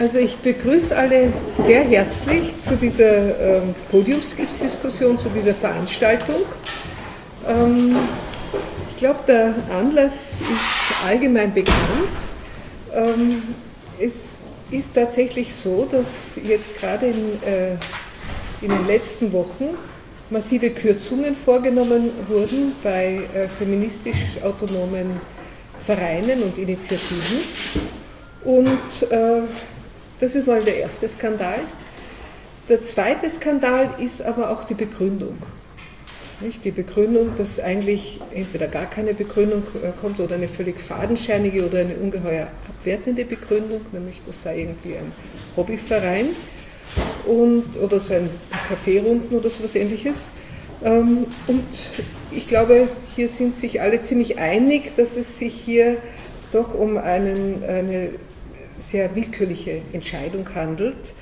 Also ich begrüße alle sehr herzlich zu dieser ähm, Podiumsdiskussion, zu dieser Veranstaltung. Ähm, ich glaube, der Anlass ist allgemein bekannt. Ähm, es ist tatsächlich so, dass jetzt gerade in, äh, in den letzten Wochen massive Kürzungen vorgenommen wurden bei äh, feministisch autonomen Vereinen und Initiativen. Und äh, das ist mal der erste Skandal. Der zweite Skandal ist aber auch die Begründung. Nicht? Die Begründung, dass eigentlich entweder gar keine Begründung äh, kommt oder eine völlig fadenscheinige oder eine ungeheuer abwertende Begründung, nämlich das sei irgendwie ein Hobbyverein und, oder so ein Kaffeerunden oder so etwas ähnliches. Ähm, und ich glaube, hier sind sich alle ziemlich einig, dass es sich hier doch um einen, eine sehr willkürliche Entscheidung handelt.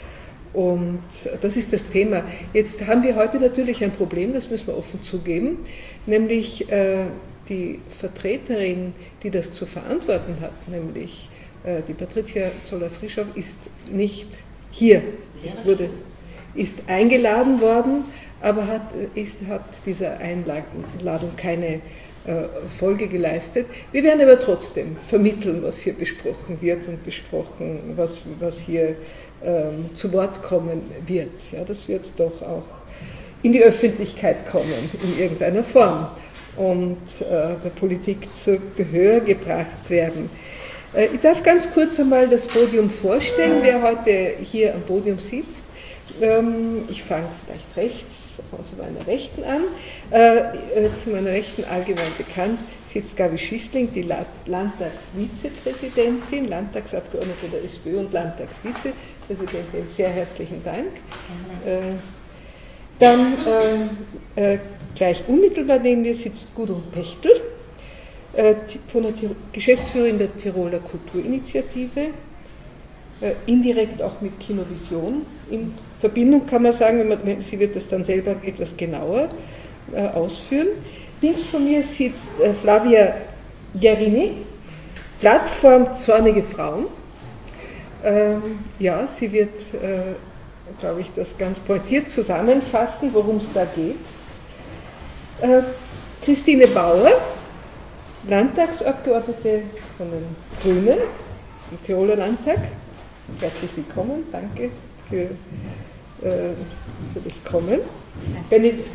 Und das ist das Thema. Jetzt haben wir heute natürlich ein Problem, das müssen wir offen zugeben, nämlich äh, die Vertreterin, die das zu verantworten hat, nämlich äh, die Patricia Zoller-Frischow, ist nicht hier, ist, wurde, ist eingeladen worden, aber hat, ist, hat dieser Einladung keine Folge geleistet. Wir werden aber trotzdem vermitteln, was hier besprochen wird und besprochen, was, was hier ähm, zu Wort kommen wird. Ja, das wird doch auch in die Öffentlichkeit kommen, in irgendeiner Form und äh, der Politik zu Gehör gebracht werden. Äh, ich darf ganz kurz einmal das Podium vorstellen, wer heute hier am Podium sitzt. Ähm, ich fange vielleicht rechts zu meiner Rechten an. Äh, äh, zu meiner Rechten allgemein bekannt sitzt Gabi Schissling, die Landtagsvizepräsidentin, Landtagsabgeordnete der SPÖ und Landtagsvizepräsidentin. Sehr herzlichen Dank. Äh, dann gleich unmittelbar neben mir sitzt Gudrun Pechtel, von der Geschäftsführerin der Tiroler Kulturinitiative, indirekt auch mit Kinovision in Verbindung kann man sagen, wenn man, sie wird das dann selber etwas genauer äh, ausführen. Links von mir sitzt äh, Flavia Gerini, Plattform Zornige Frauen. Ähm, ja, sie wird, äh, glaube ich, das ganz pointiert zusammenfassen, worum es da geht. Äh, Christine Bauer, Landtagsabgeordnete von den Grünen im Tiroler Landtag. Herzlich willkommen, danke für äh, für das Kommen. Benedikt,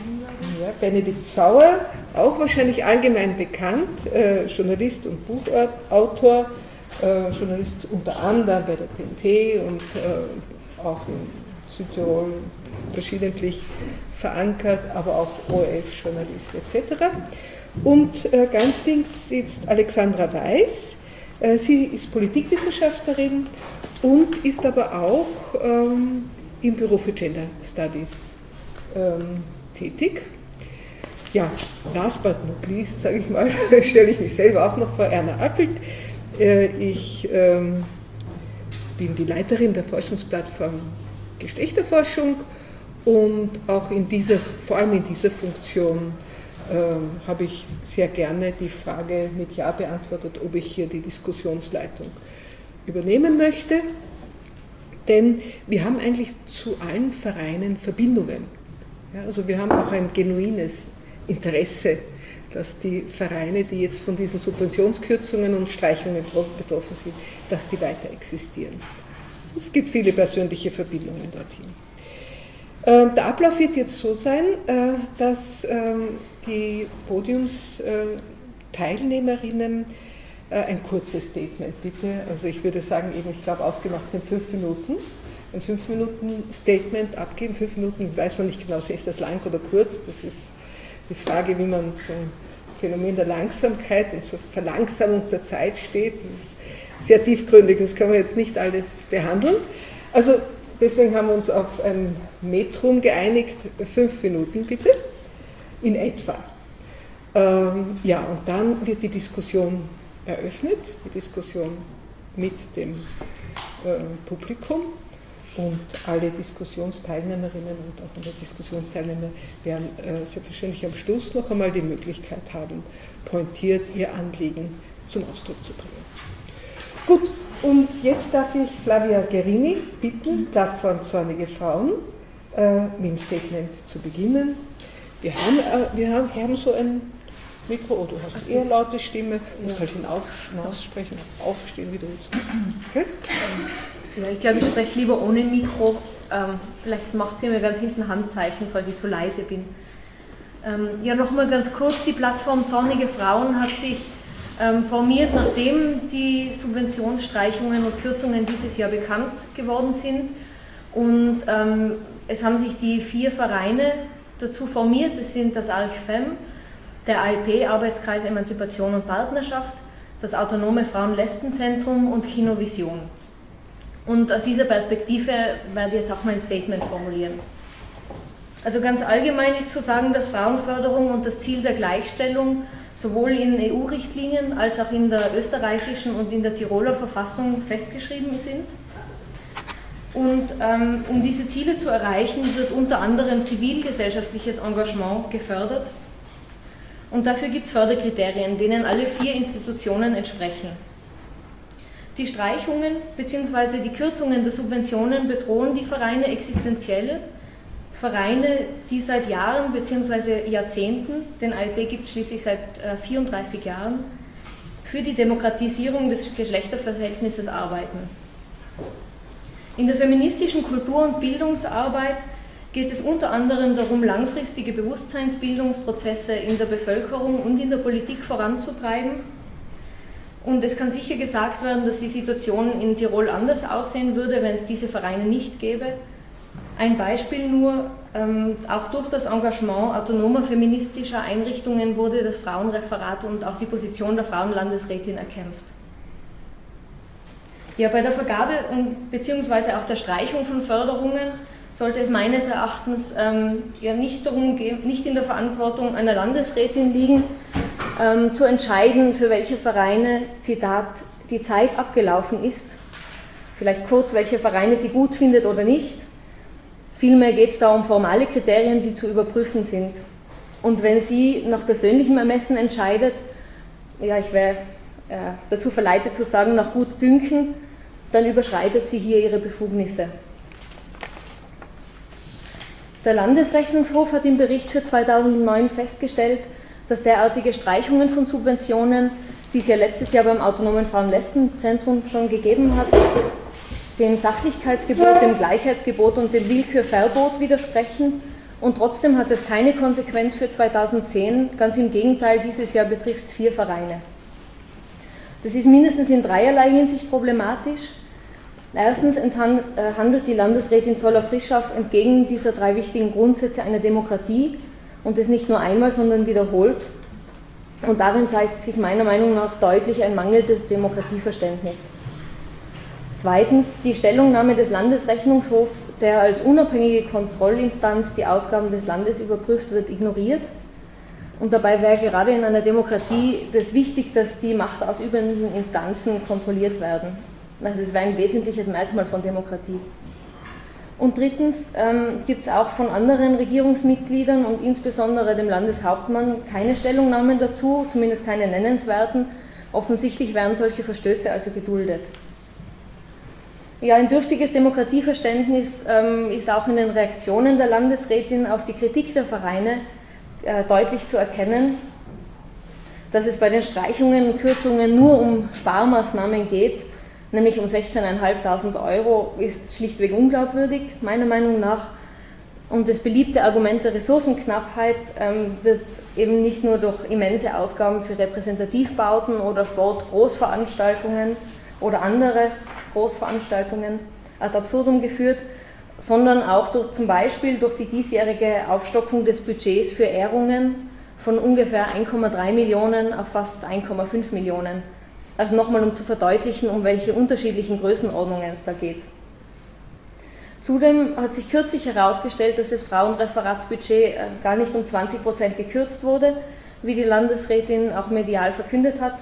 ja, Benedikt Sauer, auch wahrscheinlich allgemein bekannt, äh, Journalist und Buchautor, äh, Journalist unter anderem bei der TNT und äh, auch in Südtirol verschiedentlich verankert, aber auch ORF-Journalist etc. Und äh, ganz links sitzt Alexandra Weiß. Äh, sie ist Politikwissenschaftlerin und ist aber auch ähm, im Büro für Gender Studies ähm, tätig. Ja, last but not least, sage ich mal, stelle ich mich selber auch noch vor, Erna Appelt. Äh, ich ähm, bin die Leiterin der Forschungsplattform Geschlechterforschung und auch in dieser, vor allem in dieser Funktion ähm, habe ich sehr gerne die Frage mit Ja beantwortet, ob ich hier die Diskussionsleitung übernehmen möchte. Denn wir haben eigentlich zu allen Vereinen Verbindungen. Ja, also wir haben auch ein genuines Interesse, dass die Vereine, die jetzt von diesen Subventionskürzungen und Streichungen betroffen sind, dass die weiter existieren. Es gibt viele persönliche Verbindungen dorthin. Ähm, der Ablauf wird jetzt so sein, äh, dass ähm, die Podiumsteilnehmerinnen äh, ein kurzes Statement, bitte. Also ich würde sagen, eben, ich glaube, ausgemacht sind fünf Minuten. Ein fünf Minuten Statement abgeben. Fünf Minuten weiß man nicht genau, ist das lang oder kurz. Das ist die Frage, wie man zum Phänomen der Langsamkeit und zur Verlangsamung der Zeit steht. Das ist sehr tiefgründig, das können wir jetzt nicht alles behandeln. Also deswegen haben wir uns auf ein Metrum geeinigt. Fünf Minuten bitte, in etwa. Ähm, ja, und dann wird die Diskussion eröffnet, die Diskussion mit dem äh, Publikum und alle Diskussionsteilnehmerinnen und auch alle Diskussionsteilnehmer werden äh, selbstverständlich am Schluss noch einmal die Möglichkeit haben, pointiert ihr Anliegen zum Ausdruck zu bringen. Gut, Und jetzt darf ich Flavia Gerini bitten, Plattform Zornige Frauen, äh, mit dem Statement zu beginnen. Wir haben, äh, wir haben, haben so ein Mikro, oh, du hast also, eher laute Stimme, du musst halt hinaussprechen, aufstehen, wie du willst. Okay? Ja, ich glaube, ich spreche lieber ohne Mikro. Ähm, vielleicht macht sie mir ganz hinten Handzeichen, falls ich zu leise bin. Ähm, ja, nochmal ganz kurz, die Plattform Zornige Frauen hat sich ähm, formiert, nachdem die Subventionsstreichungen und Kürzungen dieses Jahr bekannt geworden sind. Und ähm, es haben sich die vier Vereine dazu formiert. Das sind das ALCFEM, der ALP, Arbeitskreis Emanzipation und Partnerschaft, das Autonome Frauen-Lesben-Zentrum und Kinovision. Und aus dieser Perspektive werde ich jetzt auch mein Statement formulieren. Also ganz allgemein ist zu sagen, dass Frauenförderung und das Ziel der Gleichstellung sowohl in EU-Richtlinien als auch in der österreichischen und in der Tiroler Verfassung festgeschrieben sind. Und ähm, um diese Ziele zu erreichen, wird unter anderem zivilgesellschaftliches Engagement gefördert. Und dafür gibt es Förderkriterien, denen alle vier Institutionen entsprechen. Die Streichungen bzw. die Kürzungen der Subventionen bedrohen die Vereine existenziell Vereine, die seit Jahren bzw. Jahrzehnten, den ALP gibt es schließlich seit 34 äh, Jahren, für die Demokratisierung des Geschlechterverhältnisses arbeiten. In der feministischen Kultur- und Bildungsarbeit geht es unter anderem darum, langfristige Bewusstseinsbildungsprozesse in der Bevölkerung und in der Politik voranzutreiben. Und es kann sicher gesagt werden, dass die Situation in Tirol anders aussehen würde, wenn es diese Vereine nicht gäbe. Ein Beispiel nur, ähm, auch durch das Engagement autonomer feministischer Einrichtungen wurde das Frauenreferat und auch die Position der Frauenlandesrätin erkämpft. Ja, bei der Vergabe und beziehungsweise auch der Streichung von Förderungen sollte es meines Erachtens ähm, ja nicht, darum gehen, nicht in der Verantwortung einer Landesrätin liegen, ähm, zu entscheiden, für welche Vereine, Zitat, die Zeit abgelaufen ist. Vielleicht kurz, welche Vereine sie gut findet oder nicht Vielmehr geht es da um formale Kriterien, die zu überprüfen sind. Und wenn sie nach persönlichem Ermessen entscheidet, ja, ich wäre äh, dazu verleitet zu sagen, nach gut Dünken, dann überschreitet sie hier ihre Befugnisse. Der Landesrechnungshof hat im Bericht für 2009 festgestellt, dass derartige Streichungen von Subventionen, die es ja letztes Jahr beim Autonomen Frauen-Lesben-Zentrum schon gegeben hat, dem Sachlichkeitsgebot, dem Gleichheitsgebot und dem Willkürverbot widersprechen. Und trotzdem hat es keine Konsequenz für 2010. Ganz im Gegenteil, dieses Jahr betrifft es vier Vereine. Das ist mindestens in dreierlei Hinsicht problematisch. Erstens äh, handelt die Landesrätin Zoller-Frischhoff entgegen dieser drei wichtigen Grundsätze einer Demokratie und das nicht nur einmal, sondern wiederholt. Und darin zeigt sich meiner Meinung nach deutlich ein mangelndes Demokratieverständnis. Zweitens die Stellungnahme des Landesrechnungshofs, der als unabhängige Kontrollinstanz die Ausgaben des Landes überprüft wird, ignoriert. Und dabei wäre gerade in einer Demokratie das wichtig, dass die machtausübenden Instanzen kontrolliert werden. Also es wäre ein wesentliches Merkmal von Demokratie. Und drittens ähm, gibt es auch von anderen Regierungsmitgliedern und insbesondere dem Landeshauptmann keine Stellungnahmen dazu, zumindest keine nennenswerten. Offensichtlich werden solche Verstöße also geduldet. Ja, ein dürftiges Demokratieverständnis ähm, ist auch in den Reaktionen der Landesrätin auf die Kritik der Vereine äh, deutlich zu erkennen. Dass es bei den Streichungen und Kürzungen nur um Sparmaßnahmen geht, nämlich um 16.500 Euro, ist schlichtweg unglaubwürdig, meiner Meinung nach. Und das beliebte Argument der Ressourcenknappheit ähm, wird eben nicht nur durch immense Ausgaben für Repräsentativbauten oder Sportgroßveranstaltungen oder andere Großveranstaltungen ad absurdum geführt, sondern auch durch, zum Beispiel durch die diesjährige Aufstockung des Budgets für Ehrungen von ungefähr 1,3 Millionen auf fast 1,5 Millionen. Also nochmal, um zu verdeutlichen, um welche unterschiedlichen Größenordnungen es da geht. Zudem hat sich kürzlich herausgestellt, dass das Frauenreferatsbudget äh, gar nicht um 20 Prozent gekürzt wurde, wie die Landesrätin auch medial verkündet hat,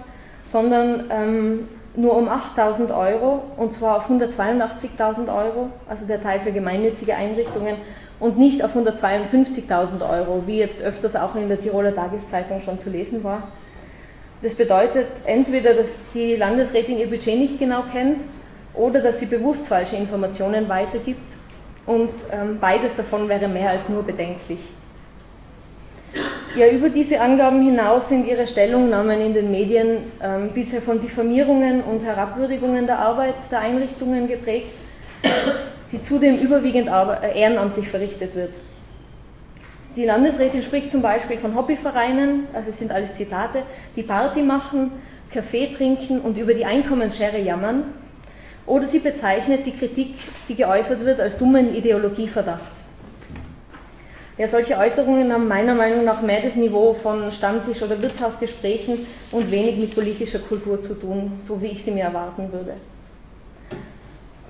sondern ähm, nur um 8.000 Euro und zwar auf 182.000 Euro, also der Teil für gemeinnützige Einrichtungen und nicht auf 152.000 Euro, wie jetzt öfters auch in der Tiroler Tageszeitung schon zu lesen war. Das bedeutet entweder, dass die Landesrätin ihr Budget nicht genau kennt oder dass sie bewusst falsche Informationen weitergibt. Und ähm, beides davon wäre mehr als nur bedenklich. Ja, über diese Angaben hinaus sind ihre Stellungnahmen in den Medien ähm, bisher von Diffamierungen und Herabwürdigungen der Arbeit der Einrichtungen geprägt, die zudem überwiegend ehrenamtlich verrichtet wird. Die Landesrätin spricht zum Beispiel von Hobbyvereinen, also es sind alles Zitate, die Party machen, Kaffee trinken und über die Einkommensschere jammern. Oder sie bezeichnet die Kritik, die geäußert wird, als dummen Ideologieverdacht. Ja, solche Äußerungen haben meiner Meinung nach mehr das Niveau von Stammtisch- oder Wirtshausgesprächen und wenig mit politischer Kultur zu tun, so wie ich sie mir erwarten würde.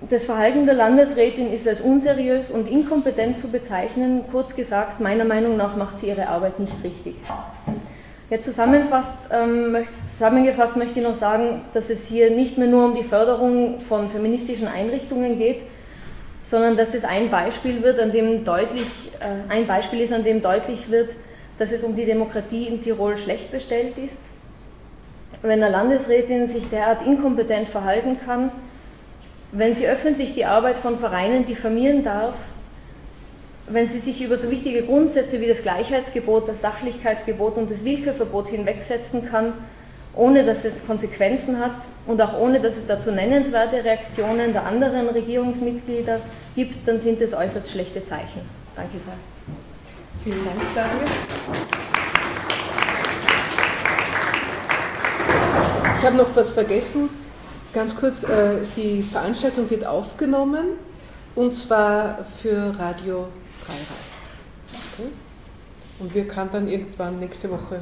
Das Verhalten der Landesrätin ist als unseriös und inkompetent zu bezeichnen. Kurz gesagt, meiner Meinung nach macht sie ihre Arbeit nicht richtig. Ja, ähm, zusammengefasst möchte ich noch sagen, dass es hier nicht mehr nur um die Förderung von feministischen Einrichtungen geht, sondern dass es ein Beispiel wird, an dem deutlich, äh, ein Beispiel ist, an dem deutlich wird, dass es um die Demokratie in Tirol schlecht bestellt ist. Wenn eine Landesrätin sich derart inkompetent verhalten kann, wenn sie öffentlich die Arbeit von Vereinen diffamieren darf, wenn sie sich über so wichtige Grundsätze wie das Gleichheitsgebot, das Sachlichkeitsgebot und das Willkürverbot hinwegsetzen kann, ohne dass es Konsequenzen hat und auch ohne dass es dazu nennenswerte Reaktionen der anderen Regierungsmitglieder gibt, dann sind es äußerst schlechte Zeichen. Danke sehr. Vielen Dank, Daniel. Ich habe noch was vergessen. Ganz kurz, äh, die Veranstaltung wird aufgenommen und zwar für Radio Freirad. Okay. Und wir kann dann irgendwann nächste Woche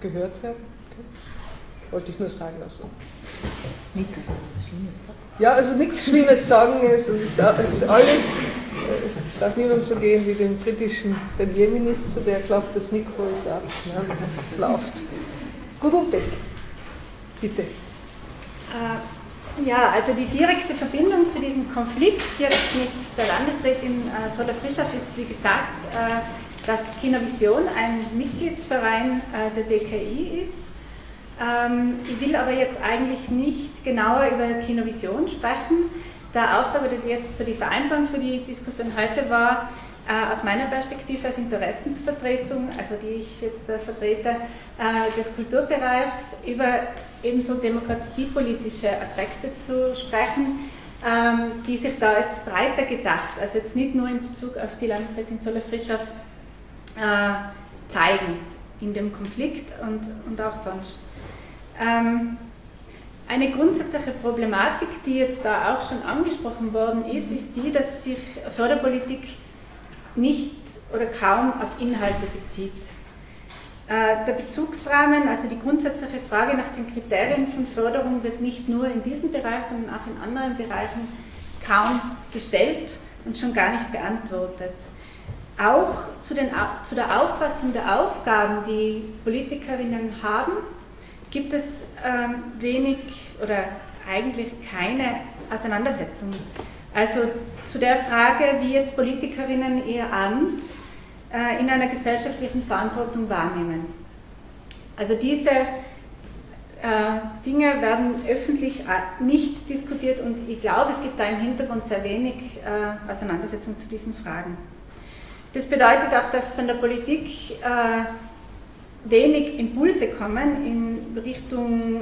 gehört werden. Okay. Wollte ich nur sagen lassen. Nicht, dass was Schlimmes sagt. Ja, also nichts Schlimmes sagen, es ist alles, es darf niemand so gehen wie dem britischen Premierminister, der glaubt, das Mikro ist ab, ja, es läuft. Gut umdenkt. Bitte. Äh, ja, also die direkte Verbindung zu diesem Konflikt jetzt mit der Landesrätin äh, Zoller Frischhoff ist, wie gesagt, äh, dass Kinovision ein Mitgliedsverein äh, der DKI ist. Ähm, ich will aber jetzt eigentlich nicht genauer über Kinovision sprechen. Der Auftrag oder jetzt so die Vereinbarung für die Diskussion heute war, aus meiner Perspektive als Interessensvertretung, also die ich jetzt äh, vertrete, äh, des Kulturbereichs über ebenso demokratiepolitische Aspekte zu sprechen, ähm, die sich da jetzt breiter gedacht, also jetzt nicht nur in Bezug auf die Landesrätin Zoller-Frischhoff, äh, zeigen in dem Konflikt und, und auch sonst. Ähm, eine grundsätzliche Problematik, die jetzt da auch schon angesprochen worden ist, ist die, dass sich Förderpolitik nicht oder kaum auf Inhalte bezieht. Äh, der Bezugsrahmen, also die grundsätzliche Frage nach den Kriterien von Förderung wird nicht nur in diesem Bereich, sondern auch in anderen Bereichen kaum gestellt und schon gar nicht beantwortet. Auch zu, den, zu der Auffassung der Aufgaben, die Politikerinnen haben, gibt es ähm, wenig oder eigentlich keine Auseinandersetzung. Also zu der Frage, wie jetzt Politikerinnen ihr Amt äh, in einer gesellschaftlichen Verantwortung wahrnehmen. Also diese äh, Dinge werden öffentlich äh, nicht diskutiert und ich glaube, es gibt da im Hintergrund sehr wenig äh, Auseinandersetzung zu diesen Fragen. Das bedeutet auch, dass von der Politik wenig Impulse kommen in Richtung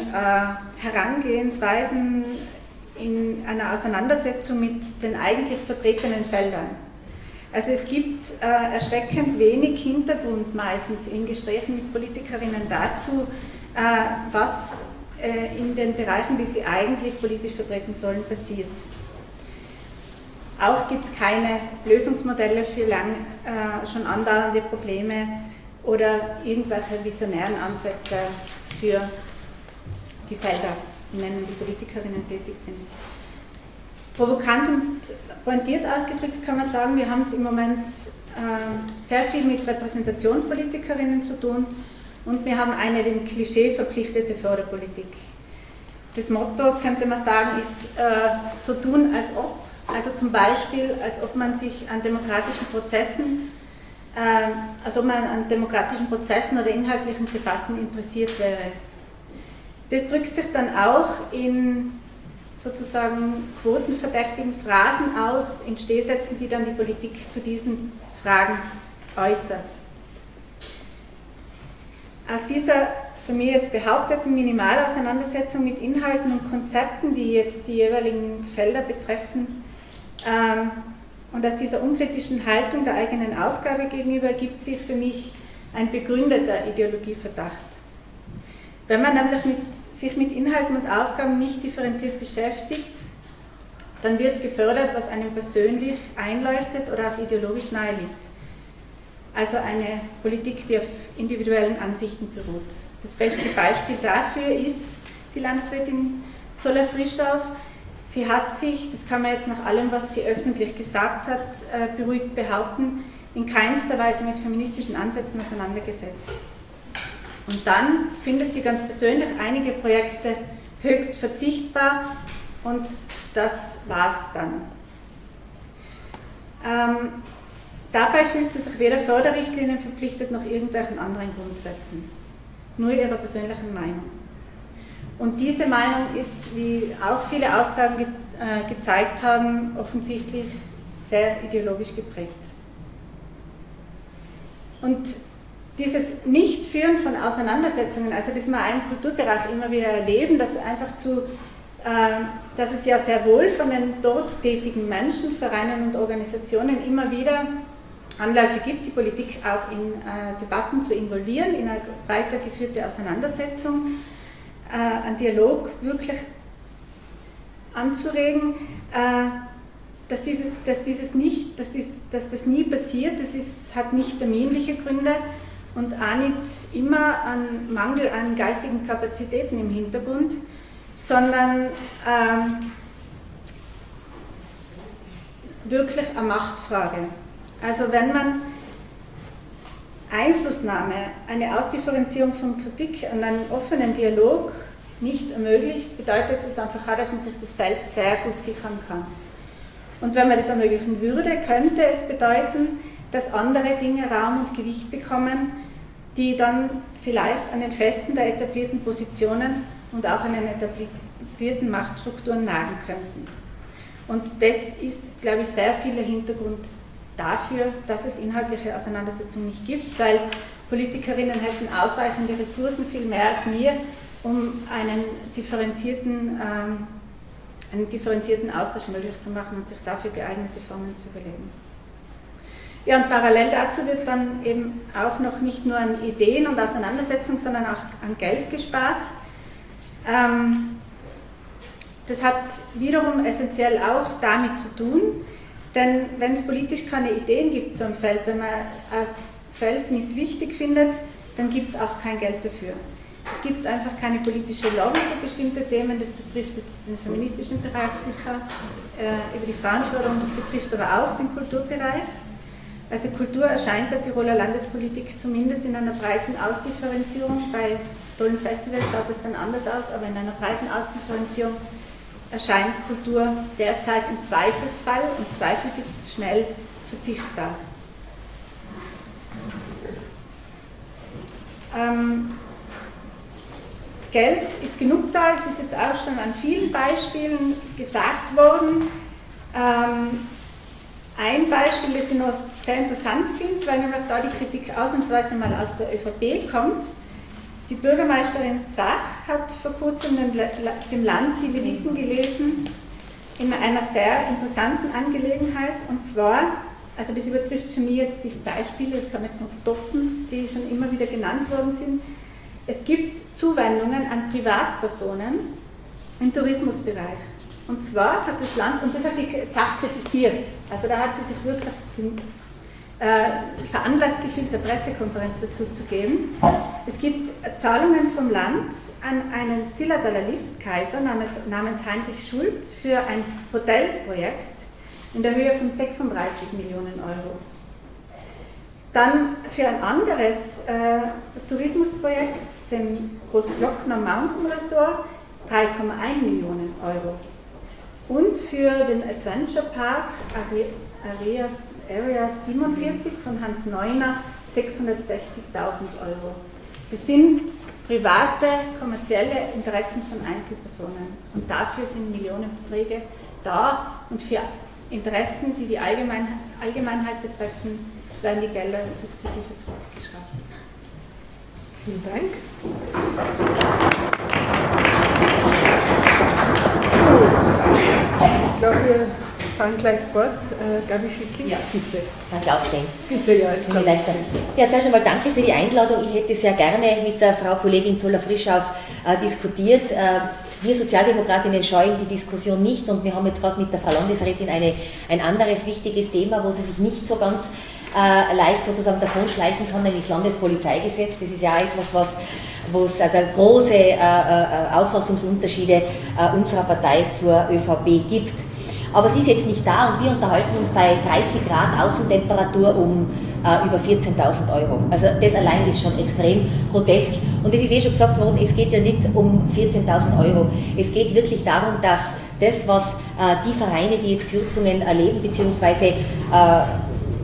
Herangehensweisen in einer Auseinandersetzung mit den eigentlich vertretenen Feldern. Also es gibt äh, erschreckend wenig Hintergrund meistens in Gesprächen mit Politikerinnen dazu, äh, was äh, in den Bereichen, die sie eigentlich politisch vertreten sollen, passiert. Auch gibt es keine Lösungsmodelle für lang äh, schon andauernde Probleme oder irgendwelche visionären Ansätze für die Felder, in denen die Politikerinnen tätig sind. Provokant und pointiert ausgedrückt kann man sagen, wir haben es im Moment äh, sehr viel mit Repräsentationspolitikerinnen zu tun und wir haben eine dem Klischee verpflichtete Förderpolitik. Das Motto, könnte man sagen, ist äh, so tun, als ob. Also zum Beispiel, als ob man sich an demokratischen Prozessen, äh, als ob man an demokratischen Prozessen oder inhaltlichen Debatten interessiert wäre. Das drückt sich dann auch in sozusagen quotenverdächtigen Phrasen aus, in Stehsätzen, die dann die Politik zu diesen Fragen äußert. Aus dieser von mir jetzt behaupteten Minimalauseinandersetzung mit Inhalten und Konzepten, die jetzt die jeweiligen Felder betreffen, ähm, und aus dieser unkritischen Haltung der eigenen Aufgabe gegenüber ergibt sich für mich ein begründeter Ideologieverdacht. Wenn man nämlich mit, sich mit Inhalten und Aufgaben nicht differenziert beschäftigt, dann wird gefördert, was einem persönlich einleuchtet oder auch ideologisch nahe liegt. Also eine Politik, die auf individuellen Ansichten beruht. Das beste Beispiel dafür ist die Landesrätin Zoller-Frischauf. Sie hat sich, das kann man jetzt nach allem, was sie öffentlich gesagt hat, äh, beruhigt behaupten, in keinster Weise mit feministischen Ansätzen auseinandergesetzt. Und dann findet sie ganz persönlich einige Projekte höchst verzichtbar und das war's dann. Ähm, dabei fühlt sie sich weder Förderrichtlinien verpflichtet noch irgendwelchen anderen Grundsätzen, nur ihrer persönlichen Meinung. Und diese Meinung ist, wie auch viele Aussagen ge äh, gezeigt haben, offensichtlich sehr ideologisch geprägt. Und dieses Nichtführen von Auseinandersetzungen, also das wir im Kulturbereich immer wieder erleben, dass einfach zu, äh, dass es ja sehr wohl von den dort tätigen Menschen, Vereinen und Organisationen immer wieder Anläufe gibt, die Politik auch in äh, Debatten zu involvieren, in eine weiter geführte Auseinandersetzung, äh, einen Dialog wirklich anzuregen. Äh, dass, dieses, dass, dieses nicht, dass, dies, dass das nie passiert, das ist, hat nicht terminliche Gründe und auch nicht immer an Mangel an geistigen Kapazitäten im Hintergrund, sondern ähm, wirklich eine Machtfrage. Also wenn man Einflussnahme, eine Ausdifferenzierung von Kritik und einen offenen Dialog nicht ermöglicht, bedeutet es einfach auch, dass man sich das Feld sehr gut sichern kann. Und wenn man das ermöglichen würde, könnte es bedeuten, dass andere Dinge Raum und Gewicht bekommen, die dann vielleicht an den Festen der etablierten Positionen und auch an den etablierten Machtstrukturen nagen könnten. Und das ist, glaube ich, sehr viel der Hintergrund dafür, dass es inhaltliche Auseinandersetzungen nicht gibt, weil Politikerinnen hätten ausreichende Ressourcen, viel mehr als mir, um einen differenzierten ähm, einen differenzierten Austausch möglich zu machen und sich dafür geeignete Formen zu überlegen. Ja, und parallel dazu wird dann eben auch noch nicht nur an Ideen und Auseinandersetzungen, sondern auch an Geld gespart. Ähm, das hat wiederum essentiell auch damit zu tun, denn wenn es politisch keine Ideen gibt zu einem Feld, wenn man ein Feld nicht wichtig findet, dann gibt es auch kein Geld dafür. Es gibt einfach keine politische Lobby für bestimmte Themen. Das betrifft jetzt den feministischen Bereich sicher, äh, über die Frauenförderung, das betrifft aber auch den Kulturbereich. Also Kultur erscheint der Tiroler Landespolitik zumindest in einer breiten Ausdifferenzierung. Bei tollen Festivals schaut es dann anders aus, aber in einer breiten Ausdifferenzierung erscheint Kultur derzeit im Zweifelsfall und Zweifel gibt es schnell verzichtbar. Ähm, Geld ist genug da, es ist jetzt auch schon an vielen Beispielen gesagt worden. Ähm, ein Beispiel, das ich noch sehr interessant finde, weil nämlich da die Kritik ausnahmsweise mal aus der ÖVP kommt. Die Bürgermeisterin Zach hat vor kurzem dem Land die Leviten gelesen in einer sehr interessanten Angelegenheit und zwar, also das übertrifft für mich jetzt die Beispiele, das kann man jetzt noch doppeln, die schon immer wieder genannt worden sind, es gibt Zuwendungen an Privatpersonen im Tourismusbereich. Und zwar hat das Land, und das hat die Sache kritisiert, also da hat sie sich wirklich äh, veranlasst gefühlt, eine Pressekonferenz dazu zu geben. Es gibt Zahlungen vom Land an einen Zillertaler Liftkaiser namens, namens Heinrich Schulz für ein Hotelprojekt in der Höhe von 36 Millionen Euro. Dann für ein anderes äh, Tourismusprojekt, dem Großglockner Mountain Resort, 3,1 Millionen Euro. Und für den Adventure Park Area, Area 47 von Hans Neuner 660.000 Euro. Das sind private, kommerzielle Interessen von Einzelpersonen. Und dafür sind Millionenbeträge da und für Interessen, die die Allgemein Allgemeinheit betreffen, werden die Gelder sukzessive zurückgeschraubt. Vielen Dank. Ich glaube, wir fahren gleich fort. Äh, Gabi Schießling, ja. bitte. Ich aufstehen? Bitte, ja, ist Mir leichter. Ja, zuerst einmal danke für die Einladung. Ich hätte sehr gerne mit der Frau Kollegin Zoller Frischauf äh, diskutiert. Äh, wir Sozialdemokratinnen scheuen die Diskussion nicht und wir haben jetzt gerade mit der Frau Landesrätin eine, ein anderes wichtiges Thema, wo sie sich nicht so ganz äh, leicht sozusagen davonschleichen kann, nämlich das Landespolizeigesetz. Das ist ja etwas, was wo es also große äh, äh, Auffassungsunterschiede äh, unserer Partei zur ÖVP gibt. Aber sie ist jetzt nicht da und wir unterhalten uns bei 30 Grad Außentemperatur um äh, über 14.000 Euro. Also das allein ist schon extrem grotesk. Und es ist eh schon gesagt worden, es geht ja nicht um 14.000 Euro. Es geht wirklich darum, dass das, was die Vereine, die jetzt Kürzungen erleben, beziehungsweise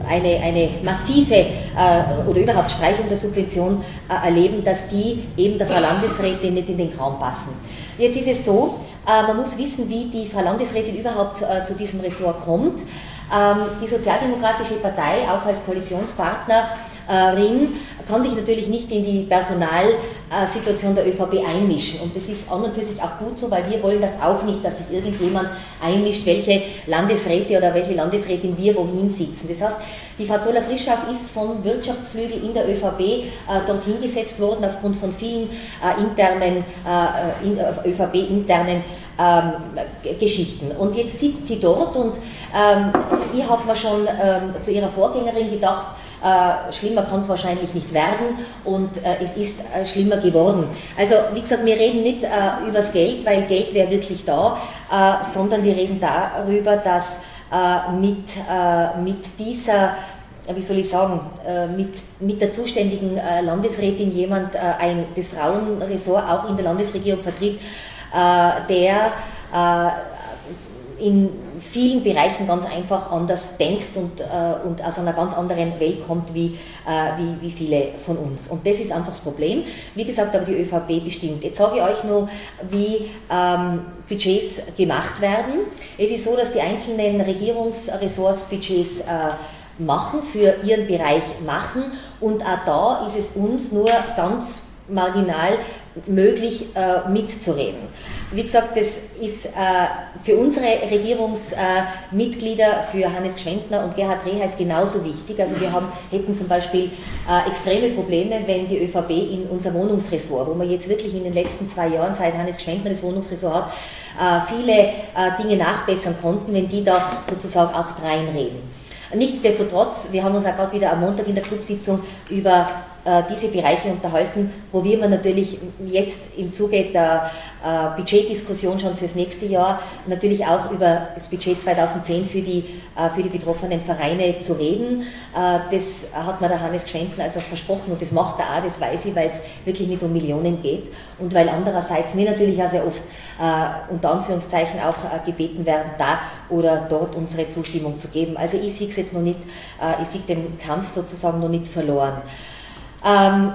eine, eine massive äh, oder überhaupt Streichung der Subvention äh, erleben, dass die eben der Frau Landesrätin nicht in den Kram passen. Jetzt ist es so, äh, man muss wissen, wie die Frau Landesrätin überhaupt äh, zu diesem Ressort kommt. Ähm, die Sozialdemokratische Partei, auch als Koalitionspartnerin, kann sich natürlich nicht in die Personalsituation der ÖVP einmischen. Und das ist an und für sich auch gut so, weil wir wollen das auch nicht, dass sich irgendjemand einmischt, welche Landesräte oder welche Landesrätin wir wohin sitzen. Das heißt, die Frau Zoller-Frischschaff ist vom Wirtschaftsflügel in der ÖVP äh, dorthin gesetzt worden, aufgrund von vielen äh, internen, äh, in, äh, ÖVP-internen ähm, Geschichten. Und jetzt sitzt sie dort und ähm, ich habe mir schon ähm, zu ihrer Vorgängerin gedacht, äh, schlimmer kann es wahrscheinlich nicht werden und äh, es ist äh, schlimmer geworden. Also wie gesagt, wir reden nicht äh, über das Geld, weil Geld wäre wirklich da, äh, sondern wir reden darüber, dass äh, mit, mit dieser wie soll ich sagen, mit, mit der zuständigen Landesrätin jemand ein, das Frauenressort auch in der Landesregierung vertritt, der in vielen Bereichen ganz einfach anders denkt und, äh, und aus einer ganz anderen Welt kommt wie, äh, wie, wie viele von uns. Und das ist einfach das Problem. Wie gesagt, aber die ÖVP bestimmt. Jetzt sage ich euch noch, wie ähm, Budgets gemacht werden. Es ist so, dass die einzelnen Regierungsressorts Budgets äh, machen, für ihren Bereich machen und auch da ist es uns nur ganz marginal möglich äh, mitzureden. Wie gesagt, das ist äh, für unsere Regierungsmitglieder, äh, für Hannes Gschwendner und Gerhard Reheis genauso wichtig. Also wir haben, hätten zum Beispiel äh, extreme Probleme, wenn die ÖVP in unser Wohnungsressort, wo wir jetzt wirklich in den letzten zwei Jahren, seit Hannes Gschwendner das Wohnungsressort hat, äh, viele äh, Dinge nachbessern konnten, wenn die da sozusagen auch reinreden. Nichtsdestotrotz, wir haben uns auch gerade wieder am Montag in der Clubsitzung über diese Bereiche unterhalten, wo wir natürlich jetzt im Zuge der äh, Budgetdiskussion schon fürs nächste Jahr natürlich auch über das Budget 2010 für die, äh, für die betroffenen Vereine zu reden. Das hat mir der Hannes Gschwenden also versprochen und das macht er auch, das weiß ich, weil es wirklich nicht um Millionen geht und weil andererseits mir natürlich auch sehr oft unter Anführungszeichen auch gebeten werden, da oder dort unsere Zustimmung zu geben. Also ich sehe es jetzt noch nicht, ich sehe den Kampf sozusagen noch nicht verloren. Ähm,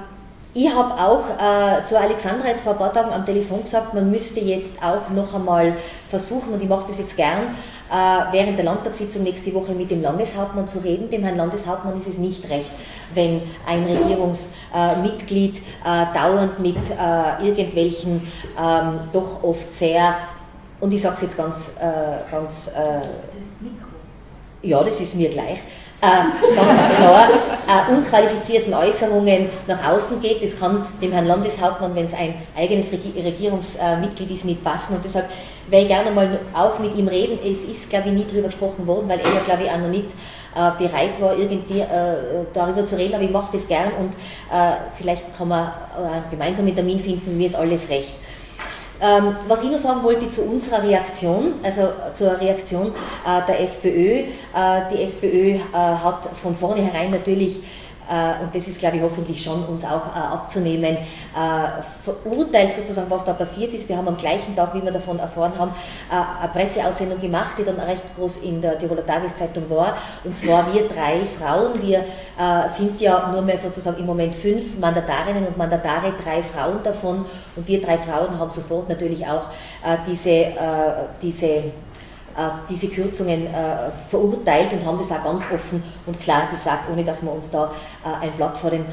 ich habe auch äh, zu Alexandra jetzt vor ein paar Tagen am Telefon gesagt, man müsste jetzt auch noch einmal versuchen, und ich mache das jetzt gern, äh, während der Landtagssitzung nächste Woche mit dem Landeshauptmann zu reden. Dem Herrn Landeshauptmann ist es nicht recht, wenn ein Regierungsmitglied äh, dauernd mit äh, irgendwelchen ähm, doch oft sehr, und ich sage es jetzt ganz, äh, ganz äh, ja, das ist mir gleich, äh, ganz klar äh, unqualifizierten Äußerungen nach außen geht. Das kann dem Herrn Landeshauptmann, wenn es ein eigenes Regierungsmitglied ist, nicht passen. Und deshalb werde ich gerne mal auch mit ihm reden. Es ist, glaube ich, nie darüber gesprochen worden, weil er ja, glaube ich, auch noch nicht äh, bereit war, irgendwie äh, darüber zu reden. Aber ich mache das gern und äh, vielleicht kann man äh, gemeinsam einen Termin finden. Mir ist alles recht. Ähm, was ich noch sagen wollte zu unserer Reaktion, also zur Reaktion äh, der SPÖ. Äh, die SPÖ äh, hat von vornherein natürlich äh, und das ist, glaube ich, hoffentlich schon uns auch äh, abzunehmen, verurteilt sozusagen, was da passiert ist. Wir haben am gleichen Tag, wie wir davon erfahren haben, eine Presseaussendung gemacht, die dann recht groß in der Tiroler Tageszeitung war. Und zwar wir drei Frauen, wir sind ja nur mehr sozusagen im Moment fünf Mandatarinnen und Mandatare, drei Frauen davon. Und wir drei Frauen haben sofort natürlich auch diese, diese äh, diese Kürzungen äh, verurteilt und haben das auch ganz offen und klar gesagt, ohne dass wir uns da äh, ein Blatt vor den,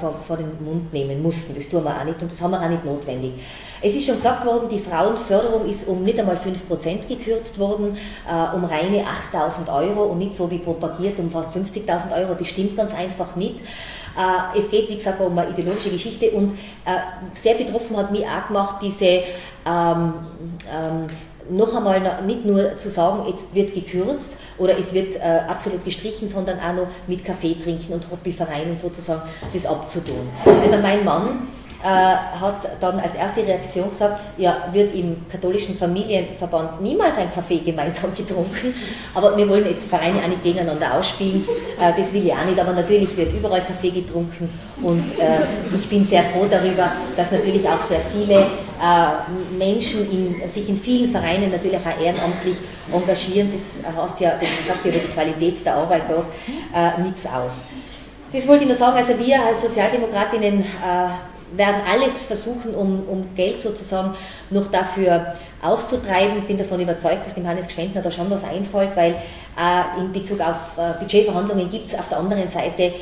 vor, vor den Mund nehmen mussten. Das tun wir auch nicht und das haben wir auch nicht notwendig. Es ist schon gesagt worden, die Frauenförderung ist um nicht einmal 5% gekürzt worden, um reine 8.000 Euro und nicht so wie propagiert um fast 50.000 Euro. Das stimmt ganz einfach nicht. Es geht, wie gesagt, um eine ideologische Geschichte und sehr betroffen hat mich auch gemacht diese ähm, ähm, noch einmal nicht nur zu sagen, jetzt wird gekürzt oder es wird äh, absolut gestrichen, sondern auch noch mit Kaffee trinken und Hobbyvereinen sozusagen das abzutun. Also mein Mann äh, hat dann als erste Reaktion gesagt, ja, wird im katholischen Familienverband niemals ein Kaffee gemeinsam getrunken, aber wir wollen jetzt Vereine auch nicht gegeneinander ausspielen, äh, das will ich auch nicht, aber natürlich wird überall Kaffee getrunken. Und äh, ich bin sehr froh darüber, dass natürlich auch sehr viele Menschen in, sich in vielen Vereinen natürlich auch ehrenamtlich engagieren. Das heißt ja, das sagt ja über die Qualität der Arbeit dort nichts aus. Das wollte ich nur sagen, also wir als Sozialdemokratinnen werden alles versuchen, um, um Geld sozusagen noch dafür aufzutreiben. Ich bin davon überzeugt, dass dem Hannes Gschwendner da schon was einfällt, weil äh, in Bezug auf äh, Budgetverhandlungen gibt es auf der anderen Seite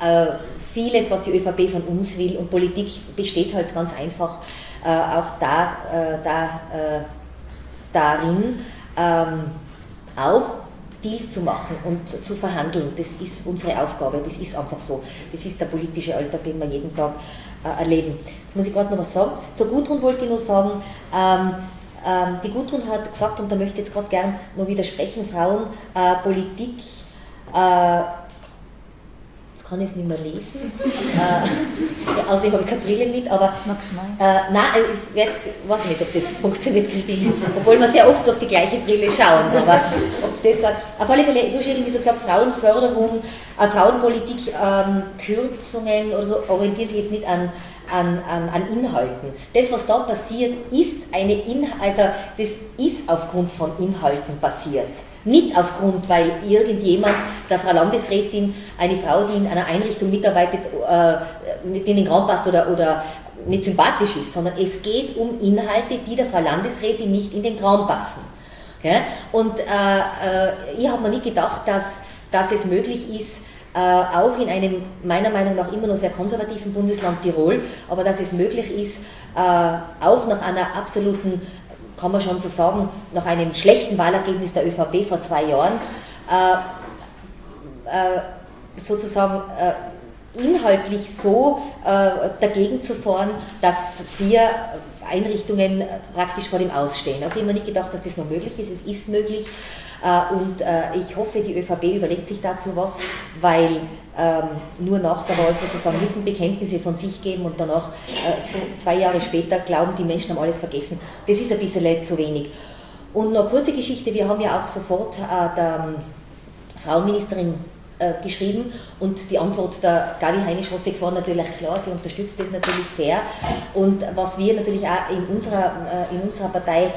äh, vieles, was die ÖVP von uns will und Politik besteht halt ganz einfach äh, auch da, äh, da, äh, darin ähm, auch Deals zu machen und zu verhandeln. Das ist unsere Aufgabe, das ist einfach so. Das ist der politische Alltag, den wir jeden Tag äh, erleben. Jetzt muss ich gerade noch was sagen. Zur Gudrun wollte ich nur sagen, ähm, ähm, die Gudrun hat gesagt, und da möchte ich jetzt gerade gern noch widersprechen, Frauenpolitik äh, kann ich es nicht mehr lesen. äh, außerdem habe ich keine Brille mit, aber. Äh, nein, ich weiß nicht, ob das funktioniert, Christine. Obwohl wir sehr oft durch die gleiche Brille schauen. Aber ob es das sagt. Auf alle Fälle, so schön, wie so gesagt, Frauenförderung, äh, Frauenpolitik, ähm, Kürzungen oder so orientieren sich jetzt nicht an an, an, an Inhalten. Das, was da passiert, ist eine In also das ist aufgrund von Inhalten passiert. Nicht aufgrund, weil irgendjemand, der Frau Landesrätin, eine Frau, die in einer Einrichtung mitarbeitet, äh, in den Raum passt oder, oder nicht sympathisch ist, sondern es geht um Inhalte, die der Frau Landesrätin nicht in den Raum passen. Okay? Und äh, äh, ich habe mir nicht gedacht, dass, dass es möglich ist, auch in einem meiner Meinung nach immer noch sehr konservativen Bundesland Tirol, aber dass es möglich ist, äh, auch nach einer absoluten, kann man schon so sagen, nach einem schlechten Wahlergebnis der ÖVP vor zwei Jahren, äh, sozusagen inhaltlich so dagegen zu fahren, dass vier Einrichtungen praktisch vor dem Ausstehen. Also ich habe mir nicht gedacht, dass das noch möglich ist. Es ist möglich. Äh, und äh, ich hoffe, die ÖVP überlegt sich dazu was, weil ähm, nur nach der Wahl sozusagen Lippenbekenntnisse von sich geben und danach, äh, so zwei Jahre später, glauben, die Menschen haben alles vergessen. Das ist ein bisschen zu wenig. Und noch eine kurze Geschichte, wir haben ja auch sofort der ähm, Frauenministerin geschrieben und die Antwort der Gabi Heinisch-Rossek war natürlich klar, sie unterstützt das natürlich sehr. Und was wir natürlich auch in unserer, in unserer Partei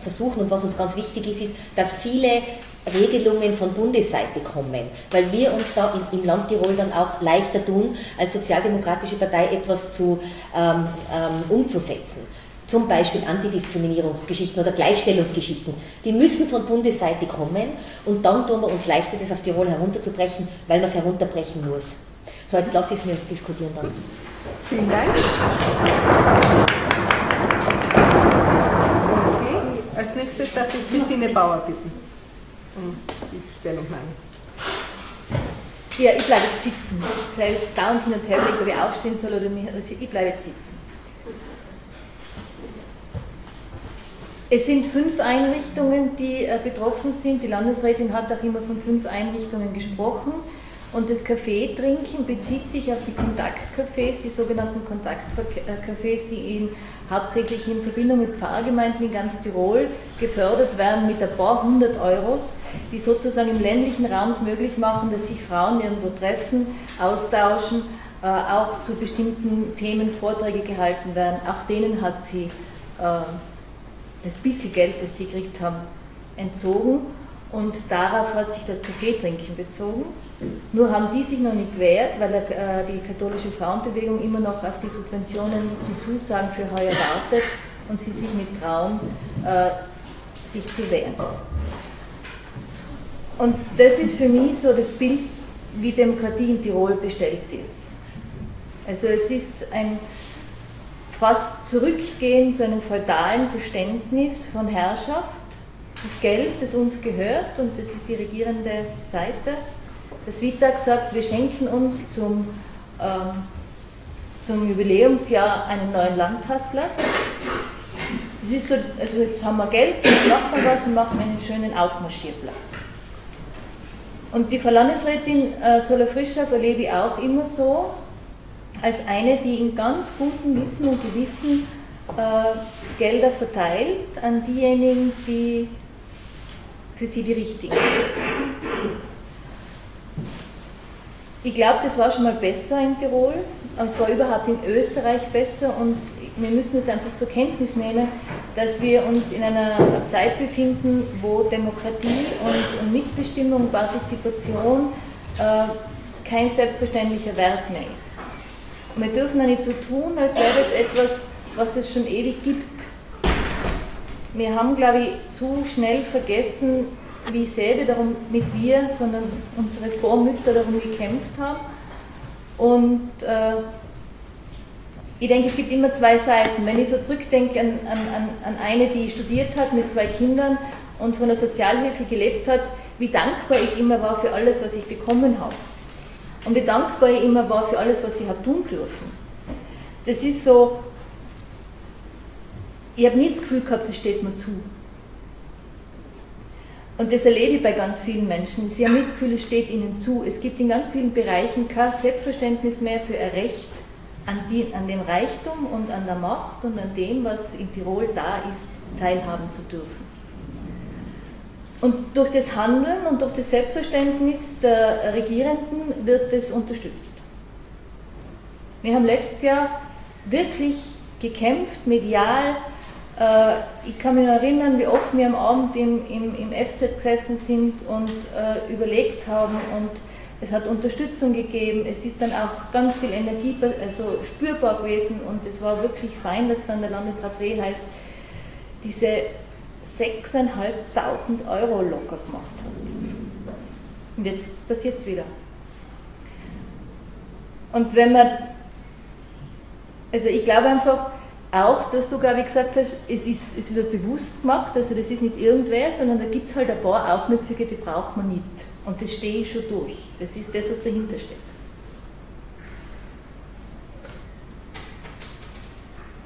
versuchen und was uns ganz wichtig ist, ist, dass viele Regelungen von Bundesseite kommen, weil wir uns da im Land Tirol dann auch leichter tun, als sozialdemokratische Partei etwas zu, ähm, ähm, umzusetzen. Zum Beispiel Antidiskriminierungsgeschichten oder Gleichstellungsgeschichten. Die müssen von Bundesseite kommen und dann tun wir uns leichter, das auf Tirol herunterzubrechen, weil man es herunterbrechen muss. So, jetzt lasse ich es mir diskutieren dann. Vielen Dank. Nächstes darf ich Christine Bauer bitten um die Stellungnahme. Ja, ich bleibe jetzt sitzen. Jetzt dauernd hin und her ob ich aufstehen soll oder nicht. Also ich bleibe jetzt sitzen. Es sind fünf Einrichtungen, die äh, betroffen sind. Die Landesrätin hat auch immer von fünf Einrichtungen gesprochen. Und das Kaffeetrinken bezieht sich auf die Kontaktcafés, die sogenannten Kontaktcafés, die in, hauptsächlich in Verbindung mit Pfarrgemeinden in ganz Tirol gefördert werden mit ein paar hundert Euros, die sozusagen im ländlichen Raum es möglich machen, dass sich Frauen irgendwo treffen, austauschen, äh, auch zu bestimmten Themen Vorträge gehalten werden. Auch denen hat sie äh, das bisschen Geld, das die gekriegt haben, entzogen und darauf hat sich das Kaffeetrinken bezogen. Nur haben die sich noch nicht gewehrt, weil äh, die katholische Frauenbewegung immer noch auf die Subventionen, die Zusagen für heuer wartet und sie sich nicht trauen, äh, sich zu wehren. Und das ist für mich so das Bild, wie Demokratie in Tirol bestellt ist. Also es ist ein fast Zurückgehen zu einem feudalen Verständnis von Herrschaft das Geld, das uns gehört, und das ist die regierende Seite. Das Wittag sagt, wir schenken uns zum, ähm, zum Jubiläumsjahr einen neuen Landhausplatz. Das ist so, also jetzt haben wir Geld, jetzt machen wir was und machen einen schönen Aufmarschierplatz. Und die Frau Landesrätin äh, Zoller-Frischhoff erlebe ich auch immer so, als eine, die in ganz gutem Wissen und Gewissen äh, Gelder verteilt an diejenigen, die für sie die richtigen. Ich glaube, das war schon mal besser in Tirol, aber es war überhaupt in Österreich besser und wir müssen es einfach zur Kenntnis nehmen, dass wir uns in einer Zeit befinden, wo Demokratie und Mitbestimmung, Partizipation äh, kein selbstverständlicher Wert mehr ist. Und wir dürfen da nicht so tun, als wäre das etwas, was es schon ewig gibt wir haben, glaube ich, zu schnell vergessen, wie wir darum, nicht wir, sondern unsere Vormütter darum gekämpft haben. Und äh, ich denke, es gibt immer zwei Seiten. Wenn ich so zurückdenke an, an, an eine, die studiert hat mit zwei Kindern und von der Sozialhilfe gelebt hat, wie dankbar ich immer war für alles, was ich bekommen habe. Und wie dankbar ich immer war für alles, was ich habe tun dürfen. Das ist so, ich habe nie das Gefühl gehabt, das steht mir zu. Und das erlebe ich bei ganz vielen Menschen. Sie haben nicht das Gefühl, es steht ihnen zu. Es gibt in ganz vielen Bereichen kein Selbstverständnis mehr für ein Recht an, die, an dem Reichtum und an der Macht und an dem, was in Tirol da ist, teilhaben zu dürfen. Und durch das Handeln und durch das Selbstverständnis der Regierenden wird es unterstützt. Wir haben letztes Jahr wirklich gekämpft, medial, ich kann mich noch erinnern, wie oft wir am Abend im, im, im FZ gesessen sind und äh, überlegt haben und es hat Unterstützung gegeben, es ist dann auch ganz viel Energie also spürbar gewesen und es war wirklich fein, dass dann der Landesrat Rehheiß diese 6.500 Euro locker gemacht hat. Und jetzt passiert es wieder. Und wenn man, also ich glaube einfach, auch, dass du, glaube ich, gesagt hast, es, ist, es wird bewusst gemacht, also das ist nicht irgendwer, sondern da gibt es halt ein paar Aufmüpfige, die braucht man nicht. Und das stehe ich schon durch. Das ist das, was dahinter steht.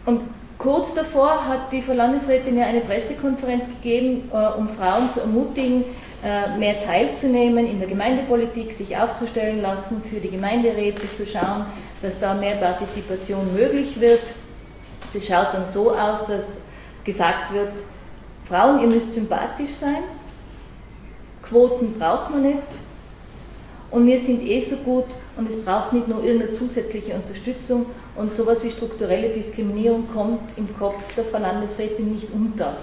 Und kurz davor hat die Frau Landesrätin ja eine Pressekonferenz gegeben, äh, um Frauen zu ermutigen, äh, mehr teilzunehmen in der Gemeindepolitik, sich aufzustellen lassen, für die Gemeinderäte zu schauen, dass da mehr Partizipation möglich wird. Das schaut dann so aus, dass gesagt wird, Frauen, ihr müsst sympathisch sein, Quoten braucht man nicht und wir sind eh so gut und es braucht nicht nur irgendeine zusätzliche Unterstützung und sowas wie strukturelle Diskriminierung kommt im Kopf der Frau Landesrätin nicht unter.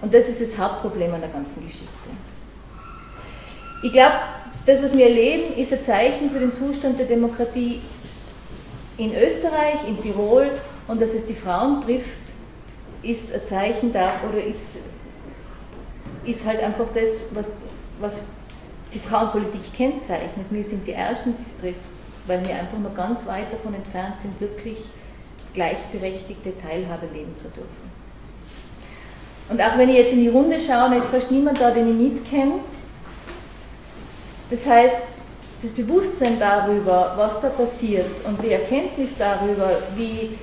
Und das ist das Hauptproblem an der ganzen Geschichte. Ich glaube, das, was wir erleben, ist ein Zeichen für den Zustand der Demokratie in Österreich, in Tirol und dass es die Frauen trifft, ist ein Zeichen da oder ist, ist halt einfach das, was, was die Frauenpolitik kennzeichnet. Wir sind die Ersten, die es trifft, weil wir einfach noch ganz weit davon entfernt sind, wirklich gleichberechtigte Teilhabe leben zu dürfen. Und auch wenn ich jetzt in die Runde schaue, ist fast niemand da, den ich nicht kenne. Das heißt, das Bewusstsein darüber, was da passiert und die Erkenntnis darüber, wie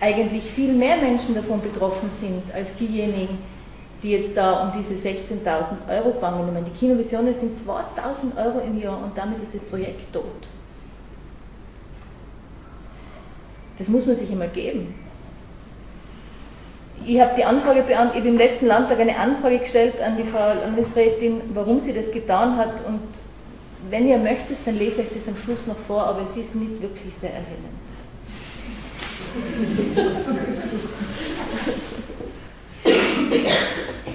eigentlich viel mehr Menschen davon betroffen sind als diejenigen, die jetzt da um diese 16.000 Euro bangen. Ich meine, die Kinovisionen sind 2.000 Euro im Jahr und damit ist das Projekt tot. Das muss man sich einmal geben. Ich habe die Anfrage beantwortet, ich habe im letzten Landtag eine Anfrage gestellt an die Frau Landesrätin, warum sie das getan hat und wenn ihr möchtet, dann lese ich das am Schluss noch vor, aber es ist nicht wirklich sehr erhellend.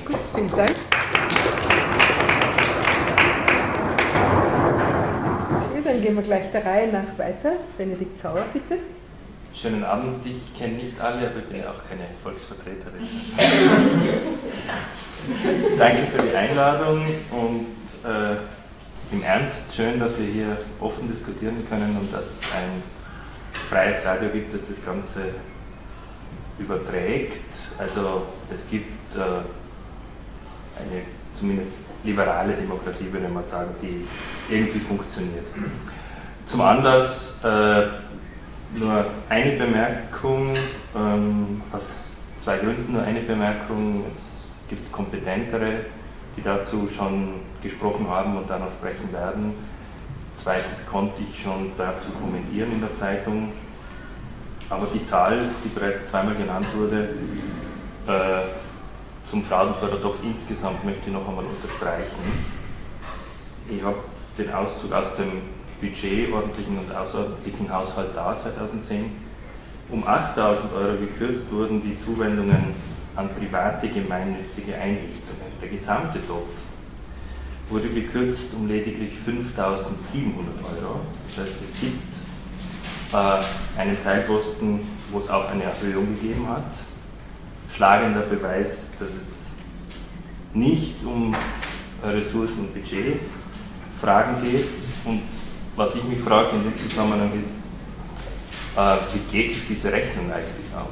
Gut, vielen Dank. Okay, dann gehen wir gleich der Reihe nach weiter. Benedikt Sauer, bitte. Schönen Abend. Ich kenne nicht alle, aber ich bin ja auch keine Volksvertreterin. Danke für die Einladung und äh, im Ernst schön, dass wir hier offen diskutieren können und dass es ein freies Radio gibt, das das Ganze überträgt. Also es gibt äh, eine zumindest liberale Demokratie, würde man sagen, die irgendwie funktioniert. Zum Anlass äh, nur eine Bemerkung, ähm, aus zwei Gründen nur eine Bemerkung. Es gibt kompetentere, die dazu schon gesprochen haben und da noch sprechen werden. Zweitens konnte ich schon dazu kommentieren in der Zeitung. Aber die Zahl, die bereits zweimal genannt wurde, äh, zum Frauenfördertopf insgesamt möchte ich noch einmal unterstreichen. Ich habe den Auszug aus dem Budget, ordentlichen und außerordentlichen Haushalt da 2010. Um 8000 Euro gekürzt wurden die Zuwendungen an private gemeinnützige Einrichtungen. Der gesamte Topf wurde gekürzt um lediglich 5700 Euro. Das heißt, es gibt äh, einen Teilposten, wo es auch eine Erhöhung gegeben hat. Schlagender Beweis, dass es nicht um Ressourcen- und Budgetfragen geht und was ich mich frage in dem Zusammenhang ist, äh, wie geht sich diese Rechnung eigentlich aus?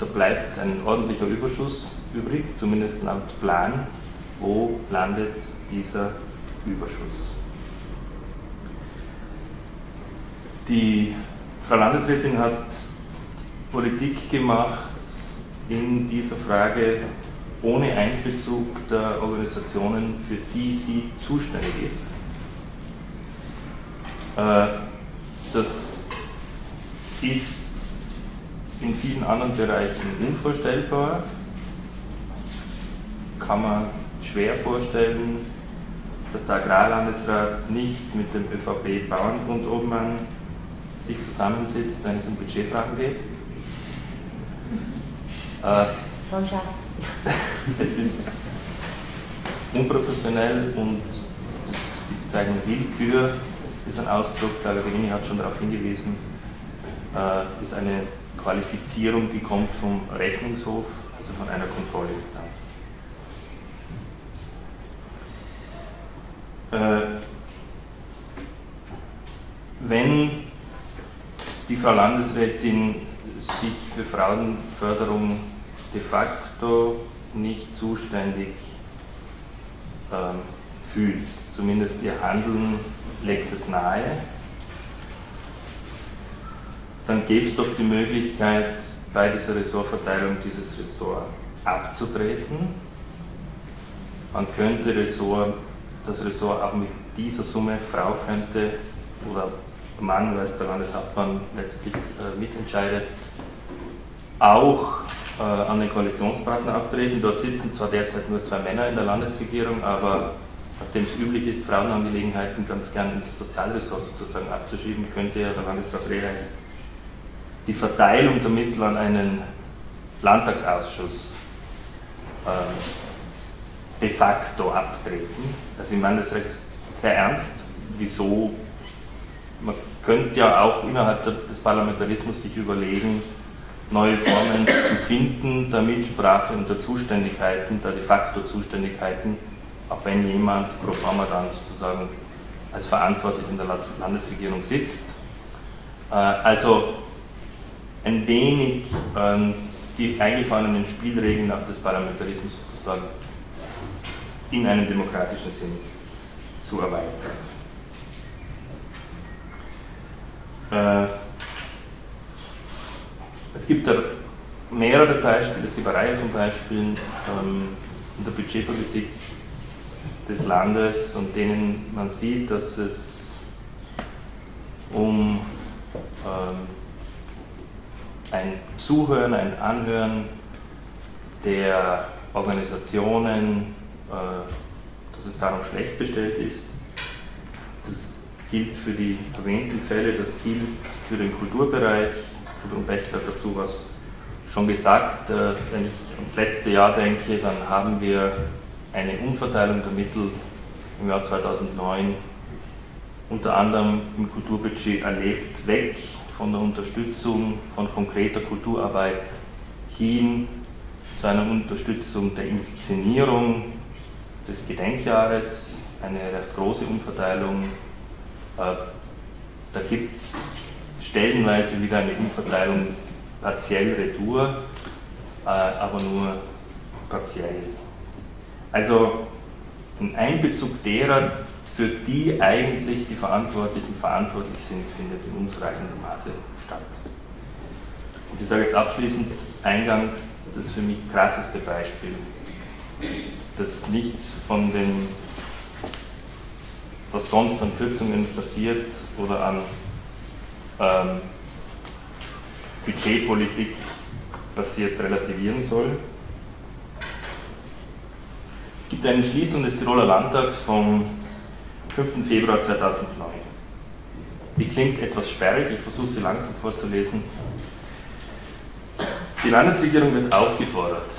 Da bleibt ein ordentlicher Überschuss übrig, zumindest laut Plan. Wo landet dieser Überschuss? Die Frau Landesrätin hat Politik gemacht in dieser Frage ohne Einbezug der Organisationen, für die sie zuständig ist. Äh, das ist in vielen anderen Bereichen unvorstellbar, kann man schwer vorstellen, dass der Agrarlandesrat nicht mit dem ÖVP-Bauernbund oben an sich zusammensitzt, wenn es um Budgetfragen geht. Äh, es ist unprofessionell und die Bezeichnung Willkür ist ein Ausdruck, Frau Rini hat schon darauf hingewiesen, äh, ist eine Qualifizierung, die kommt vom Rechnungshof, also von einer Kontrollinstanz. Wenn die Frau Landesrätin sich für Frauenförderung de facto nicht zuständig ähm, fühlt, zumindest ihr Handeln legt es nahe, dann gäbe es doch die Möglichkeit, bei dieser Ressortverteilung dieses Ressort abzutreten. Man könnte Ressort, das Ressort auch mit dieser Summe, Frau könnte oder Mann, weil es der Landeshauptmann letztlich äh, mitentscheidet, auch äh, an den Koalitionspartner abtreten. Dort sitzen zwar derzeit nur zwei Männer in der Landesregierung, aber nachdem es üblich ist, Frauenangelegenheiten ganz gern in das Sozialressort sozusagen abzuschieben, könnte ja der Landesrat Reheis die Verteilung der Mittel an einen Landtagsausschuss äh, de facto abtreten. Also ich meine das sehr ernst. Wieso? Man könnte ja auch innerhalb des Parlamentarismus sich überlegen, neue Formen zu finden der Mitsprache und der Zuständigkeiten, der de facto Zuständigkeiten auch wenn jemand pro forma dann sozusagen als verantwortlich in der Landesregierung sitzt. Äh, also ein wenig ähm, die eingefahrenen Spielregeln auch des Parlamentarismus sozusagen in einem demokratischen Sinn zu erweitern. Äh, es gibt da mehrere Beispiele, es gibt eine Reihe von Beispielen. Ähm, in der Budgetpolitik des Landes und denen man sieht, dass es um ähm, ein Zuhören, ein Anhören der Organisationen, dass es darum schlecht bestellt ist. Das gilt für die erwähnten Fälle, das gilt für den Kulturbereich. Gudrun Becht hat dazu was schon gesagt. Äh, wenn ich ans letzte Jahr denke, dann haben wir eine Umverteilung der Mittel im Jahr 2009 unter anderem im Kulturbudget erlebt, weg von der Unterstützung von konkreter Kulturarbeit hin zu einer Unterstützung der Inszenierung des Gedenkjahres, eine recht große Umverteilung. Äh, da gibt es stellenweise wieder eine Umverteilung partiell retour, äh, aber nur partiell. Also ein Einbezug derer, für die eigentlich die Verantwortlichen verantwortlich sind, findet in unzureichendem Maße statt. Und ich sage jetzt abschließend eingangs das für mich krasseste Beispiel, dass nichts von dem, was sonst an Kürzungen passiert oder an ähm, Budgetpolitik passiert, relativieren soll. Es gibt eine Entschließung des Tiroler Landtags vom 5. Februar 2009. Die klingt etwas sperrig, ich versuche sie langsam vorzulesen. Die Landesregierung wird aufgefordert,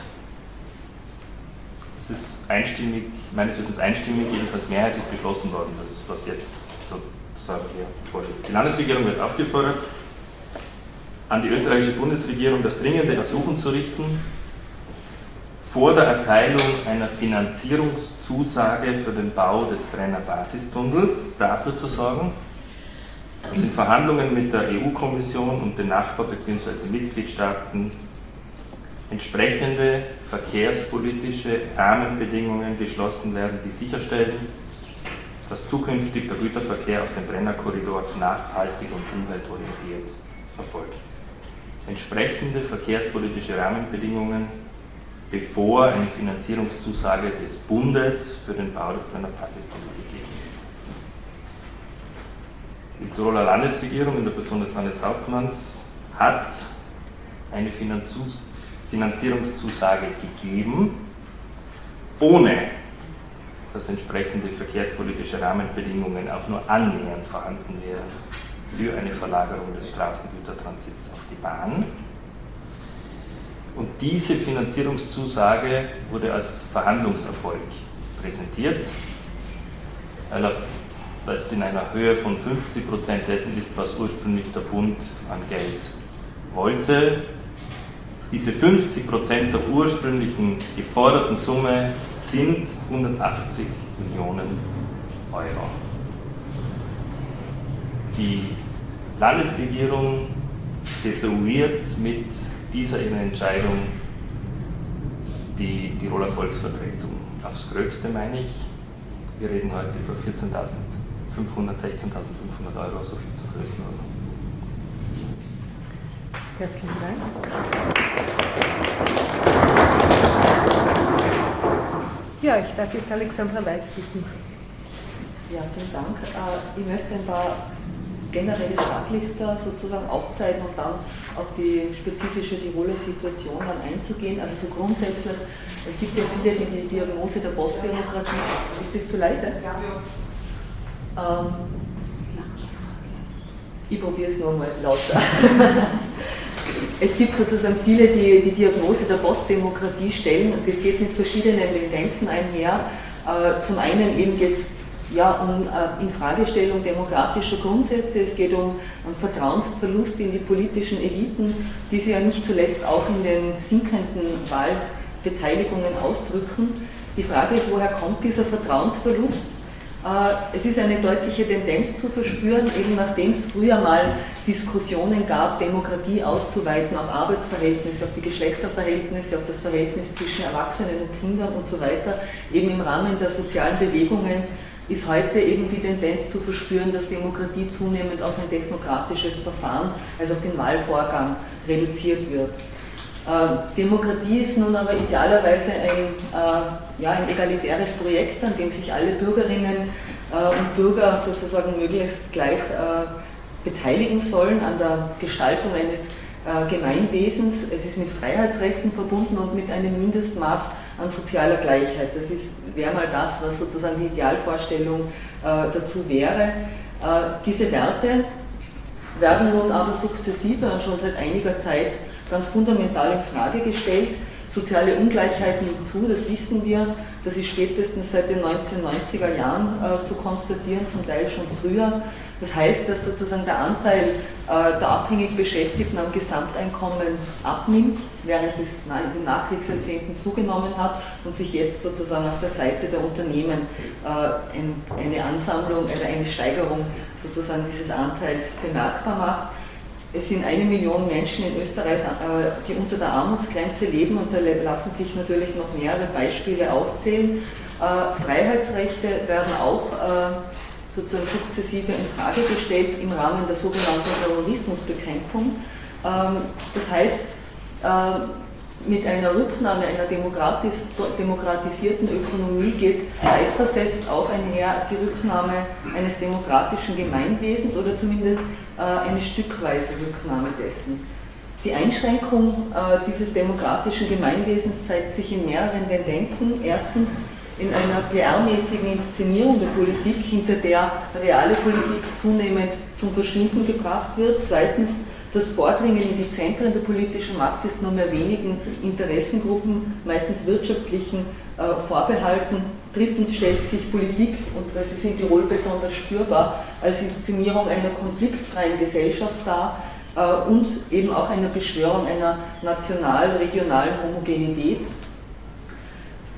es ist einstimmig, meines Wissens einstimmig, jedenfalls mehrheitlich beschlossen worden, das, was jetzt sozusagen hier vorliegt. Die Landesregierung wird aufgefordert, an die österreichische Bundesregierung das dringende Ersuchen zu richten, vor der Erteilung einer Finanzierungszusage für den Bau des Brenner Basistunnels dafür zu sorgen, dass in Verhandlungen mit der EU-Kommission und den Nachbar- bzw. Mitgliedstaaten entsprechende verkehrspolitische Rahmenbedingungen geschlossen werden, die sicherstellen, dass zukünftig der Güterverkehr auf dem Brennerkorridor nachhaltig und umweltorientiert erfolgt. Entsprechende verkehrspolitische Rahmenbedingungen, bevor eine Finanzierungszusage des Bundes für den Bau des Brenner Passes gegeben wird. Die Tiroler Landesregierung in der Person des Landeshauptmanns hat eine Finanzierungszusage gegeben, ohne dass entsprechende verkehrspolitische Rahmenbedingungen auch nur annähernd vorhanden wären für eine Verlagerung des Straßengütertransits auf die Bahn. Und diese Finanzierungszusage wurde als Verhandlungserfolg präsentiert, weil es in einer Höhe von 50 Prozent dessen ist, was ursprünglich der Bund an Geld wollte. Diese 50 Prozent der ursprünglichen geforderten Summe sind 180 Millionen Euro. Die Landesregierung desavouiert mit dieser Entscheidung die Tiroler Volksvertretung. Aufs Gröbste meine ich, wir reden heute über 14.500, 16.500 Euro, so viel zur Größenordnung. Herzlichen Dank. Ja, ich darf jetzt Alexandra Weiß bitten. Ja, vielen Dank. Äh, ich möchte ein paar generelle Schlaglichter sozusagen aufzeigen und dann auf die spezifische Tiroler Situation dann einzugehen. Also so grundsätzlich, es gibt ja viele, die die Diagnose der Postbürokratie, ist das zu leise? Ja. Ähm, ich probiere es nochmal lauter. es gibt sozusagen viele, die die Diagnose der Postdemokratie stellen und das geht mit verschiedenen Tendenzen einher. Äh, zum einen eben jetzt ja, um äh, Infragestellung demokratischer Grundsätze, es geht um Vertrauensverlust in die politischen Eliten, die sie ja nicht zuletzt auch in den sinkenden Wahlbeteiligungen ausdrücken. Die Frage ist, woher kommt dieser Vertrauensverlust? Äh, es ist eine deutliche Tendenz zu verspüren, eben nachdem es früher mal Diskussionen gab, Demokratie auszuweiten auf Arbeitsverhältnisse, auf die Geschlechterverhältnisse, auf das Verhältnis zwischen Erwachsenen und Kindern und so weiter, eben im Rahmen der sozialen Bewegungen ist heute eben die Tendenz zu verspüren, dass Demokratie zunehmend auf ein technokratisches Verfahren, also auf den Wahlvorgang reduziert wird. Demokratie ist nun aber idealerweise ein, ja, ein egalitäres Projekt, an dem sich alle Bürgerinnen und Bürger sozusagen möglichst gleich beteiligen sollen an der Gestaltung eines Gemeinwesens. Es ist mit Freiheitsrechten verbunden und mit einem Mindestmaß an sozialer Gleichheit. Das wäre mal das, was sozusagen die Idealvorstellung äh, dazu wäre. Äh, diese Werte werden nun aber sukzessive und schon seit einiger Zeit ganz fundamental in Frage gestellt. Soziale Ungleichheit nimmt zu, das wissen wir. Das ist spätestens seit den 1990er Jahren äh, zu konstatieren, zum Teil schon früher. Das heißt, dass sozusagen der Anteil äh, der abhängig Beschäftigten am Gesamteinkommen abnimmt, während es in den Nachkriegsjahrzehnten zugenommen hat und sich jetzt sozusagen auf der Seite der Unternehmen äh, eine Ansammlung oder eine Steigerung sozusagen dieses Anteils bemerkbar macht. Es sind eine Million Menschen in Österreich, äh, die unter der Armutsgrenze leben und da lassen sich natürlich noch mehrere Beispiele aufzählen. Freiheitsrechte werden auch sozusagen sukzessive in Frage gestellt im Rahmen der sogenannten Terrorismusbekämpfung. Ähm, das heißt, mit einer Rücknahme einer demokratis demokratisierten Ökonomie geht zeitversetzt auch einher die Rücknahme eines demokratischen Gemeinwesens oder zumindest äh, eine stückweise Rücknahme dessen. Die Einschränkung äh, dieses demokratischen Gemeinwesens zeigt sich in mehreren Tendenzen. Erstens in einer PR-mäßigen Inszenierung der Politik, hinter der reale Politik zunehmend zum Verschwinden gebracht wird. Zweitens, das Vordringen in die Zentren der politischen Macht ist nur mehr wenigen Interessengruppen, meistens wirtschaftlichen, äh, vorbehalten. Drittens stellt sich Politik, und das ist in Tirol besonders spürbar, als Inszenierung einer konfliktfreien Gesellschaft dar äh, und eben auch einer Beschwörung einer national-regionalen Homogenität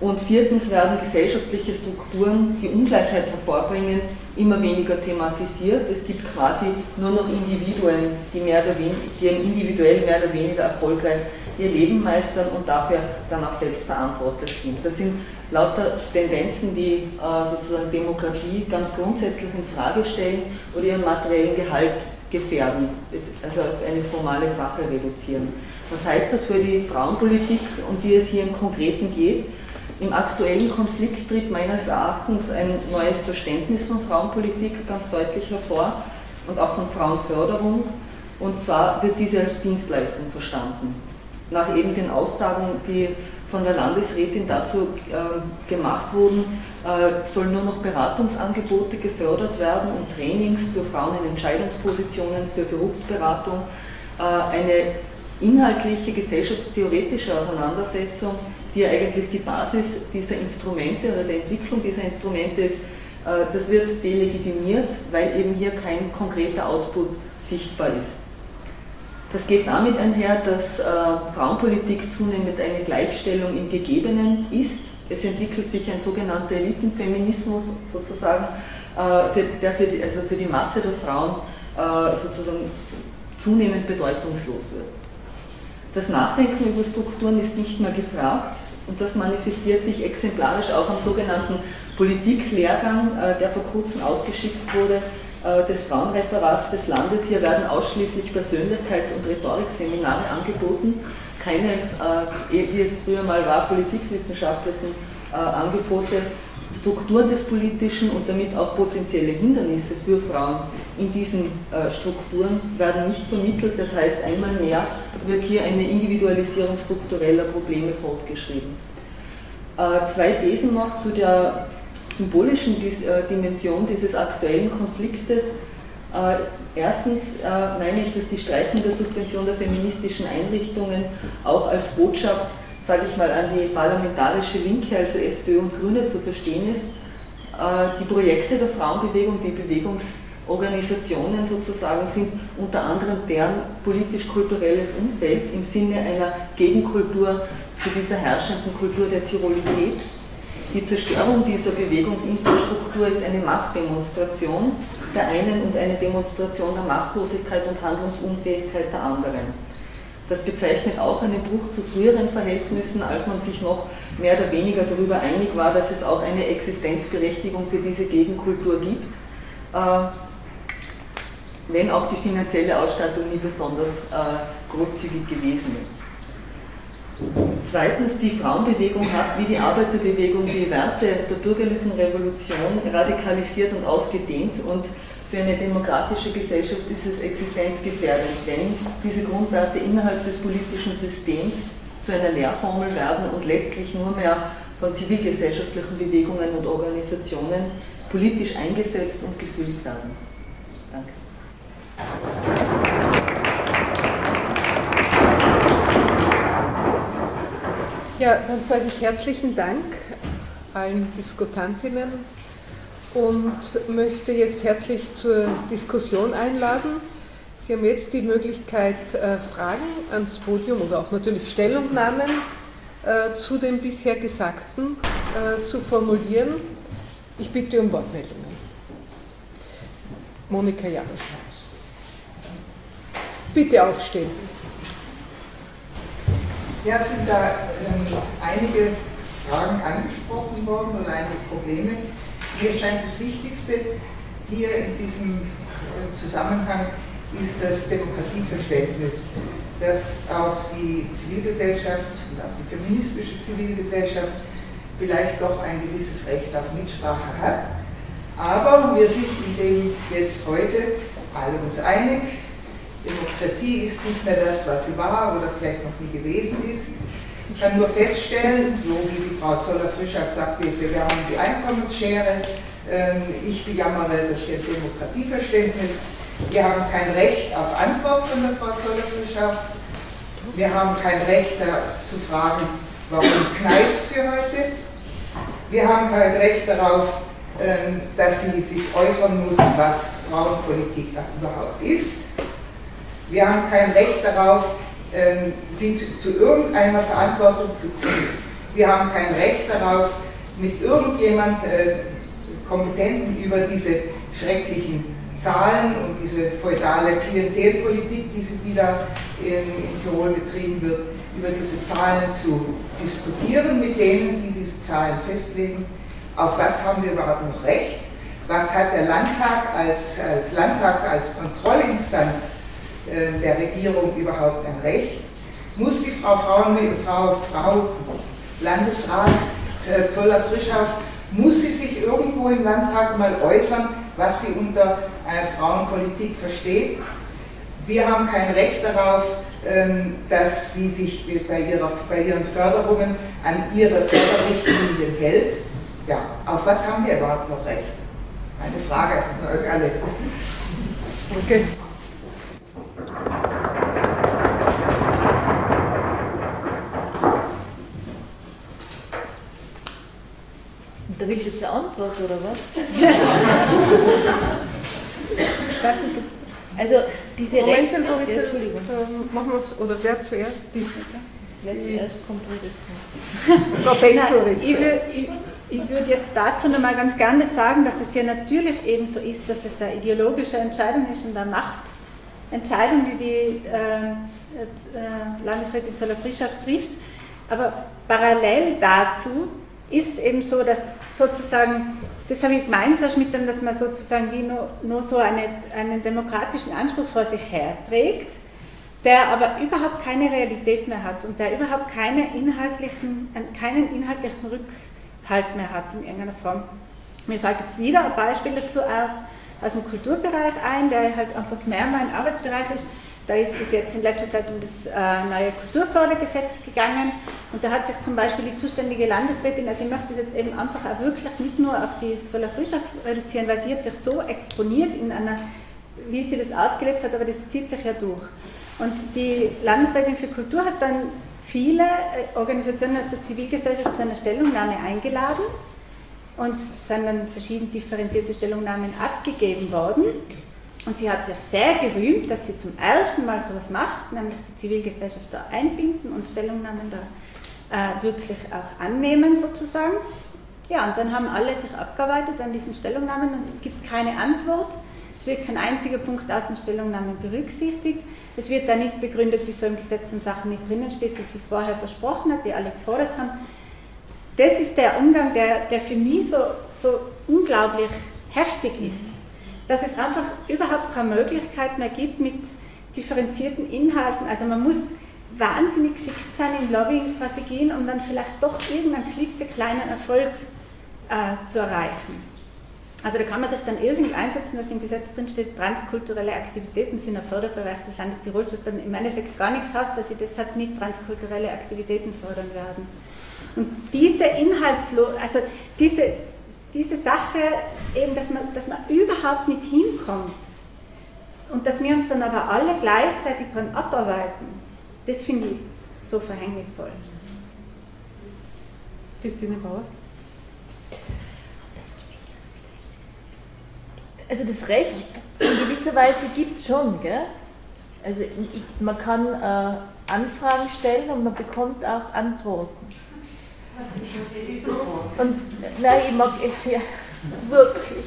und viertens werden gesellschaftliche Strukturen, die Ungleichheit hervorbringen, immer weniger thematisiert. Es gibt quasi nur noch Individuen, die, mehr oder weniger, die individuell mehr oder weniger erfolgreich ihr Leben meistern und dafür dann auch selbst verantwortlich sind. Das sind lauter Tendenzen, die äh, sozusagen Demokratie ganz grundsätzlich in Frage stellen oder ihren materiellen Gehalt gefährden, also eine formale Sache reduzieren. Was heißt das für die Frauenpolitik, um die es hier im Konkreten geht? Im aktuellen Konflikt tritt meines Erachtens ein neues Verständnis von Frauenpolitik ganz deutlich hervor und auch von Frauenförderung. Und zwar wird diese als Dienstleistung verstanden. Nach eben den Aussagen, die von der Landesrätin dazu äh, gemacht wurden, äh, sollen nur noch Beratungsangebote gefördert werden und Trainings für Frauen in Entscheidungspositionen, für Berufsberatung, äh, eine inhaltliche gesellschaftstheoretische Auseinandersetzung die eigentlich die Basis dieser Instrumente oder der Entwicklung dieser Instrumente ist, äh, das wird delegitimiert, weil eben hier kein konkreter Output sichtbar ist. Das geht damit einher, dass äh, Frauenpolitik zunehmend eine Gleichstellung im Gegebenen ist. Es entwickelt sich ein sogenannter Elitenfeminismus sozusagen, äh, der für die, also für die Masse der Frauen sozusagen zunehmend bedeutungslos wird. Das Nachdenken über Strukturen ist nicht mehr gefragt und das manifestiert sich exemplarisch auch am sogenannten Politiklehrgang, äh, der vor kurzem ausgeschickt wurde, äh, des Frauenreferats des Landes. Hier werden ausschließlich Persönlichkeits- und Rhetorikseminare angeboten, keine, äh, wie es früher mal war, politikwissenschaftlichen Angebote Strukturen des Politischen und damit auch potenzielle Hindernisse für Frauen in diesen äh, Strukturen werden nicht vermittelt. Das heißt, einmal mehr wird hier eine Individualisierung struktureller Probleme fortgeschrieben. Äh, zwei Thesen noch zu der symbolischen äh, Dimension dieses aktuellen Konfliktes. Erstens meine ich, dass die Streitung der Subvention der feministischen Einrichtungen auch als Botschaft sage ich mal, an die parlamentarische Linke, also SPÖ und Grüne zu verstehen ist. Äh, die Projekte der Frauenbewegung, die Bewegungsorganisationen sozusagen, sind unter anderem deren politisch-kulturelles Umfeld im Sinne einer Gegenkultur zu dieser herrschenden Kultur der Tirolität. Die Zerstörung dieser Bewegungsinfrastruktur ist eine Machtdemonstration der einen und eine Demonstration der Machtlosigkeit und Handlungsunfähigkeit der anderen. Das bezeichnet auch einen Bruch zu früheren Verhältnissen, als man sich noch mehr oder weniger darüber einig war, dass es auch eine Existenzberechtigung für diese Gegenkultur gibt, äh, wenn auch die finanzielle Ausstattung nie besonders äh, großzügig gewesen ist. Zweitens, die Frauenbewegung hat wie die Arbeiterbewegung die Werte der bürgerlichen Revolution radikalisiert und ausgedehnt und für eine demokratische Gesellschaft ist es existenzgefährdend, wenn diese Grundwerte innerhalb des politischen Systems zu einer Lehrformel werden und letztlich nur mehr von zivilgesellschaftlichen Bewegungen und Organisationen politisch eingesetzt und gefüllt werden. Danke. Ja, dann sage ich herzlichen Dank allen Diskutantinnen und möchte jetzt herzlich zur Diskussion einladen. Sie haben jetzt die Möglichkeit, äh, Fragen ans Podium oder auch natürlich Stellungnahmen äh, zu dem bisher Gesagten äh, zu formulieren. Ich bitte um Wortmeldungen. Monika Janisch. Bitte aufstehen. Ja, es sind da ähm, einige Fragen angesprochen worden und einige Probleme. Mir scheint das Wichtigste hier in diesem äh, Zusammenhang ist das Demokratieverständnis, dass auch die Zivilgesellschaft und auch die feministische Zivilgesellschaft vielleicht doch ein gewisses Recht auf Mitsprache hat. Aber wir sind in dem jetzt heute alle uns einig, Demokratie ist nicht mehr das, was sie war oder vielleicht noch nie gewesen ist. Ich kann nur feststellen, so wie die Frau Zoller-Frischhaft sagt, wir bejammern die Einkommensschere, ähm, ich bejammere das Demokratieverständnis. Wir haben kein Recht auf Antwort von der Frau Zoller-Frischhaft. Wir haben kein Recht zu fragen, warum kneift sie heute. Wir haben kein Recht darauf, ähm, dass sie sich äußern muss, was Frauenpolitik überhaupt ist. Wir haben kein Recht darauf, sie zu, zu irgendeiner Verantwortung zu ziehen. Wir haben kein Recht darauf, mit irgendjemand äh, Kompetenten über diese schrecklichen Zahlen und diese feudale Klientelpolitik, die, da in, in Tirol betrieben wird, über diese Zahlen zu diskutieren mit denen, die diese Zahlen festlegen. Auf was haben wir überhaupt noch Recht? Was hat der Landtag als, als Landtags, als Kontrollinstanz der Regierung überhaupt ein Recht? Muss die Frau, Frauen, Frau, Frau Landesrat Zoller-Frischhaft, muss sie sich irgendwo im Landtag mal äußern, was sie unter äh, Frauenpolitik versteht? Wir haben kein Recht darauf, ähm, dass sie sich bei, ihrer, bei ihren Förderungen an ihre Förderrichtlinien hält. Ja, auf was haben wir überhaupt noch Recht? Eine Frage an euch alle. Okay. Da will ich jetzt eine Antwort, oder was? also diese Moment, Rechte... Moment, ja, Entschuldigung. Ähm, machen wir oder wer zuerst? Die, Wer zuerst kommt, redet Frau Pechtoritz. Ich würde ich, ich würd jetzt dazu nochmal ganz gerne sagen, dass es ja natürlich eben so ist, dass es eine ideologische Entscheidung ist und eine Machtentscheidung, die die äh, äh, Landesrätin Zoller-Frischhaft trifft. Aber parallel dazu ist es eben so, dass sozusagen, das habe ich gemeint, mit dem, dass man sozusagen wie nur, nur so eine, einen demokratischen Anspruch vor sich herträgt, der aber überhaupt keine Realität mehr hat und der überhaupt keine inhaltlichen, keinen inhaltlichen Rückhalt mehr hat in irgendeiner Form. Mir fällt jetzt wieder ein Beispiel dazu aus, aus dem Kulturbereich ein, der halt einfach mehr mein Arbeitsbereich ist. Da ist es jetzt in letzter Zeit um das äh, neue Kulturfördergesetz gegangen und da hat sich zum Beispiel die zuständige Landesrätin, also ich möchte das jetzt eben einfach auch wirklich nicht nur auf die Zoller Frischer reduzieren, weil sie hat sich so exponiert in einer, wie sie das ausgelebt hat, aber das zieht sich ja durch. Und die Landesrätin für Kultur hat dann viele äh, Organisationen aus der Zivilgesellschaft zu einer Stellungnahme eingeladen und es sind dann verschiedene differenzierte Stellungnahmen abgegeben worden. Und sie hat sich sehr gerühmt, dass sie zum ersten Mal sowas macht, nämlich die Zivilgesellschaft da einbinden und Stellungnahmen da äh, wirklich auch annehmen sozusagen. Ja, und dann haben alle sich abgearbeitet an diesen Stellungnahmen und es gibt keine Antwort. Es wird kein einziger Punkt aus den Stellungnahmen berücksichtigt. Es wird da nicht begründet, wieso im Gesetz in Sachen nicht drinnen steht, die sie vorher versprochen hat, die alle gefordert haben. Das ist der Umgang, der, der für mich so, so unglaublich heftig ist dass es einfach überhaupt keine Möglichkeit mehr gibt mit differenzierten Inhalten. Also man muss wahnsinnig geschickt sind in Lobbying-Strategien, um dann vielleicht doch irgendeinen klitzekleinen Erfolg äh, zu erreichen. Also da kann man sich dann irrsinnig einsetzen, dass im Gesetz drin steht, transkulturelle Aktivitäten sind ein Förderbereich des Landes Tirols, was dann im Endeffekt gar nichts heißt, weil sie deshalb nicht transkulturelle Aktivitäten fördern werden. Und diese Inhaltslo also diese, diese Sache, eben, dass man, dass man überhaupt nicht hinkommt und dass wir uns dann aber alle gleichzeitig dran abarbeiten, das finde ich so verhängnisvoll. Christine Bauer? Also das Recht in gewisser Weise gibt es schon, gell? Also man kann äh, Anfragen stellen und man bekommt auch Antworten. Und nein, ich mag, ja, wirklich.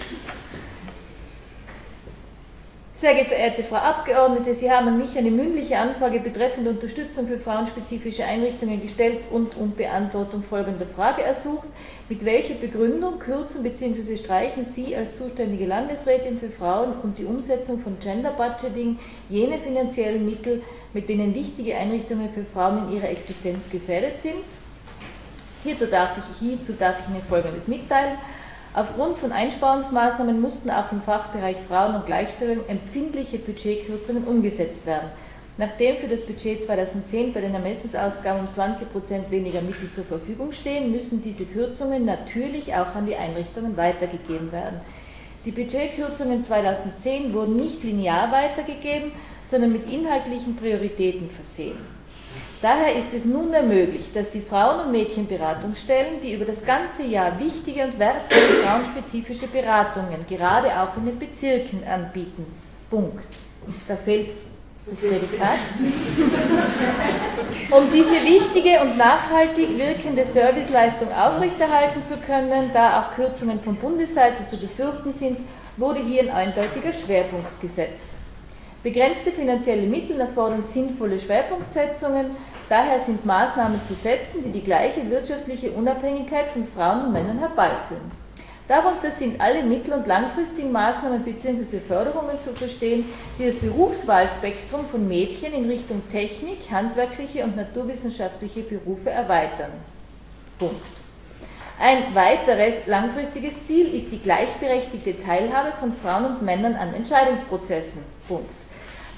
Sehr geverehrte Frau Abgeordnete, Sie haben an mich eine mündliche Anfrage betreffend Unterstützung für frauenspezifische Einrichtungen gestellt und um Beantwortung folgender Frage ersucht. Mit welcher Begründung kürzen bzw. streichen Sie als zuständige Landesrätin für Frauen und die Umsetzung von Gender Budgeting jene finanziellen Mittel, mit denen wichtige Einrichtungen für Frauen in ihrer Existenz gefährdet sind? Hierzu darf ich, hierzu darf ich Ihnen Folgendes mitteilen. Aufgrund von Einsparungsmaßnahmen mussten auch im Fachbereich Frauen und Gleichstellung empfindliche Budgetkürzungen umgesetzt werden. Nachdem für das Budget 2010 bei den Ermessensausgaben 20% weniger Mittel zur Verfügung stehen, müssen diese Kürzungen natürlich auch an die Einrichtungen weitergegeben werden. Die Budgetkürzungen 2010 wurden nicht linear weitergegeben, sondern mit inhaltlichen Prioritäten versehen. Daher ist es nunmehr möglich, dass die Frauen- und Mädchenberatungsstellen, die über das ganze Jahr wichtige und wertvolle frauenspezifische Beratungen, gerade auch in den Bezirken, anbieten. Punkt. Da fehlt das Prädikat. Um diese wichtige und nachhaltig wirkende Serviceleistung aufrechterhalten zu können, da auch Kürzungen von Bundesseite zu befürchten sind, wurde hier ein eindeutiger Schwerpunkt gesetzt. Begrenzte finanzielle Mittel erfordern sinnvolle Schwerpunktsetzungen, daher sind Maßnahmen zu setzen, die die gleiche wirtschaftliche Unabhängigkeit von Frauen und Männern herbeiführen. Darunter sind alle mittel- und langfristigen Maßnahmen bzw. Förderungen zu verstehen, die das Berufswahlspektrum von Mädchen in Richtung Technik, handwerkliche und naturwissenschaftliche Berufe erweitern. Punkt. Ein weiteres langfristiges Ziel ist die gleichberechtigte Teilhabe von Frauen und Männern an Entscheidungsprozessen. Punkt.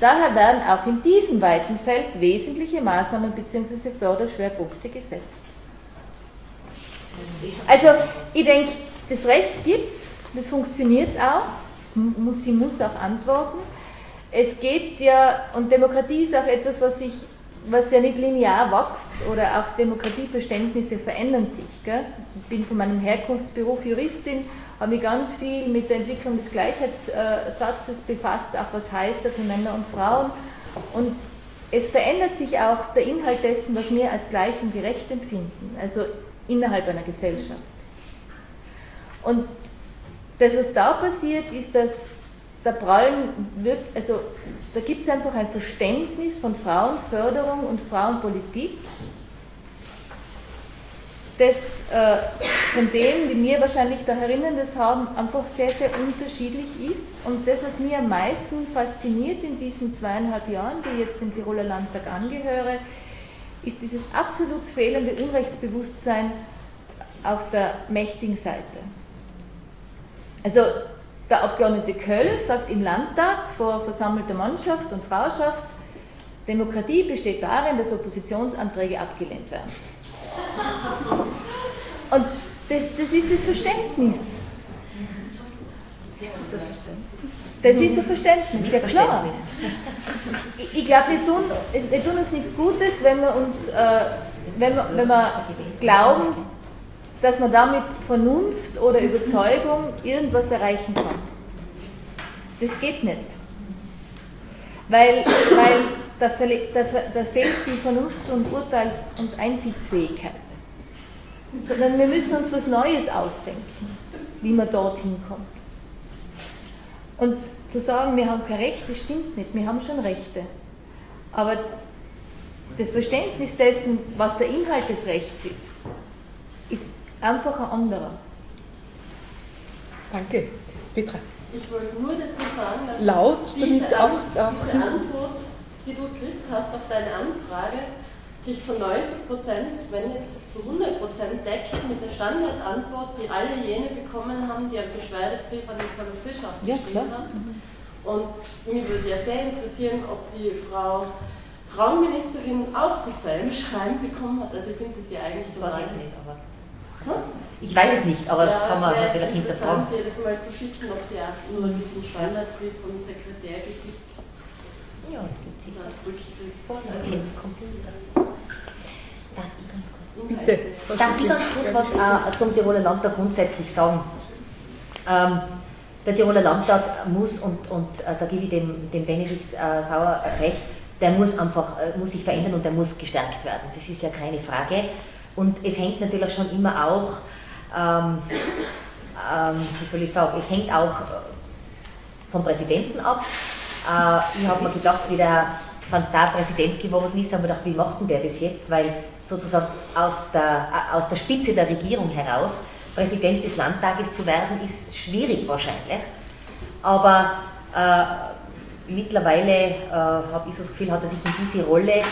Daher werden auch in diesem weiten Feld wesentliche Maßnahmen bzw. Förderschwerpunkte gesetzt. Also ich denke, das Recht gibt es, das funktioniert auch, muss, sie muss auch antworten. Es geht ja, und Demokratie ist auch etwas, was, sich, was ja nicht linear wächst oder auch Demokratieverständnisse verändern sich. Gell? Ich bin von meinem Herkunftsberuf Juristin habe mich ganz viel mit der Entwicklung des Gleichheitssatzes befasst, auch was heißt er für Männer und Frauen. Und es verändert sich auch der Inhalt dessen, was wir als gleich und gerecht empfinden, also innerhalb einer Gesellschaft. Und das, was da passiert, ist, dass da prallen, also da gibt es einfach ein Verständnis von Frauenförderung und Frauenpolitik das äh, von dem, die mir wahrscheinlich da herinnen das haben, einfach sehr, sehr unterschiedlich ist. Und das, was mir am meisten fasziniert in diesen zweieinhalb Jahren, die ich jetzt dem Tiroler Landtag angehöre, ist dieses absolut fehlende Unrechtsbewusstsein auf der mächtigen Seite. Also der Abgeordnete Köll sagt im Landtag vor versammelter Mannschaft und Frauschaft, Demokratie besteht darin, dass Oppositionsanträge abgelehnt werden. Und das, das ist das Verständnis. Ist das ein Verständnis? Das ist ein Verständnis, ja klar. Ich, ich glaube, wir tun, wir tun uns nichts Gutes, wenn wir uns, äh, wenn, wir, wenn wir glauben, dass man damit Vernunft oder Überzeugung irgendwas erreichen kann. Das geht nicht. Weil, weil da, da, da fehlt die Vernunfts- und Urteils- und Einsichtsfähigkeit. Sondern wir müssen uns was Neues ausdenken, wie man dorthin kommt. Und zu sagen, wir haben kein Recht, das stimmt nicht, wir haben schon Rechte. Aber das Verständnis dessen, was der Inhalt des Rechts ist, ist einfach ein anderer. Danke. Petra. Ich wollte nur dazu sagen, dass Laut, diese, damit auch, auch diese Antwort die du gekriegt hast auf deine Anfrage, sich zu 90 Prozent, wenn nicht zu 100 Prozent deckt mit der Standardantwort, die alle jene bekommen haben, die einen Beschwerdebrief an die Zollfrischhaft ja, geschrieben haben. Mhm. Und mich würde ja sehr interessieren, ob die Frau Frauenministerin auch dasselbe Schreiben bekommen hat. Also ich finde das ja eigentlich so. weiß ich nicht, aber. Hm? Ich weiß es nicht, aber ja, das kann man natürlich hinterfragen. dir das mal zu schicken, ob sie auch nur diesen Standardbrief vom Sekretär gekriegt ja, Zurückkriegt. Also Darf ich ganz kurz, Bitte. Darf ich ganz kurz was äh, zum Tiroler Landtag grundsätzlich sagen? Ähm, der Tiroler Landtag muss, und, und äh, da gebe ich dem, dem Benedikt äh, Sauer recht, der muss einfach äh, muss sich verändern und der muss gestärkt werden. Das ist ja keine Frage. Und es hängt natürlich schon immer auch, ähm, ähm, wie soll ich sagen, es hängt auch vom Präsidenten ab. Äh, ich habe mir gedacht, wie der Van Staar Präsident geworden ist, haben wir gedacht, wie macht denn der das jetzt? Weil sozusagen aus der, aus der Spitze der Regierung heraus Präsident des Landtages zu werden, ist schwierig wahrscheinlich. Aber äh, mittlerweile äh, habe ich so das Gefühl, hat er sich in diese Rolle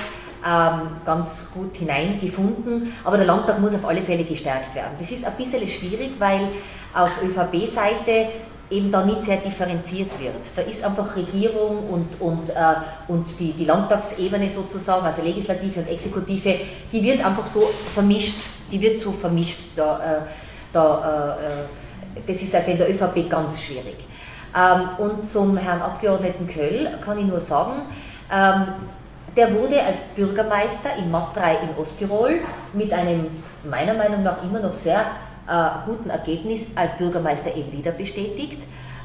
ähm, ganz gut hineingefunden. Aber der Landtag muss auf alle Fälle gestärkt werden. Das ist ein bisschen schwierig, weil auf ÖVP-Seite eben da nicht sehr differenziert wird. Da ist einfach Regierung und, und, äh, und die, die Landtagsebene sozusagen, also Legislative und Exekutive, die wird einfach so vermischt, die wird so vermischt. Da, äh, da, äh, das ist also in der ÖVP ganz schwierig. Ähm, und zum Herrn Abgeordneten Köll kann ich nur sagen, ähm, der wurde als Bürgermeister in Matrei in Osttirol mit einem meiner Meinung nach immer noch sehr äh, guten Ergebnis als Bürgermeister eben wieder bestätigt.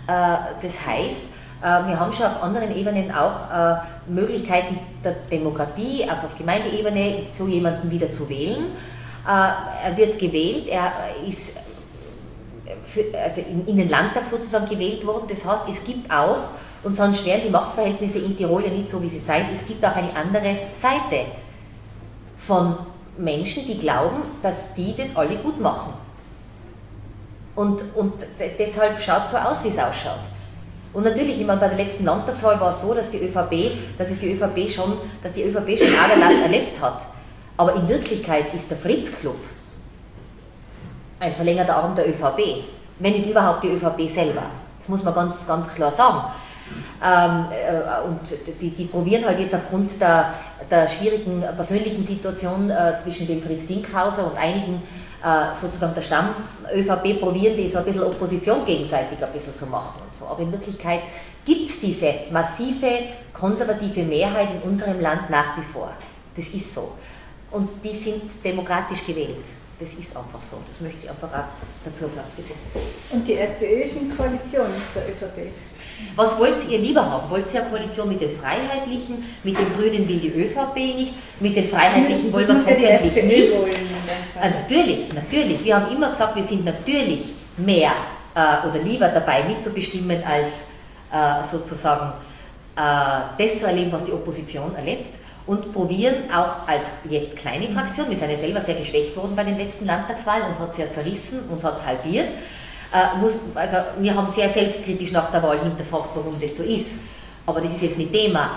Äh, das heißt, äh, wir haben schon auf anderen Ebenen auch äh, Möglichkeiten der Demokratie, auch auf Gemeindeebene, so jemanden wieder zu wählen. Äh, er wird gewählt, er ist für, also in, in, den Landtag sozusagen gewählt worden. Das heißt, es gibt auch, und sonst wären die Machtverhältnisse in Tirol ja nicht so, wie sie sein, es gibt auch eine andere Seite von Menschen, die glauben, dass die das alle gut machen. Und, und deshalb schaut es so aus, wie es ausschaut. Und natürlich, ich meine, bei der letzten Landtagswahl war es so, dass die ÖVP, dass die ÖVP schon, dass die ÖVP schon Aderlass erlebt hat. Aber in Wirklichkeit ist der Fritz Club ein verlängerter Arm der ÖVP, wenn nicht überhaupt die ÖVP selber. Das muss man ganz, ganz klar sagen. Ähm, äh, und die, die, probieren halt jetzt aufgrund der, der schwierigen persönlichen Situation äh, zwischen dem Fritz Dinkhauser und einigen sozusagen der Stamm ÖVP probieren die so ein bisschen Opposition gegenseitig ein bisschen zu machen und so. Aber in Wirklichkeit gibt es diese massive konservative Mehrheit in unserem Land nach wie vor. Das ist so. Und die sind demokratisch gewählt. Das ist einfach so. Das möchte ich einfach auch dazu sagen, bitte. Und die SPÖ ist in Koalition mit der ÖVP. Was wollt ihr lieber haben? Wollt ihr eine Koalition mit den Freiheitlichen? Mit den Grünen will die ÖVP nicht? Mit den Freiheitlichen wollen wir es hoffentlich nicht. Äh, natürlich, natürlich. Wir haben immer gesagt, wir sind natürlich mehr äh, oder lieber dabei mitzubestimmen, als äh, sozusagen äh, das zu erleben, was die Opposition erlebt. Und probieren auch als jetzt kleine Fraktion, wir sind ja selber sehr geschwächt worden bei den letzten Landtagswahlen, uns hat es ja zerrissen, uns hat es halbiert äh, muss, also wir haben sehr selbstkritisch nach der Wahl hinterfragt, warum das so ist. Aber das ist jetzt nicht Thema.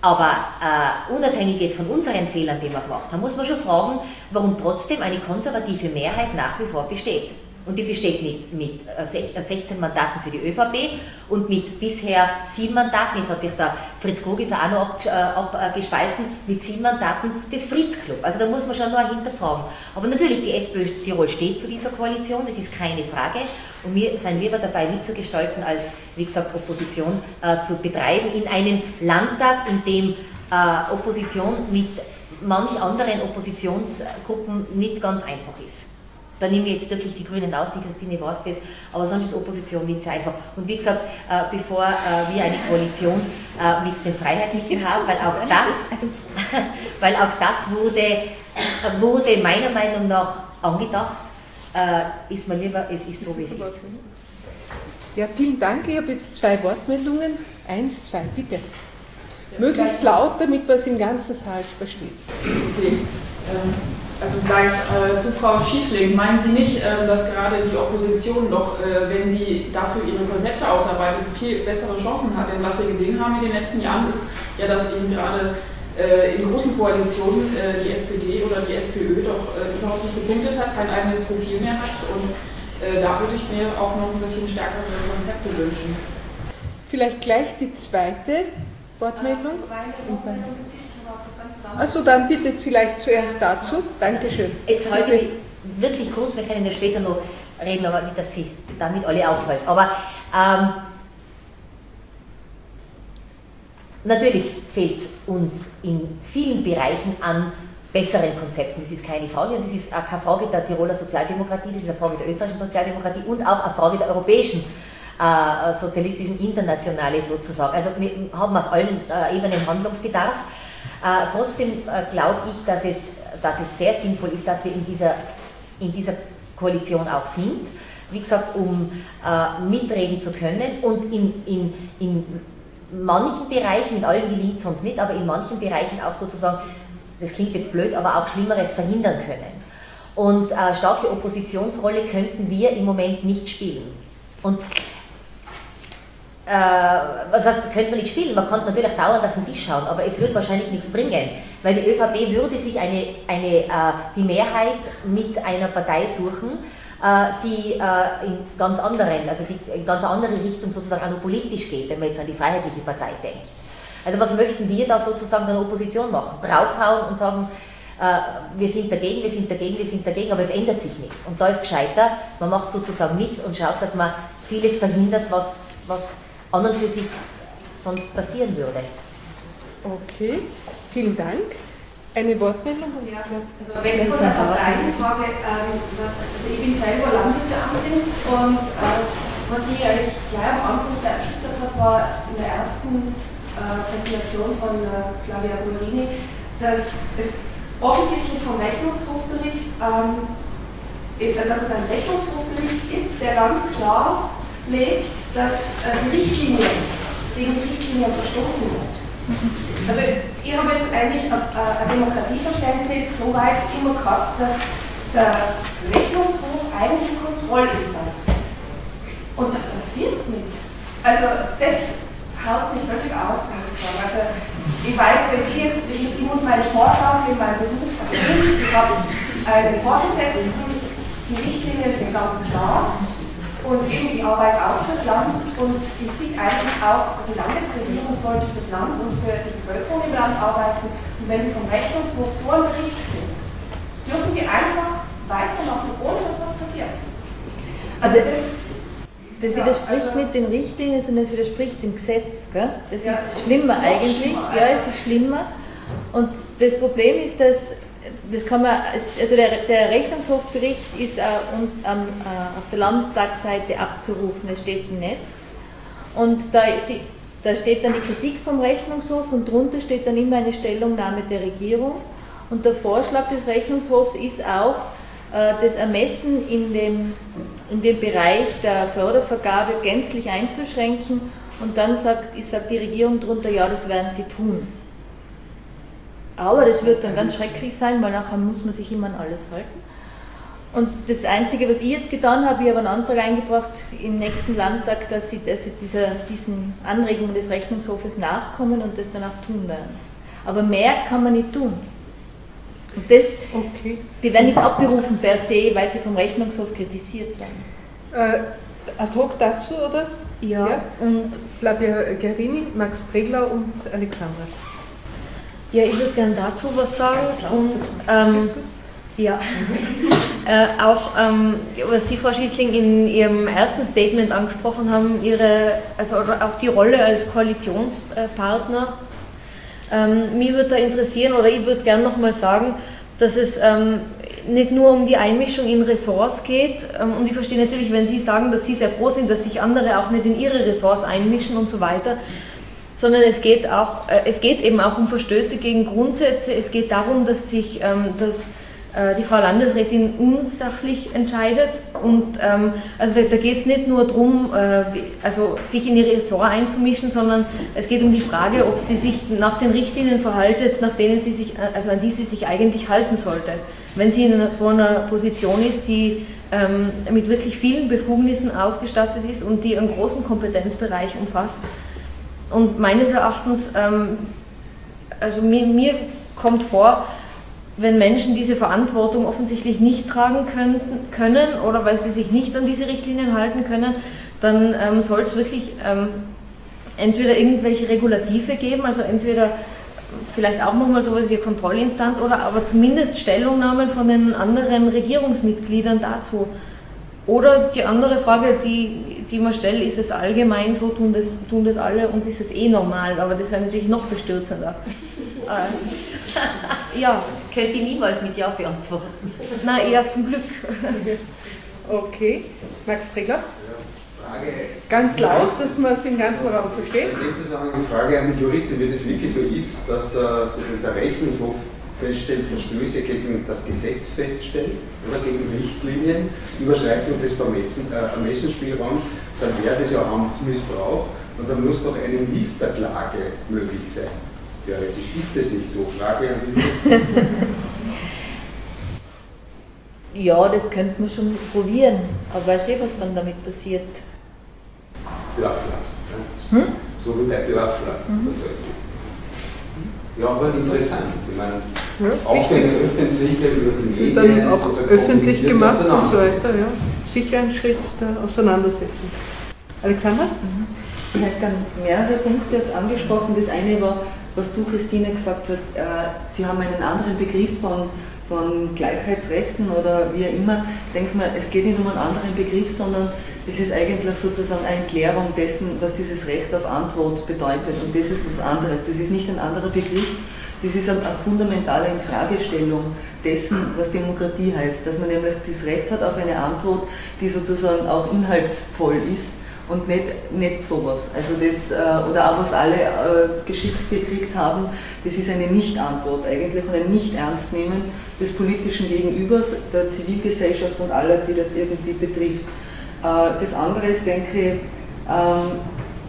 Aber äh, unabhängig jetzt von unseren Fehlern, die wir gemacht haben, muss man schon fragen, warum trotzdem eine konservative Mehrheit nach wie vor besteht. Und die besteht mit, mit 16 äh, äh, Mandaten für die ÖVP und mit bisher sieben Mandaten, jetzt hat sich der Fritz Krogiser auch noch abgespalten, mit sieben Mandaten des Fritz Club. Also da muss man schon noch hinterfragen. Aber natürlich, die SPÖ Tirol steht zu dieser Koalition, das ist keine Frage. Und wir sind lieber dabei mitzugestalten, als, wie gesagt, Opposition äh, zu betreiben in einem Landtag, in dem äh, Opposition mit manch anderen Oppositionsgruppen nicht ganz einfach ist. Da nehme ich jetzt wirklich die Grünen aus, die Christine weiß das, aber sonst ist Opposition nicht so einfach. Und wie gesagt, äh, bevor äh, wir eine Koalition äh, mit den Freiheitlichen haben, weil auch das, weil auch das wurde, wurde meiner Meinung nach angedacht, ist mir lieber, es ist so, wie es ist. Ja, vielen Dank. Ich habe jetzt zwei Wortmeldungen. Eins, zwei, bitte. Möglichst laut, damit man es im ganzen Saal versteht. Okay. Ähm Also gleich äh, zu Frau Schießling. Meinen Sie nicht, äh, dass gerade die Opposition doch, äh, wenn sie dafür ihre Konzepte ausarbeitet, viel bessere Chancen hat? Denn was wir gesehen haben in den letzten Jahren ist ja, dass eben gerade äh, in großen Koalitionen äh, die SPD oder die SPÖ doch äh, überhaupt nicht gepunktet hat, kein eigenes Profil mehr hat. Und da würde ich mir auch noch ein bisschen stärkere Konzepte wünschen. Vielleicht gleich die zweite Wortmeldung. Also dann bitte vielleicht zuerst dazu. Dankeschön. Jetzt heute wirklich kurz, wir können ja später noch reden, aber nicht, dass Sie damit alle aufhält. Aber ähm, natürlich fehlt es uns in vielen Bereichen an besseren Konzepten. Das ist keine Frage und das ist auch keine Frage der Tiroler Sozialdemokratie, das ist eine Frage der österreichischen Sozialdemokratie und auch eine Frage der europäischen äh, sozialistischen Internationale sozusagen. Also wir haben auf allen äh, Ebenen Handlungsbedarf. Äh, trotzdem äh, glaube ich, dass es, dass es sehr sinnvoll ist, dass wir in dieser, in dieser Koalition auch sind. Wie gesagt, um äh, mitreden zu können und in, in, in manchen Bereichen, in allen gelingt es uns nicht, aber in manchen Bereichen auch sozusagen, das klingt jetzt blöd, aber auch Schlimmeres verhindern können. Und äh, starke Oppositionsrolle könnten wir im Moment nicht spielen. Und äh, was heißt, könnte man nicht spielen, man könnte natürlich dauernd auf den Tisch schauen, aber es wird wahrscheinlich nichts bringen, weil die ÖVP würde sich eine, eine, äh, die Mehrheit mit einer Partei suchen, die äh, in ganz anderen, also die in ganz andere Richtung sozusagen auch politisch geht, wenn man jetzt an die Freiheitliche Partei denkt. Also was möchten wir da sozusagen der Opposition machen? Draufhauen und sagen, äh, wir sind dagegen, wir sind dagegen, wir sind dagegen, aber es ändert sich nichts. Und da ist gescheiter, man macht sozusagen mit und schaut, dass man vieles verhindert, was, was an und für sich sonst passieren würde. Okay, vielen Dank. Eine Wortmeldung? Ja, also wenn von der Parteienfrage, ähm, was, also ich bin selber Landesbeamtin und äh, was mich eigentlich gleich am Anfang sehr erschüttert hat, war in der ersten äh, Präsentation von äh, Flavia Guerini, dass es offensichtlich vom Rechnungshofbericht, ähm, dass es einen Rechnungshofbericht gibt, der ganz klar legt, dass äh, die Richtlinie gegen die Richtlinie verstoßen wird. Also ich habe jetzt eigentlich ein, ein Demokratieverständnis so weit immer gehabt, dass der Rechnungshof eigentlich Kontrollinstanz ist. Und da passiert nichts. Also das haut mich völlig auf, muss ich sagen. Also ich weiß, wenn ich jetzt, ich, ich muss meinen Vortrag in meinem Beruf erfüllen, ich habe einen Vorgesetzten, die Richtlinien sind ganz klar, und eben, ich arbeite auch fürs Land und ich sehe eigentlich auch, die Landesregierung sollte fürs Land und für die Bevölkerung im Land arbeiten. Und wenn wir vom Rechnungshof so einen Bericht kriegen, dürfen die einfach weitermachen, ohne dass was passiert. Also das, das widerspricht ja, also nicht den Richtlinien, sondern es widerspricht dem Gesetz. Gell? Das ja, ist schlimmer eigentlich. Schlimmer. Ja, es ist schlimmer. Und das Problem ist, dass das kann man, also der, der Rechnungshofbericht ist äh, um, ähm, äh, auf der Landtagsseite abzurufen, es steht im Netz. Und da, da steht dann die Kritik vom Rechnungshof und drunter steht dann immer eine Stellungnahme der Regierung. Und der Vorschlag des Rechnungshofs ist auch, äh, das Ermessen in dem, in dem Bereich der Fördervergabe gänzlich einzuschränken. Und dann sagt, sagt die Regierung drunter, ja, das werden sie tun. Aber das wird dann ganz schrecklich sein, weil nachher muss man sich immer an alles halten. Und das Einzige, was ich jetzt getan habe, ich habe einen Antrag eingebracht im nächsten Landtag, dass sie, dass sie dieser, diesen Anregungen des Rechnungshofes nachkommen und das dann auch tun werden. Aber mehr kann man nicht tun. Und das, okay. die werden nicht abberufen per se, weil sie vom Rechnungshof kritisiert werden. Äh, ad hoc dazu, oder? Ja. ja. Und Flavia Gerini, Max Pregler und Alexandra. Ja, ich würde gerne dazu was sagen. Und ähm, ja, äh, auch ähm, was Sie, Frau Schießling, in Ihrem ersten Statement angesprochen haben, Ihre, also auch die Rolle als Koalitionspartner. Ähm, mich würde da interessieren, oder ich würde gerne nochmal sagen, dass es ähm, nicht nur um die Einmischung in Ressorts geht. Ähm, und ich verstehe natürlich, wenn Sie sagen, dass Sie sehr froh sind, dass sich andere auch nicht in Ihre Ressorts einmischen und so weiter sondern es geht, auch, äh, es geht eben auch um Verstöße gegen Grundsätze. Es geht darum, dass sich ähm, dass, äh, die Frau Landesrätin unsachlich entscheidet. Und ähm, also da, geht es nicht nur darum, äh, also sich in ihr Ressort einzumischen, sondern es geht um die Frage, ob sie sich nach den Richtlinien verhaltet, nach denen sie sich, also an die sie sich eigentlich halten sollte. wenn sie in so einer Position ist, die ähm, mit wirklich vielen Befugnissen ausgestattet ist und die einen großen Kompetenzbereich umfasst. Und meines Erachtens, ähm, also mir, mir kommt vor, wenn Menschen diese Verantwortung offensichtlich nicht tragen können, können oder weil sie sich nicht an diese Richtlinien halten können, dann ähm, soll es wirklich ähm, entweder irgendwelche Regulative geben, also entweder vielleicht auch nochmal sowas wie Kontrollinstanz oder aber zumindest Stellungnahmen von den anderen Regierungsmitgliedern dazu. Oder die andere Frage, die, die man stellt, ist es allgemein so, tun das, tun das alle und ist es eh normal? Aber das wäre natürlich noch bestürzender. äh, ja. Das könnte ich niemals mit Ja beantworten. Nein, eher zum Glück. Okay. Max Pregler? Frage. Ganz laut, dass man es im ganzen Raum versteht. In dem Zusammenhang eine Frage an die Juristin, wie das wirklich so ist, dass der, sozusagen der Rechnungshof feststellt, Verstöße gegen das Gesetz feststellt oder gegen Richtlinien, Überschreitung des Vermessen, äh, Ermessensspielraums, dann wäre das ja Amtsmissbrauch und dann muss doch eine Ministerklage möglich sein. Theoretisch ist das nicht so. Frage an die. Ja, das könnte man schon probieren, aber weißt du, was dann damit passiert? Dörfler. Hm? So wie bei Dörfler. Mhm. Ja, aber interessant. Ich meine, ja, auch wenn öffentliche über die Medien. Dann auch öffentlich gemacht und so weiter, ja. Sicher ein Schritt der Auseinandersetzung. Alexander? Mhm. Ich hätte gerne mehrere Punkte jetzt angesprochen. Das eine war, was du, Christine, gesagt hast, äh, Sie haben einen anderen Begriff von von Gleichheitsrechten oder wie auch immer, denke mal, es geht nicht um einen anderen Begriff, sondern es ist eigentlich sozusagen eine Erklärung dessen, was dieses Recht auf Antwort bedeutet. Und das ist was anderes. Das ist nicht ein anderer Begriff, das ist eine fundamentale Infragestellung dessen, was Demokratie heißt. Dass man nämlich das Recht hat auf eine Antwort, die sozusagen auch inhaltsvoll ist und nicht, nicht sowas. Also das, äh, oder auch was alle äh, geschickt gekriegt haben, das ist eine Nicht-Antwort eigentlich und ein Nicht-Ernstnehmen des politischen Gegenübers, der Zivilgesellschaft und aller, die das irgendwie betrifft. Äh, das andere ist, denke ich, ähm,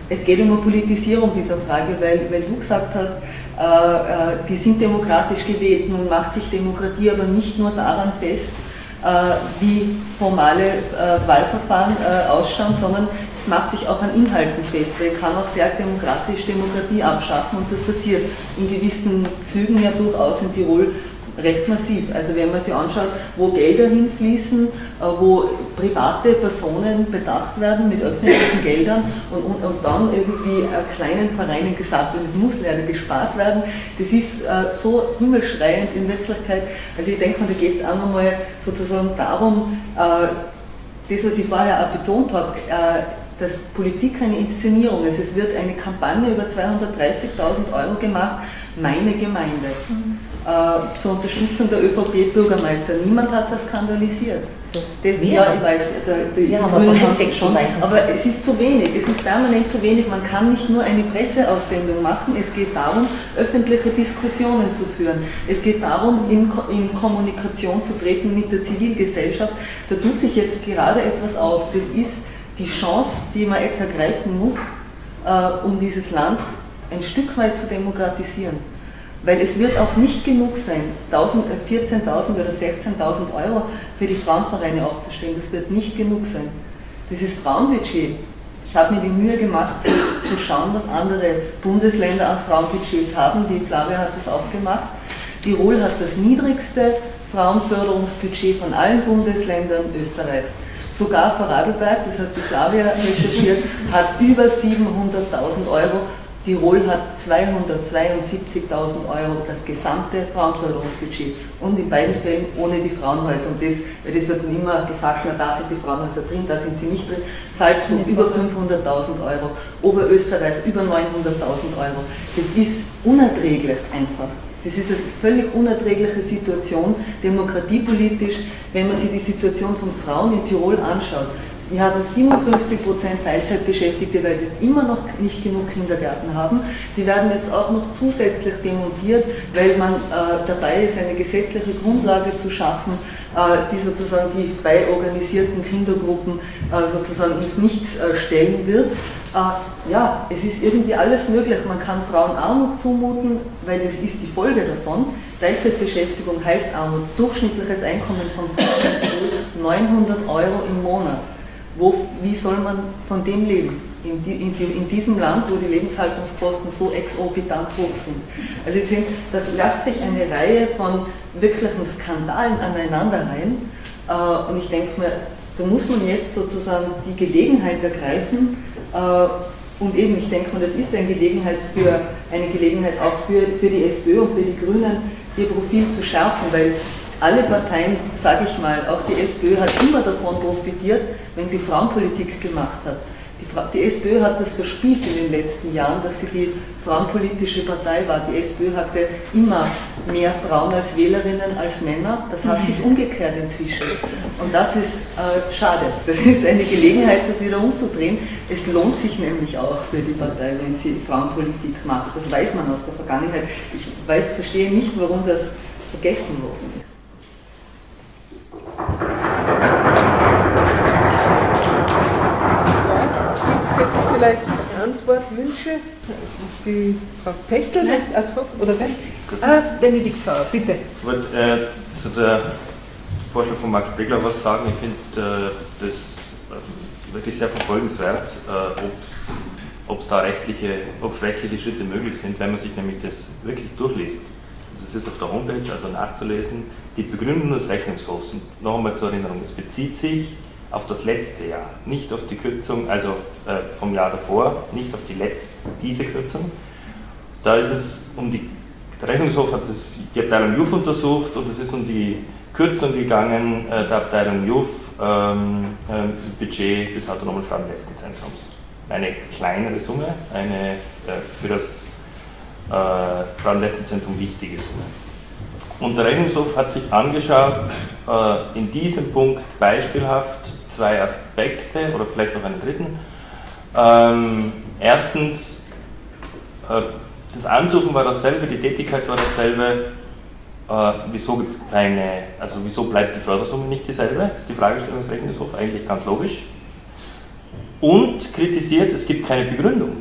es geht um eine Politisierung dieser Frage, weil, weil du gesagt hast, die sind demokratisch gewählt. Nun macht sich Demokratie aber nicht nur daran fest, wie formale Wahlverfahren ausschauen, sondern es macht sich auch an Inhalten fest, ich kann auch sehr demokratisch Demokratie abschaffen und das passiert in gewissen Zügen ja durchaus in Tirol recht massiv. Also wenn man sich anschaut, wo Gelder hinfließen, äh, wo private Personen bedacht werden mit öffentlichen Geldern und, und, und dann irgendwie äh, kleinen Vereinen gesagt wird, es muss leider gespart werden, das ist äh, so himmelschreiend in Wirklichkeit. Also ich denke mal, da geht es auch nochmal sozusagen darum, das, was ich vorher auch betont habe, dass Politik eine Inszenierung ist. Es wird eine Kampagne über 230.000 Euro gemacht, meine Gemeinde, mhm. Äh, zur Unterstützung der ÖVP-Bürgermeister. Niemand hat das skandalisiert. Das, ja, ich weiß, der, der ja, aber, schon, aber es ist zu wenig, es ist permanent zu wenig. Man kann nicht nur eine Presseaussendung machen, es geht darum, öffentliche Diskussionen zu führen. Es geht darum, in, in Kommunikation zu treten mit der Zivilgesellschaft. Da tut sich jetzt gerade etwas auf. Das ist die Chance, die man jetzt ergreifen muss, äh, um dieses Land ein Stück weit zu demokratisieren. Weil es wird auch nicht genug sein, 14.000 äh, oder 16.000 Euro für die Frauenvereine aufzustellen. Das wird nicht genug sein. Dieses Frauenbudget, ich habe mir die Mühe gemacht zu, zu schauen, was andere Bundesländer an Frauenbudgets haben. Die Flavia hat das auch gemacht. Tirol hat das niedrigste Frauenförderungsbudget von allen Bundesländern Österreichs. Sogar Vorarlberg, das hat die Flavia recherchiert, hat über 700.000 Euro. Tirol hat 272.000 Euro das gesamte Frauenförderungsbudget und in beiden Fällen ohne die Frauenhäuser. Und das, weil das wird dann immer gesagt, na da sind die Frauenhäuser drin, da sind sie nicht drin. Salzburg über 500.000 Euro, Oberösterreich über 900.000 Euro. Das ist unerträglich einfach. Das ist eine völlig unerträgliche Situation, demokratiepolitisch, wenn man sich die Situation von Frauen in Tirol anschaut. Wir haben 57% Teilzeitbeschäftigte, weil wir immer noch nicht genug Kindergärten haben. Die werden jetzt auch noch zusätzlich demontiert, weil man äh, dabei ist, eine gesetzliche Grundlage zu schaffen, äh, die sozusagen die frei organisierten Kindergruppen äh, sozusagen ins Nichts äh, stellen wird. Ja, es ist irgendwie alles möglich. Man kann Frauen Armut zumuten, weil das ist die Folge davon. Teilzeitbeschäftigung heißt Armut, durchschnittliches Einkommen von 900 Euro im Monat. Wo, wie soll man von dem leben? In, die, in, die, in, diesem Land, wo die Lebenshaltungskosten so exorbitant hoch sind. Also sind, das lässt sich eine Reihe von wirklichen Skandalen aneinanderreihen. Äh, und ich denke mir, da muss man jetzt sozusagen die Gelegenheit ergreifen, äh, und eben, ich denke, und das ist eine Gelegenheit für eine Gelegenheit auch für, für die FPÖ und für die Grünen, ihr Profil zu schärfen, weil alle Parteien, sage ich mal, auch die SPÖ hat immer davon profitiert, wenn sie Frauenpolitik gemacht hat. Die, die, SPÖ hat das verspielt in den letzten Jahren, dass sie die frauenpolitische Partei war. Die SPÖ hatte immer mehr Frauen als Wählerinnen als Männer. Das hat sich umgekehrt inzwischen. Und das ist äh, schade. Das ist eine Gelegenheit, das wieder umzudrehen. Es lohnt sich nämlich auch für die Partei, wenn sie Frauenpolitik macht. Das weiß man aus der Vergangenheit. Ich weiß, verstehe nicht, warum das vergessen worden ist. Jetzt vielleicht Antwortwünsche? Die Frau Pechtel hat ad hoc, oder wer? Ah, Benedikt Sauer, bitte. Ich wollte äh, zu der Vorschlag von Max Begler was sagen. Ich finde äh, das wirklich sehr verfolgenswert, äh, ob es da rechtliche, ob rechtliche Schritte möglich sind, wenn man sich nämlich das wirklich durchliest. Das ist auf der Homepage, also nachzulesen. Die Begründung des Rechnungshofs, und noch einmal zur Erinnerung, es bezieht sich auf das letzte Jahr, nicht auf die Kürzung, also äh, vom Jahr davor, nicht auf die letzte, diese Kürzung. Da ist es um die, der Rechnungshof hat das, die Abteilung JUF untersucht und es ist um die Kürzung gegangen äh, der Abteilung JUF ähm, äh, Budget des Autonomen Frauenlesbenzentrums. Eine kleinere Summe, eine äh, für das äh, Frauenlesbenzentrum wichtige Summe. Und der Rechnungshof hat sich angeschaut, äh, in diesem Punkt beispielhaft zwei Aspekte oder vielleicht noch einen dritten. Ähm, erstens, äh, das Ansuchen war dasselbe, die Tätigkeit war dasselbe. Äh, wieso gibt es keine, also wieso bleibt die Fördersumme nicht dieselbe? Ist die Fragestellung des Rechnungshofs eigentlich ganz logisch. Und kritisiert, es gibt keine Begründung.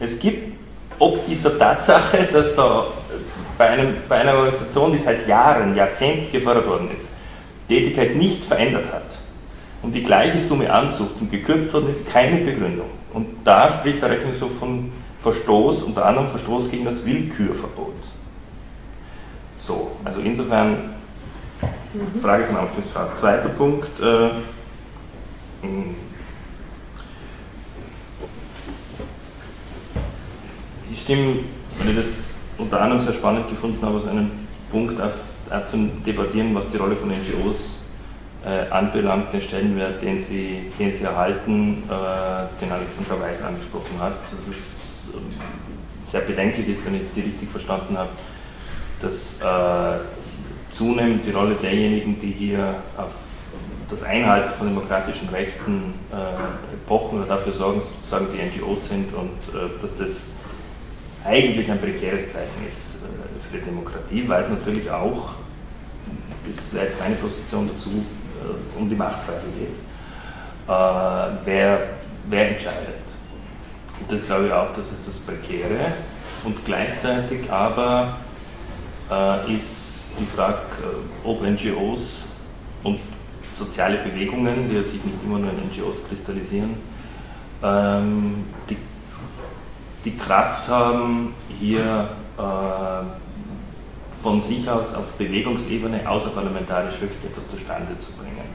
Es gibt, ob dieser Tatsache, dass da bei, einem, bei einer Organisation, die seit Jahren, Jahrzehnten gefördert worden ist, Tätigkeit nicht verändert hat, und die gleiche Summe ansucht und gekürzt worden ist, keine Begründung. Und da spricht der Rechnungshof von Verstoß, unter anderem Verstoß gegen das Willkürverbot. So, also insofern mhm. Frage von Amtsmissbrauch. Zweiter Punkt. Äh, hm. ich stimme, weil ich das unter anderem sehr spannend gefunden habe, aus einem Punkt auf, auf zum Debattieren, was die Rolle von NGOs äh, anbelangt, den Stellenwert, den sie, den sie erhalten, äh, den Alexandra Weiß angesprochen hat. Das ist ähm, sehr bedenklich ist, wenn ich die richtig verstanden habe, dass äh, zunehmend die Rolle derjenigen, die hier auf das Einhalten von demokratischen Rechten äh, pochen oder dafür sorgen, sozusagen die NGOs sind und äh, dass das eigentlich ein prekäres Zeichen ist äh, für die Demokratie, weil es natürlich auch, das wäre jetzt meine Position dazu, äh, um die Machtfrage geht. Äh, wer, wer entscheidet? Und das glaube ich auch, das ist das Prekäre. Und gleichzeitig aber ist die Frage, ob NGOs und soziale Bewegungen, die sich nicht immer nur in NGOs kristallisieren, ähm, die, die Kraft haben, hier äh, von sich aus auf Bewegungsebene außerparlamentarisch wirklich etwas zustande zu bringen.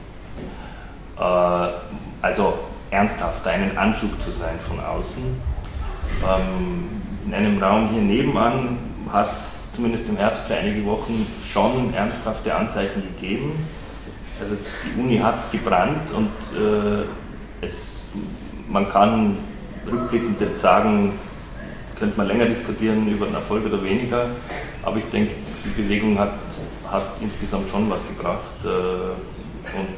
Äh, also ernsthaft einen Anschub zu sein von außen. Ähm, in einem Raum hier nebenan hat es zumindest im Herbst für einige Wochen schon ernsthafte Anzeichen gegeben. Also die Uni hat gebrannt und äh, es, man kann rückblickend jetzt sagen, könnte man länger diskutieren über den Erfolg oder weniger, aber ich denke, die Bewegung hat, hat insgesamt schon was gebracht. Äh, und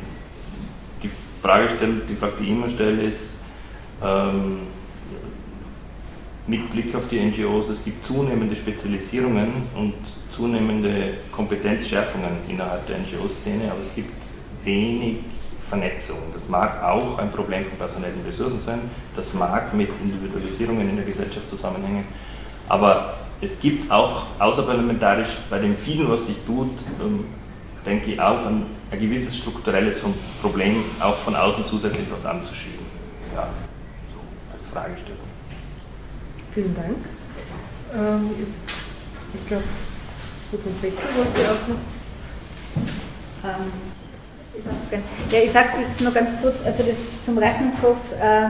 die Frage, die Frage, die ich immer stelle, ist, ähm, mit Blick auf die NGOs, es gibt zunehmende Spezialisierungen und zunehmende Kompetenzschärfungen innerhalb der NGO-Szene, aber es gibt wenig Vernetzung. Das mag auch ein Problem von personellen Ressourcen sein, das mag mit Individualisierungen in der Gesellschaft zusammenhängen, aber es gibt auch außerparlamentarisch bei dem vielen, was sich tut, ähm, denke ich auch an ein gewisses strukturelles Problem, auch von außen zusätzlich was anzuschieben. Ja, so als Fragestellung. Vielen Dank. Ähm, jetzt, ich glaube, Gudrun Fechter wollte auch noch. Ähm, ja, ich sage das nur ganz kurz, also das zum Rechnungshof äh,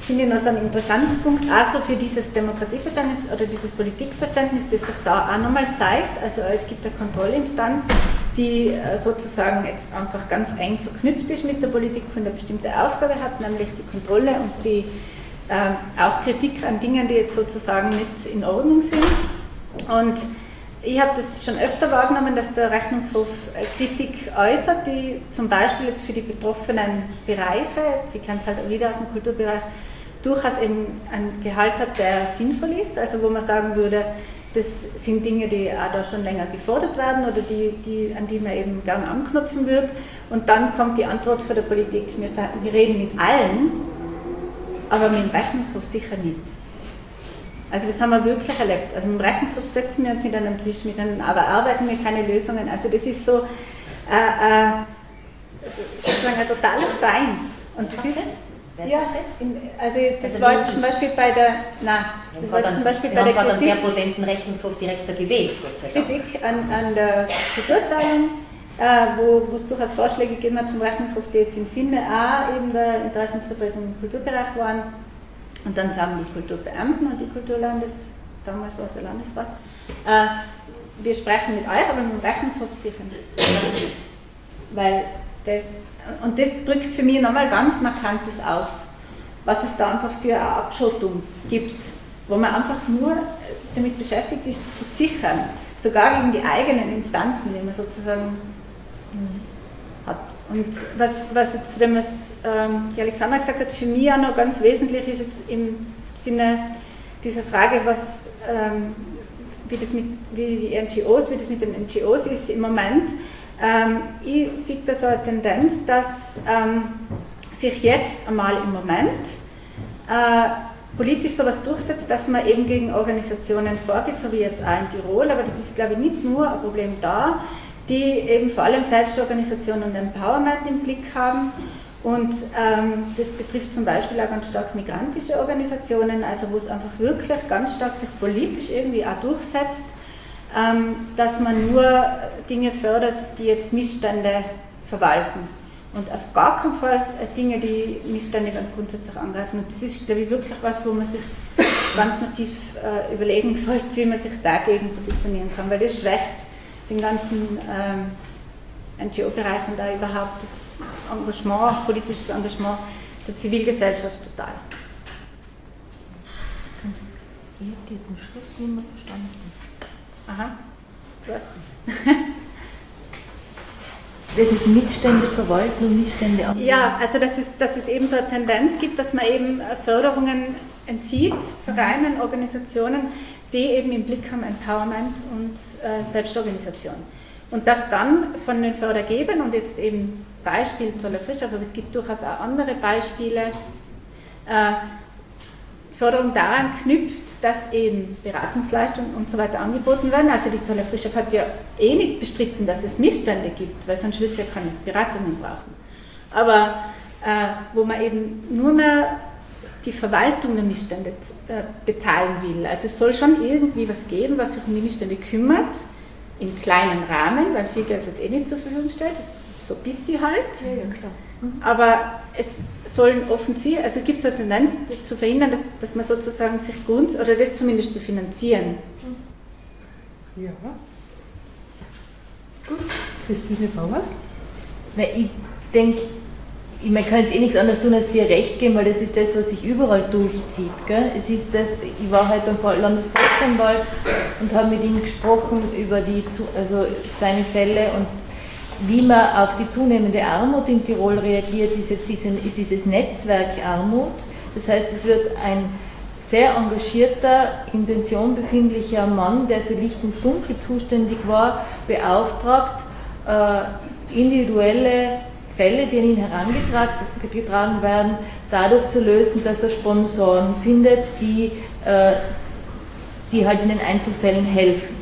finde ich noch so einen interessanten Punkt, also für dieses Demokratieverständnis oder dieses Politikverständnis, das sich da auch nochmal zeigt. Also es gibt eine Kontrollinstanz, die äh, sozusagen jetzt einfach ganz eng verknüpft ist mit der Politik und eine bestimmte Aufgabe hat, nämlich die Kontrolle und die äh, auch Kritik an Dingen, die jetzt sozusagen nicht in Ordnung sind. Und ich habe das schon öfter wahrgenommen, dass der Rechnungshof äh, Kritik äußert, die zum Beispiel jetzt für die betroffenen Bereiche, Sie kennen es halt wieder aus dem Kulturbereich, durchaus eben einen Gehalt hat, der sinnvoll ist, also wo man sagen würde, das sind Dinge, die auch da schon länger gefordert werden oder die, die, an die man eben gern anknüpfen wird. Und dann kommt die Antwort von der Politik, wir reden mit allen, aber mit dem Rechnungshof sicher nicht. Also das haben wir wirklich erlebt. Also im Rechnungshof setzen wir uns an einem Tisch mit aber arbeiten wir keine Lösungen. Also das ist so äh, äh, sozusagen ein totaler Feind. Und das ist ja, also das also war jetzt zum Beispiel bei der, nein, das war jetzt zum Beispiel bei der Kritik, sehr potenten Rechnungshof direkter gewählt, Kritik an, an der Beurteilung, äh, wo, wo es durchaus Vorschläge gegeben hat vom Rechnungshof, die jetzt im Sinne auch eben der Interessensvertretung im Kulturbereich waren und dann sagen die Kulturbeamten und die Kulturlandes, damals war es der Landesrat, äh, wir sprechen mit euch, aber mit dem Rechnungshof sicher nicht. Weil das, und das drückt für mich nochmal ganz markantes aus, was es da einfach für eine Abschottung gibt, wo man einfach nur damit beschäftigt ist, zu sichern, sogar gegen die eigenen Instanzen, die man sozusagen hat. Und was, was jetzt zu dem, was ähm, die Alexandra gesagt hat, für mich auch noch ganz wesentlich ist jetzt im Sinne dieser Frage, was, ähm, wie, das mit, wie die NGOs, wie das mit den NGOs ist im Moment. Ähm, ich sehe da so eine Tendenz, dass sich jetzt einmal im Moment äh, politisch sowas durchsetzt, dass man eben gegen Organisationen vorgeht, so wie jetzt auch in Tirol, aber das ist, glaube ich, nicht nur ein Problem da, die eben vor allem Selbstorganisation und Empowerment im Blick haben. Und ähm, das betrifft zum Beispiel auch ganz stark migrantische Organisationen, also wo es einfach wirklich ganz stark sich politisch irgendwie auch durchsetzt, ähm, dass man nur Dinge fördert, die jetzt Missstände verwalten. Und auf gar keinen Fall Dinge, die Missstände ganz grundsätzlich angreifen. Und das ist, glaube ich, wirklich was, wo man sich ganz massiv äh, überlegen sollte, wie man sich dagegen positionieren kann, weil das schwächt den ganzen ähm, NGO-Bereich und da überhaupt das Engagement, politisches Engagement der Zivilgesellschaft total. Ich habe die jetzt am Schluss nicht mehr verstanden. Aha, was? Das mit Missstände verwalten und Missstände annehmen. Ja, also dass es, dass es eben so eine Tendenz gibt, dass man eben Förderungen entzieht, Vereinen, Organisationen, die eben im Blick haben Empowerment und äh, Selbstorganisation. Und das dann von den Fördergebern und jetzt eben Beispiel Zoller Fischer, aber es gibt durchaus auch andere Beispiele, äh, Förderung daran knüpft, dass eben Beratungsleistungen und so weiter angeboten werden. Also die Zoller Frischow hat ja eh nicht bestritten, dass es Missstände gibt, weil sonst würde es ja keine Beratungen brauchen. Aber äh, wo man eben nur mehr die Verwaltung der Missstände äh, bezahlen will. Also es soll schon irgendwie was geben, was sich um die Missstände kümmert, in kleinen Rahmen, weil viel Geld wird eh nicht zur Verfügung gestellt, das ist so ein bisschen halt. Ja, ja, klar. Mhm. Aber es sollen offensichtlich, also es gibt so eine Tendenz zu verhindern, dass, dass man sozusagen sich grund, oder das zumindest zu finanzieren. Ja. Gut, Christine Bauer. Na, ich denke, man kann jetzt eh nichts anderes tun, als dir recht geben, weil das ist das, was sich überall durchzieht. Gell? Es ist das, ich war halt beim Landesvolksanwalt und habe mit ihm gesprochen über die, also seine Fälle und wie man auf die zunehmende Armut in Tirol reagiert, ist jetzt dieses, ist dieses Netzwerk Armut. Das heißt, es wird ein sehr engagierter, in Pension befindlicher Mann, der für Licht ins Dunkel zuständig war, beauftragt, äh, individuelle Fälle, die an ihn herangetragen werden, dadurch zu lösen, dass er Sponsoren findet, die äh, die halt in den Einzelfällen helfen.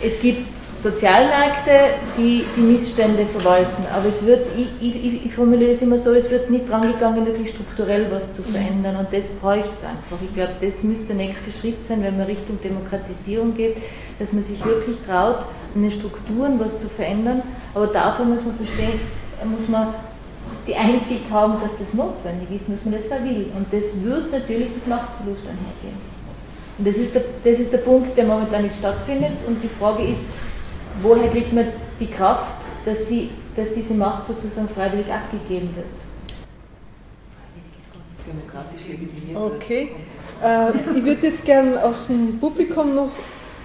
Es gibt Sozialmärkte, die die Missstände verwalten, aber es wird, ich, ich, ich formuliere es immer so, es wird nicht dran gegangen, wirklich strukturell was zu verändern und das bräuchte es einfach. Ich glaube, das müsste der nächste Schritt sein, wenn man Richtung Demokratisierung geht, dass man sich wirklich traut, in den Strukturen was zu verändern, aber dafür muss man verstehen, muss man die Einsicht haben, dass das notwendig ist dass man das will. Und das wird natürlich mit Machtverlust einhergehen. Und das ist, der, das ist der Punkt, der momentan nicht stattfindet. Und die Frage ist, woher kriegt man die Kraft, dass, sie, dass diese Macht sozusagen freiwillig abgegeben wird? Demokratisch legitimiert Okay. Äh, ich würde jetzt gerne aus dem Publikum noch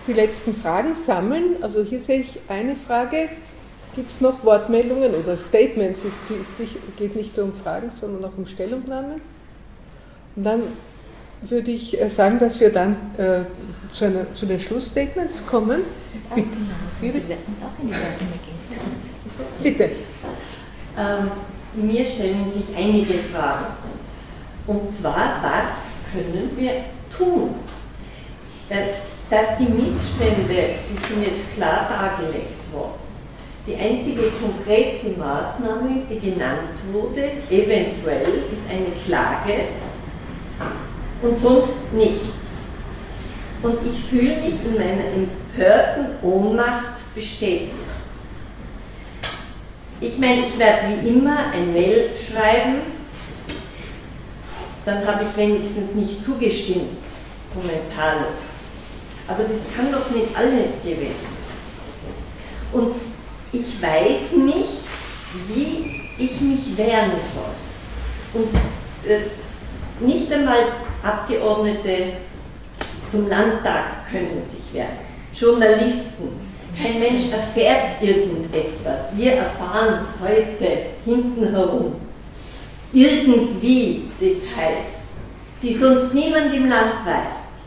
die letzten Fragen sammeln. Also hier sehe ich eine Frage. Gibt es noch Wortmeldungen oder Statements? Es geht nicht nur um Fragen, sondern auch um Stellungnahmen. Und dann würde ich äh, sagen, dass wir dann äh, zu, einer, zu, den Schlussstatements kommen. Bitte. Bitte. Ähm, mir stellen sich einige Fragen. Und zwar, was können wir tun? Äh, dass die Missstände, die sind jetzt klar dargelegt worden. Die einzige konkrete Maßnahme, die genannt wurde, eventuell, ist eine Klage und sonst nichts. Und ich fühle mich in meiner empörten Ohnmacht bestätigt. Ich meine, ich werde wie immer ein Mail schreiben, dann habe ich wenigstens nicht zugestimmt, kommentarlos. Aber das kann doch nicht alles gewesen sein. Und ich weiß nicht, wie ich mich wehren soll. Und äh, nicht einmal Abgeordnete zum Landtag können sich wehren. Journalisten. Kein Mensch erfährt irgendetwas. Wir erfahren heute hinten herum irgendwie Details, die sonst niemand im Land weiß.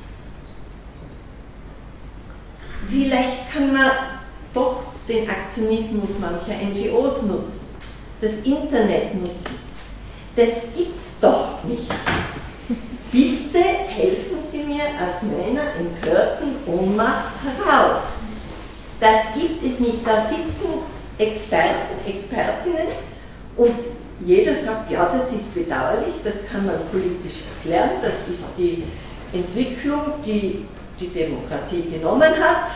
Vielleicht kann man doch den Aktionismus mancher NGOs nutzen, das Internet nutzen. Das gibt's doch nicht. Bitte helfen Sie mir aus meiner empörten Ohnmacht heraus. Das gibt es nicht. Da sitzen Experten, Expertinnen und jeder sagt, ja, das ist bedauerlich, das kann man politisch erklären, das ist die Entwicklung, die die Demokratie genommen hat.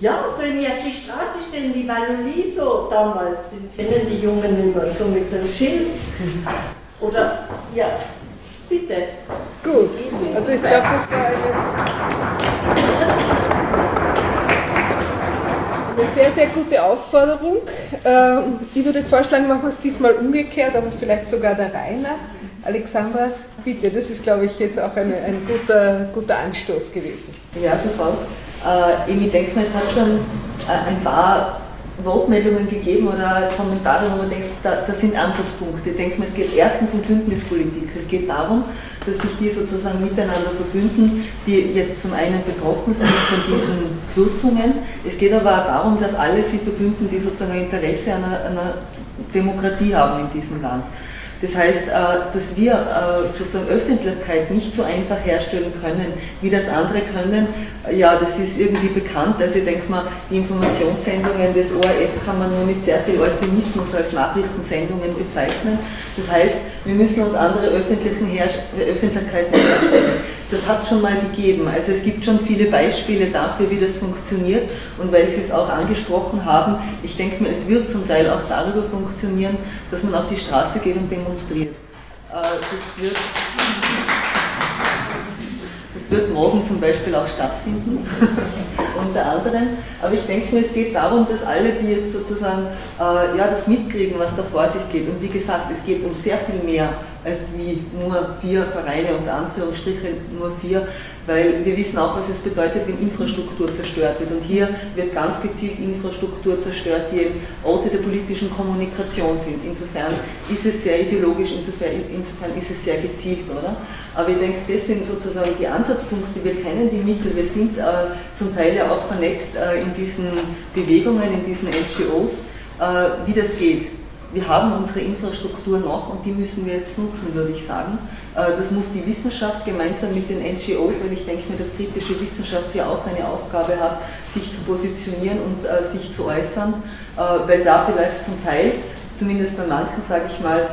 Ja, sollen wir auf die Straße stellen, wie Valoliso damals, den kennen die Jungen immer, so mit dem Schild. Oder, ja, bitte. Gut, also ich glaube, das war eine, eine sehr, sehr gute Aufforderung. Ähm, ich würde vorschlagen, machen wir es diesmal umgekehrt, aber vielleicht sogar der Reihe nach. Alexandra, bitte, das ist, glaube ich, jetzt auch eine, ein guter, guter Anstoß gewesen. Ja, sofort. Äh, ich denke mal, es hat schon äh, ein paar Wortmeldungen gegeben oder Kommentare, wo man denkt, da, das sind Ansatzpunkte. Ich denke mal, es geht erstens um Bündnispolitik. Es geht darum, dass sich die sozusagen miteinander verbünden, die jetzt zum einen betroffen sind von diesen Kürzungen. Es geht aber auch darum, dass alle sich verbünden, die sozusagen ein Interesse an einer, einer Demokratie haben in diesem Land. Das heißt, äh, dass wir äh, sozusagen Öffentlichkeit nicht so einfach herstellen können, wie das andere können. Ja, das ist irgendwie bekannt. Also ich denke mal, die Informationssendungen des ORF kann man nur mit sehr viel Euphemismus als Nachrichtensendungen bezeichnen. Das heißt, wir müssen uns andere Öffentlichkeiten herstellen. Das hat schon mal gegeben. Also es gibt schon viele Beispiele dafür, wie das funktioniert. Und weil Sie es auch angesprochen haben, ich denke mir, es wird zum Teil auch darüber funktionieren, dass man auf die Straße geht und demonstriert. Äh, das wird, das wird morgen zum Beispiel auch stattfinden, unter anderem. Aber ich denke mir, es geht darum, dass alle, die jetzt sozusagen äh, ja, das mitkriegen, was da vor sich geht. Und wie gesagt, es geht um sehr viel mehr als wie nur vier Vereine, unter Anführungsstrichen nur vier, weil wir wissen auch, was es bedeutet, wenn Infrastruktur zerstört wird. Und hier wird ganz gezielt Infrastruktur zerstört, die eben Orte der politischen Kommunikation sind. Insofern ist es sehr ideologisch, insofern, insofern ist es sehr gezielt, oder? Aber ich denke, das sind sozusagen die Ansatzpunkte. Wir kennen die Mittel, wir sind äh, zum Teil ja auch vernetzt äh, in diesen Bewegungen, in diesen NGOs, äh, wie das geht. Wir haben unsere Infrastruktur noch und die müssen wir jetzt nutzen, würde ich sagen. Äh, das muss die Wissenschaft gemeinsam mit den NGOs, weil ich denke mir, dass kritische Wissenschaft ja auch eine Aufgabe hat, sich zu positionieren und äh, sich zu äußern, äh, weil da vielleicht zum Teil, zumindest bei manchen, sage ich mal,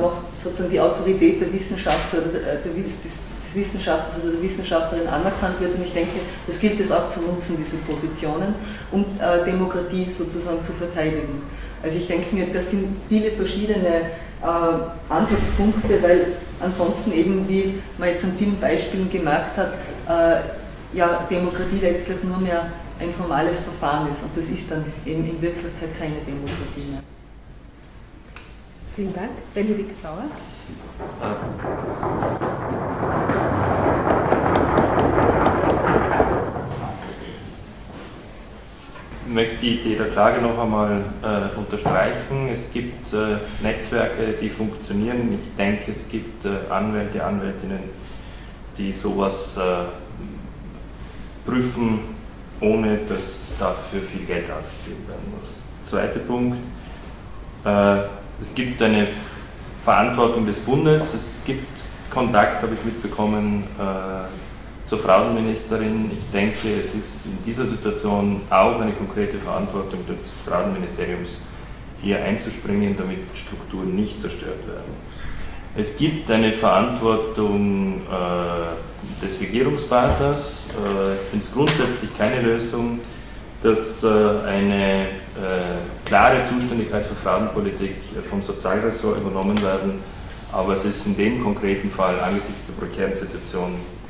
noch sozusagen die Autorität der Wissenschaftler, des Wissenschaftlers oder der Wissenschaftlerin anerkannt wird. Und ich denke, das gilt es auch zu nutzen, diese Positionen, um Demokratie sozusagen zu verteidigen. Also ich denke mir, das sind viele verschiedene äh, Ansatzpunkte, weil ansonsten eben, wie man jetzt an vielen Beispielen gemerkt hat, äh, ja, Demokratie letztlich nur mehr ein formales Verfahren ist und das ist dann eben in Wirklichkeit keine Demokratie mehr. Vielen Dank. Benedikt Sauer. Möchte die Idee der Klage noch einmal äh, unterstreichen. Es gibt äh, Netzwerke, die funktionieren. Ich denke, es gibt äh, Anwälte, Anwältinnen, die sowas äh, prüfen, ohne dass dafür viel Geld ausgegeben werden muss. Zweiter Punkt. Äh, es gibt eine Verantwortung des Bundes. Es gibt Kontakt, habe ich mitbekommen, äh, zur Frauenministerin. Ich denke, es ist in dieser Situation auch eine konkrete Verantwortung des Frauenministeriums, hier einzuspringen, damit Strukturen nicht zerstört werden. Es gibt eine Verantwortung äh, des Regierungspartners. Äh, ich finde es grundsätzlich keine Lösung, dass äh, eine äh, klare Zuständigkeit für Frauenpolitik vom Sozialressort übernommen werden. Aber es ist in dem konkreten Fall angesichts der prekären Situation äh,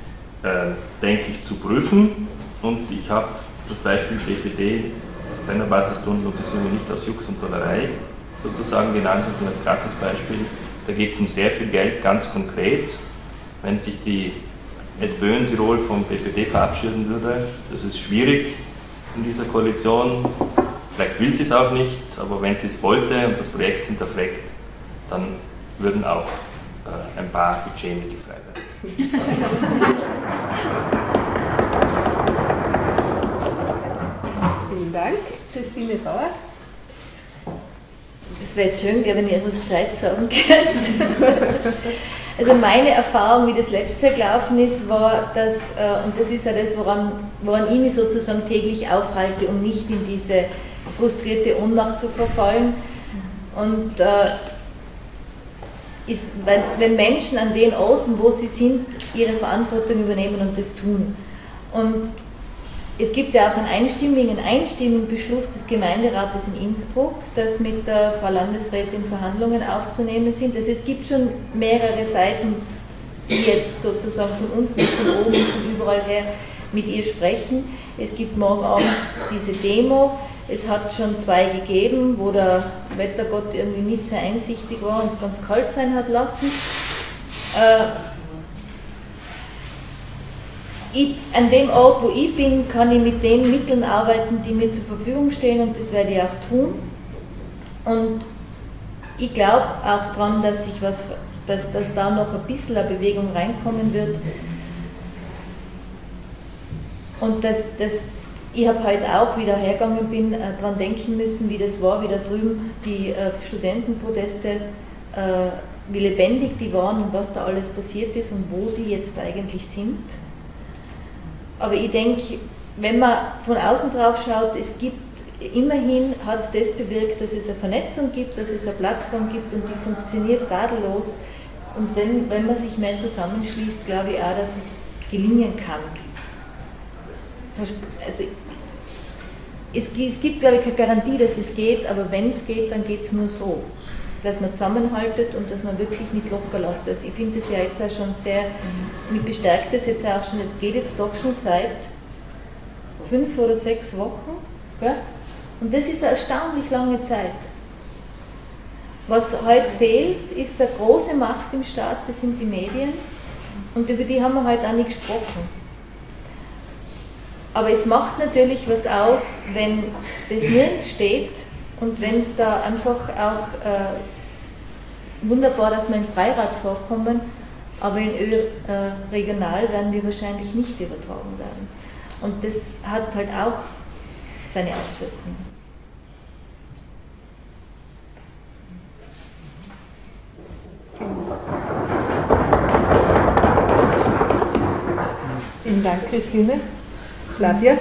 denke ich, zu prüfen. Und ich habe das Beispiel BPD, Brennerbasistunneluntersuchung, nicht aus Jux und Tollerei sozusagen genannt, sondern als krasses Beispiel. Da geht es um sehr viel Geld, ganz konkret. Wenn sich die SPÖ in Tirol vom BPD verabschieden würde, das ist schwierig in dieser Koalition. Vielleicht will sie es auch nicht, aber wenn sie es wollte und das Projekt hinterfragt, dann würden auch äh, ein paar Budgetmittel frei werden. Vielen Dank, Christine Bauer. Es wäre jetzt schön, wenn ich etwas Gescheites sagen könnte. Also meine Erfahrung, wie das letztes Jahr gelaufen ist, war, dass, äh, und das ist ja das, woran, woran ich mich sozusagen täglich aufhalte, um nicht in diese frustrierte Ohnmacht zu verfallen. Und äh, ist, wenn, wenn Menschen an den Orten, wo sie sind, ihre Verantwortung übernehmen und das tun. Und es gibt ja auch einen einstimmigen, einstimmigen Beschluss des Gemeinderates in Innsbruck, dass mit der Frau Landesrätin Verhandlungen aufzunehmen sind. Also es gibt schon mehrere Seiten, die jetzt sozusagen von unten, von oben, von überall her mit ihr sprechen. Es gibt morgen Abend diese Demo. Es hat schon zwei gegeben, wo der Wettergott irgendwie nicht sehr einsichtig war und es ganz kalt sein hat lassen. Äh, ich, an dem Ort, wo ich bin, kann ich mit den Mitteln arbeiten, die mir zur Verfügung stehen und das werde ich auch tun. Und ich glaube auch daran, dass, ich was, dass, dass da noch ein bisschen eine Bewegung reinkommen wird. Und dass, dass ich habe heute auch wieder hergegangen bin, äh, daran denken müssen, wie das war, wie da drüben die äh, Studentenproteste, äh, wie lebendig die waren und was da alles passiert ist und wo die jetzt eigentlich sind. Aber ich denke, wenn man von außen drauf schaut, es gibt immerhin hat es das bewirkt, dass es eine Vernetzung gibt, dass es eine Plattform gibt und die funktioniert tadellos. Und wenn, wenn man sich mehr zusammenschließt, glaube ich auch, dass es gelingen kann. Also es, es gibt, glaube ich, keine Garantie, dass es geht, aber wenn es geht, dann geht es nur so. Dass man zusammenhaltet und dass man wirklich nicht locker lässt. Also ich finde das ja jetzt auch schon sehr, mich bestärkt das jetzt auch schon, das geht jetzt doch schon seit fünf oder sechs Wochen. Gell? Und das ist eine erstaunlich lange Zeit. Was heute fehlt, ist eine große Macht im Staat, das sind die Medien. Und über die haben wir heute auch nicht gesprochen. Aber es macht natürlich was aus, wenn das nirgends steht und wenn es da einfach auch äh, wunderbar, dass wir in Freirad vorkommen, aber in Ö äh, regional werden wir wahrscheinlich nicht übertragen werden. Und das hat halt auch seine Auswirkungen. Vielen Dank, Christine. Flavia?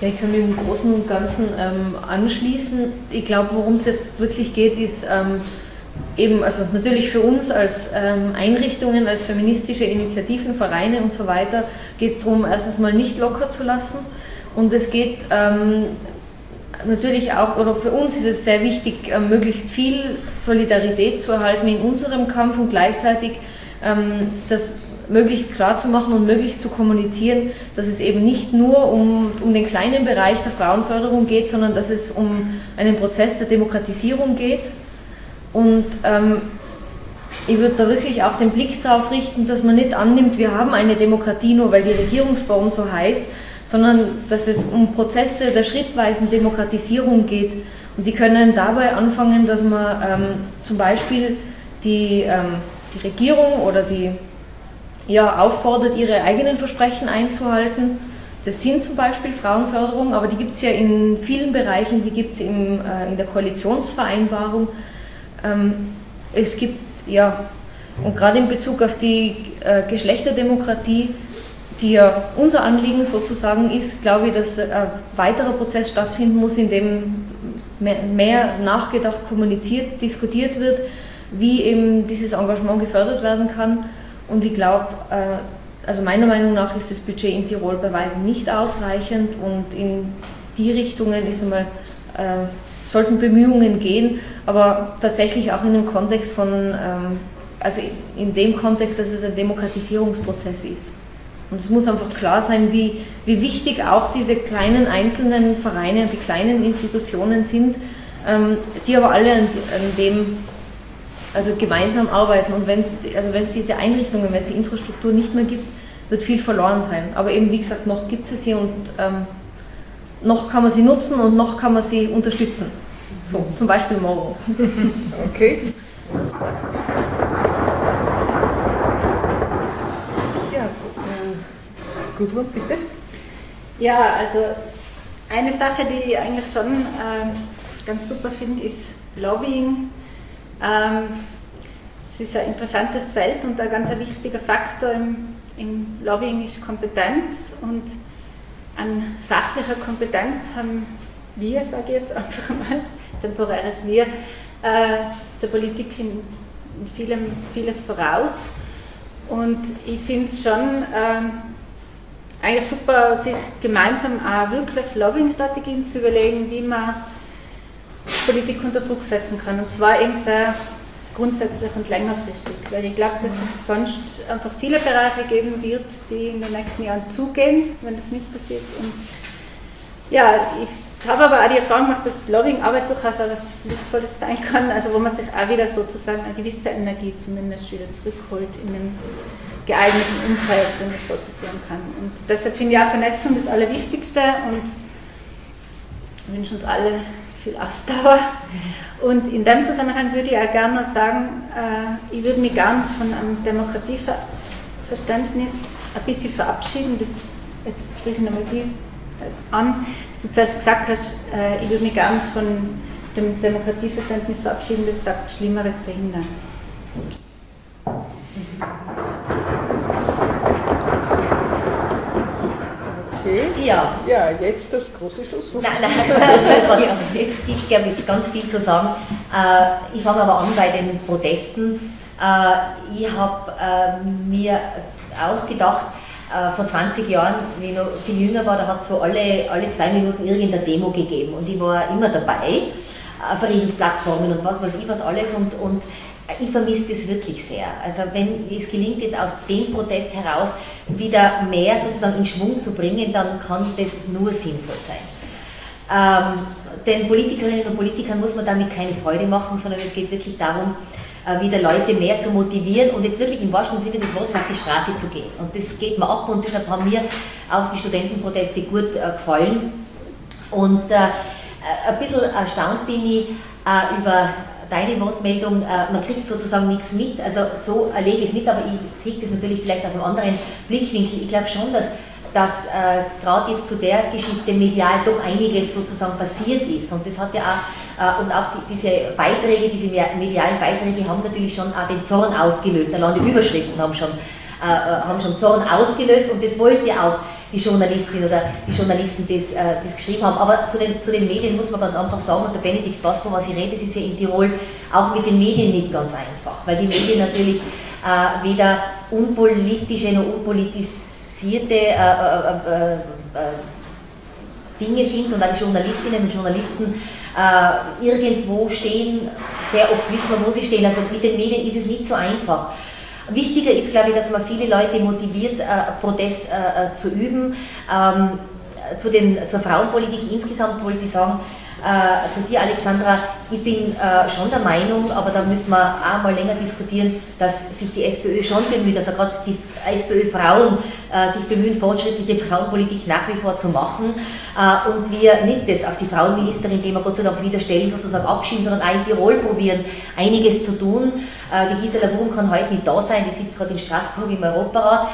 Ja, ich kann mich im Großen und Ganzen ähm, anschließen. Ich glaube, worum es jetzt wirklich geht, ist ähm, eben, also natürlich für uns als ähm, Einrichtungen, als feministische Initiativen, Vereine und so weiter, geht es darum, erstens mal nicht locker zu lassen. Und es geht ähm, natürlich auch, oder für uns ist es sehr wichtig, äh, möglichst viel Solidarität zu erhalten in unserem Kampf und gleichzeitig ähm, das möglichst klar zu machen und möglichst zu kommunizieren, dass es eben nicht nur um, um den kleinen Bereich der Frauenförderung geht, sondern dass es um einen Prozess der Demokratisierung geht. Und ähm, ich würde da wirklich auch den Blick darauf richten, dass man nicht annimmt, wir haben eine Demokratie nur, weil die Regierungsform so heißt, sondern dass es um Prozesse der schrittweisen Demokratisierung geht. Und die können dabei anfangen, dass man ähm, zum Beispiel die, ähm, die Regierung oder die ja, auffordert, ihre eigenen Versprechen einzuhalten. Das sind zum Beispiel Frauenförderung, aber die gibt es ja in vielen Bereichen, die gibt es äh, in der Koalitionsvereinbarung. Ähm, es gibt, ja, und gerade in Bezug auf die äh, Geschlechterdemokratie, die ja unser Anliegen sozusagen ist, glaube ich, dass ein weiterer Prozess stattfinden muss, in dem mehr nachgedacht, kommuniziert, diskutiert wird, wie eben dieses Engagement gefördert werden kann und ich glaube, äh, also meiner Meinung nach ist das Budget in Tirol bei weitem nicht ausreichend und in die Richtungen ist einmal, äh, sollten Bemühungen gehen, aber tatsächlich auch in dem Kontext von, ähm, also in dem Kontext, dass es ein Demokratisierungsprozess ist. Und es muss einfach klar sein, wie, wie wichtig auch diese kleinen einzelnen Vereine und die kleinen Institutionen sind, ähm, die aber alle an, an dem also gemeinsam arbeiten. Und wenn es also diese Einrichtungen, wenn es die Infrastruktur nicht mehr gibt, wird viel verloren sein. Aber eben, wie gesagt, noch gibt es sie und ähm, noch kann man sie nutzen und noch kann man sie unterstützen. So, zum Beispiel Moro. Okay. Ja, äh, Gudrun, bitte. Ja, also eine Sache, die ich eigentlich schon äh, ganz super finde, ist Lobbying es ist ein interessantes Feld und ein ganz wichtiger Faktor im, im Lobbying ist Kompetenz und an fachlicher Kompetenz haben wir, sage ich jetzt einfach mal, temporäres Wir, äh, der Politik in, vielem, vieles voraus. Und ich finde es schon äh, eigentlich super, sich gemeinsam auch wirklich Lobbying-Strategien zu überlegen, wie man Politik unter Druck setzen kann. Und zwar eben sehr grundsätzlich und längerfristig. Weil ich glaube, dass es sonst einfach viele Bereiche geben wird, die in den nächsten Jahren zugehen, wenn das nicht passiert. Und ja, ich habe aber auch die Erfahrung gemacht, dass Lobbyingarbeit durchaus auch was Lustvolles sein kann, also wo man sich auch wieder sozusagen eine gewisse Energie zumindest wieder zurückholt in einem geeigneten Umfeld, wenn das dort passieren kann. Und deshalb finde ich auch Vernetzung das Allerwichtigste und wünsche uns alle viel Ausdauer. Und in dem Zusammenhang würde ich auch gerne sagen, äh, ich würde mich gerne von einem Demokratieverständnis ein bisschen verabschieden. Das, jetzt spreche ich nochmal die äh, an, dass du zuerst gesagt hast, äh, ich würde mich gerne von dem Demokratieverständnis verabschieden, das sagt Schlimmeres verhindern. Okay. Ja. Ja, jetzt das große Schlusswort. Nein, nein, gibt, glaube ich, ganz viel zu sagen. Äh, ich fange aber an bei den Protesten. Äh, ich habe äh, mir auch gedacht, vor 20 Jahren, wie ich noch viel jünger war, da hat es so alle, alle zwei Minuten irgendeine Demo gegeben und ich war immer dabei, Friedensplattformen und was weiß ich was alles und, und ich vermisse das wirklich sehr. Also wenn es gelingt, jetzt aus dem Protest heraus wieder mehr sozusagen in Schwung zu bringen, dann kann das nur sinnvoll sein. Ähm, den Politikerinnen und Politikern muss man damit keine Freude machen, sondern es geht wirklich darum, äh, wieder Leute mehr zu motivieren und jetzt wirklich im wahrsten Sinne des Wortes auf die Straße zu gehen. Und das geht mir ab und deshalb haben mir auch die Studentenproteste gut äh, gefallen. Und äh, ein bisschen erstaunt bin ich äh, über deine Wortmeldung, äh, man kriegt sozusagen nichts mit. Also so erlebe ich es nicht, aber ich sehe das natürlich vielleicht aus einem anderen Blickwinkel. Ich glaube schon, dass, dass äh, gerade jetzt zu der Geschichte medial doch einiges sozusagen passiert ist. Und das hat ja auch, äh, und auch die, diese Beiträge, diese medialen Beiträge haben natürlich schon auch den Zorn ausgelöst. Allein die Überschriften haben schon äh, haben schon Zorn ausgelöst und das wollte auch die Journalistin oder die Journalisten das, äh, das geschrieben haben. Aber zu den, zu den Medien muss man ganz einfach sagen, und der Benedikt weiß, von was ich rede, es ist ja in Tirol auch mit den Medien nicht ganz einfach, weil die Medien natürlich äh, weder unpolitische noch unpolitisierte äh, äh, äh, Dinge sind und auch die Journalistinnen und Journalisten irgendwo stehen, sehr oft wissen wir, wo sie stehen. Also mit den Medien ist es nicht so einfach. Wichtiger ist, glaube ich, dass man viele Leute motiviert, äh, Protest äh, äh, zu üben. Ähm, zu den, zur Frauenpolitik insgesamt wollte ich sagen, äh, zu dir, Alexandra, ich bin äh, schon der Meinung, aber da müssen wir auch mal länger diskutieren, dass sich die SPÖ schon bemüht, also gerade die SPÖ-Frauen äh, sich bemühen, fortschrittliche Frauenpolitik nach wie vor zu machen äh, und wir nicht das auf die Frauenministerin, die wir Gott sei Dank wieder stellen, sozusagen abschieben, sondern auch in Tirol probieren, einiges zu tun. Äh, die Gisela Wurm kann heute nicht da sein, die sitzt gerade in Straßburg im Europarat.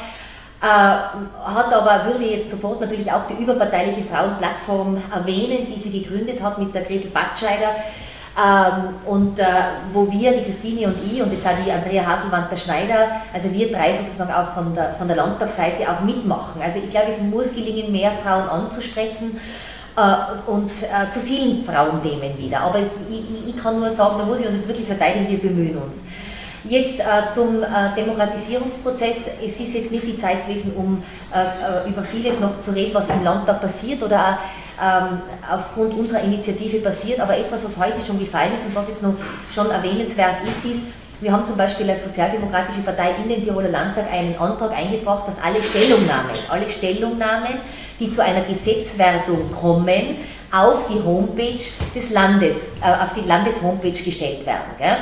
Äh, hat aber, würde jetzt sofort natürlich auch die überparteiliche Frauenplattform erwähnen, die sie gegründet hat mit der Gretel Batscheider. Ähm, und äh, wo wir, die Christine und ich und jetzt auch die Andrea Haselwand, der Schneider, also wir drei sozusagen auch von der, von der Landtagsseite auch mitmachen. Also ich glaube, es muss gelingen, mehr Frauen anzusprechen äh, und äh, zu vielen Frauenthemen wieder. Aber ich, ich, ich, kann nur sagen, da muss ich uns jetzt wirklich verteidigen, wir bemühen uns. Jetzt äh, zum äh, Demokratisierungsprozess. Es ist jetzt nicht die Zeit gewesen, um äh, äh über vieles noch zu reden, was im Landtag passiert oder ähm, aufgrund unserer Initiative passiert. Aber etwas, was heute schon gefallen ist und was jetzt noch schon erwähnenswert ist, ist, wir haben zum Beispiel als Sozialdemokratische Partei in den Tiroler Landtag einen Antrag eingebracht, dass alle Stellungnahmen, alle Stellungnahmen, die zu einer Gesetzwertung kommen, auf die Homepage des Landes, äh, auf die Landeshomepage gestellt werden. Gell?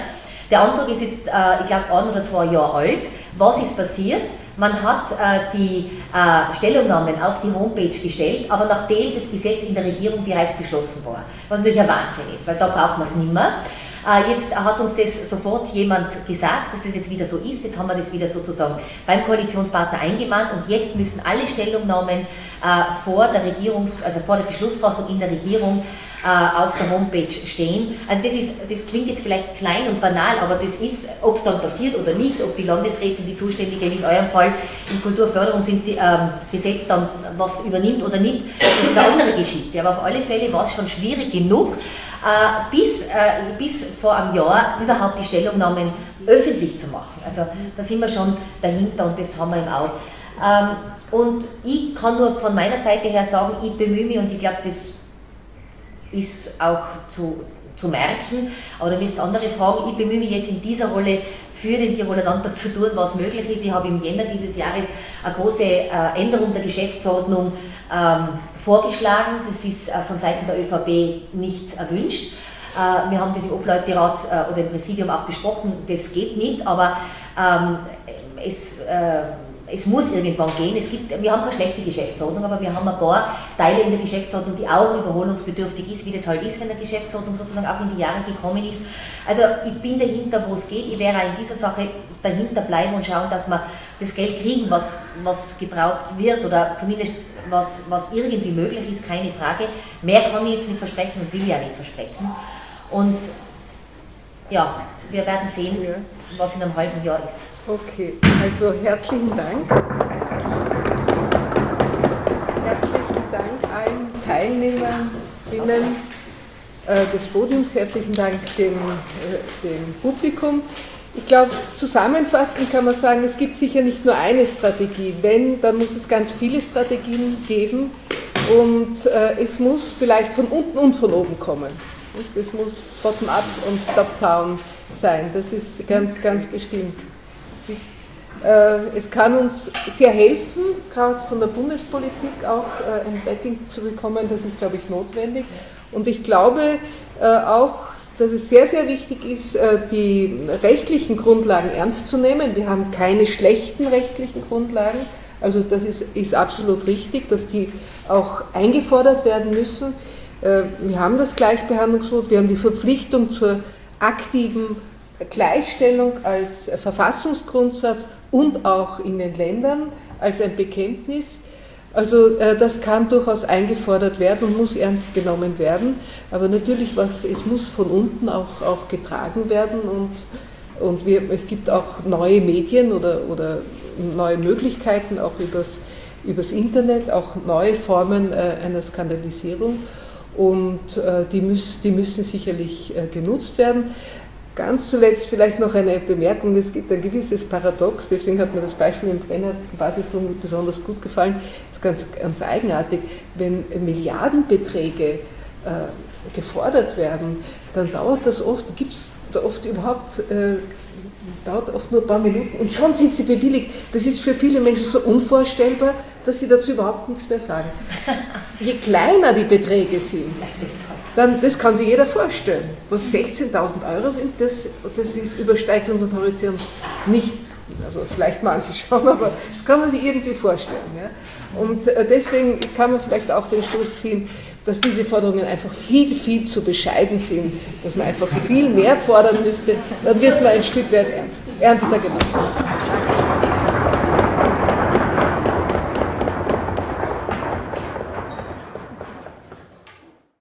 Der Antrag ist jetzt, äh, ich glaube, ein oder zwei Jahre alt. Was ist passiert? Man hat äh, die äh, Stellungnahmen auf die Homepage gestellt, aber nachdem das Gesetz in der Regierung bereits beschlossen war. Was natürlich ein Wahnsinn ist, weil da braucht man es nicht mehr. Jetzt hat uns das sofort jemand gesagt, dass das jetzt wieder so ist. Jetzt haben wir das wieder sozusagen beim Koalitionspartner eingemahnt und jetzt müssen alle Stellungnahmen vor der Regierungs-, also vor der Beschlussfassung in der Regierung äh, auf der Homepage stehen. Also das, ist, das klingt jetzt vielleicht klein und banal, aber das ist, ob es dann passiert oder nicht, ob die Landesrätin, die Zuständige in eurem Fall im Kulturförderungsgesetz ähm, dann was übernimmt oder nicht, das ist eine andere Geschichte. Aber auf alle Fälle war es schon schwierig genug, äh, bis, äh, bis vor einem Jahr überhaupt die Stellungnahmen öffentlich zu machen. Also da sind wir schon dahinter und das haben wir im Auge. Ähm, und ich kann nur von meiner Seite her sagen, ich bemühe mich und ich glaube, das ist auch zu, zu merken. Aber da wird es andere Fragen. Ich bemühe mich jetzt in dieser Rolle für den Tiroler Landtag zu tun, was möglich ist. Ich habe im Jänner dieses Jahres eine große äh, Änderung der Geschäftsordnung ähm, vorgeschlagen. Das ist äh, von Seiten der ÖVP nicht erwünscht. Äh, wir haben das im Obleuterat oder im Präsidium auch besprochen. Das geht nicht, aber ähm, es es muss irgendwann gehen. Es gibt, wir haben keine schlechte Geschäftsordnung, aber wir haben ein paar Teile in der Geschäftsordnung, die auch überholungsbedürftig ist, wie das halt ist, wenn eine Geschäftsordnung sozusagen auch in die Jahre gekommen ist. Also ich bin dahinter, wo es geht. Ich werde auch in dieser Sache dahinter bleiben und schauen, dass wir das Geld kriegen, was, was gebraucht wird oder zumindest was, was irgendwie möglich ist, keine Frage. Mehr kann ich jetzt nicht versprechen und will ja nicht versprechen. Und ja, wir werden sehen, was in einem halben Jahr ist. Okay, also herzlichen Dank. Herzlichen Dank allen Teilnehmerinnen äh, des Podiums, herzlichen Dank dem, äh, dem Publikum. Ich glaube, zusammenfassend kann man sagen, es gibt sicher nicht nur eine Strategie. Wenn, dann muss es ganz viele Strategien geben und äh, es muss vielleicht von unten und von oben kommen. Es muss bottom-up und top-down sein. Das ist ganz, ganz bestimmt. Äh, es kann uns sehr helfen, gerade von der Bundespolitik auch äh, ein Backing zu bekommen. Das ist, glaube ich, notwendig. Und ich glaube äh, auch, dass es sehr, sehr wichtig ist, die rechtlichen Grundlagen ernst zu nehmen. Wir haben keine schlechten rechtlichen Grundlagen. Also das ist, ist absolut richtig, dass die auch eingefordert werden müssen. Wir haben das Gleichbehandlungswort, wir haben die Verpflichtung zur aktiven Gleichstellung als Verfassungsgrundsatz und auch in den Ländern als ein Bekenntnis. Also äh, das kann durchaus eingefordert werden und muss ernst genommen werden. Aber natürlich, was, es muss von unten auch, auch getragen werden und, und wir, es gibt auch neue Medien oder, oder neue Möglichkeiten, auch übers, übers Internet, auch neue Formen äh, einer Skandalisierung und äh, die, müß, die müssen sicherlich äh, genutzt werden. Ganz zuletzt vielleicht noch eine Bemerkung, es gibt ein gewisses Paradox, deswegen hat mir das Beispiel im Brenner Basisturm besonders gut gefallen, das ist ganz, ganz eigenartig, wenn Milliardenbeträge äh, gefordert werden, dann dauert das oft, gibt es oft überhaupt dauert oft nur ein paar Minuten. Und schon sind sie bewilligt. Das ist für viele Menschen so unvorstellbar, dass sie dazu überhaupt nichts mehr sagen. Je kleiner die Beträge sind, dann das kann sich jeder vorstellen. Was 16.000 Euro sind, das, das ist, übersteigt unseren Horizont nicht. Also vielleicht manche schon, aber das kann man sich irgendwie vorstellen. Ja? Und äh, deswegen kann man vielleicht auch den Schluss ziehen, dass diese Forderungen einfach viel, viel zu bescheiden sind, dass man einfach viel mehr fordern müsste, dann wird man ein Stück weit ernst, ernster genommen.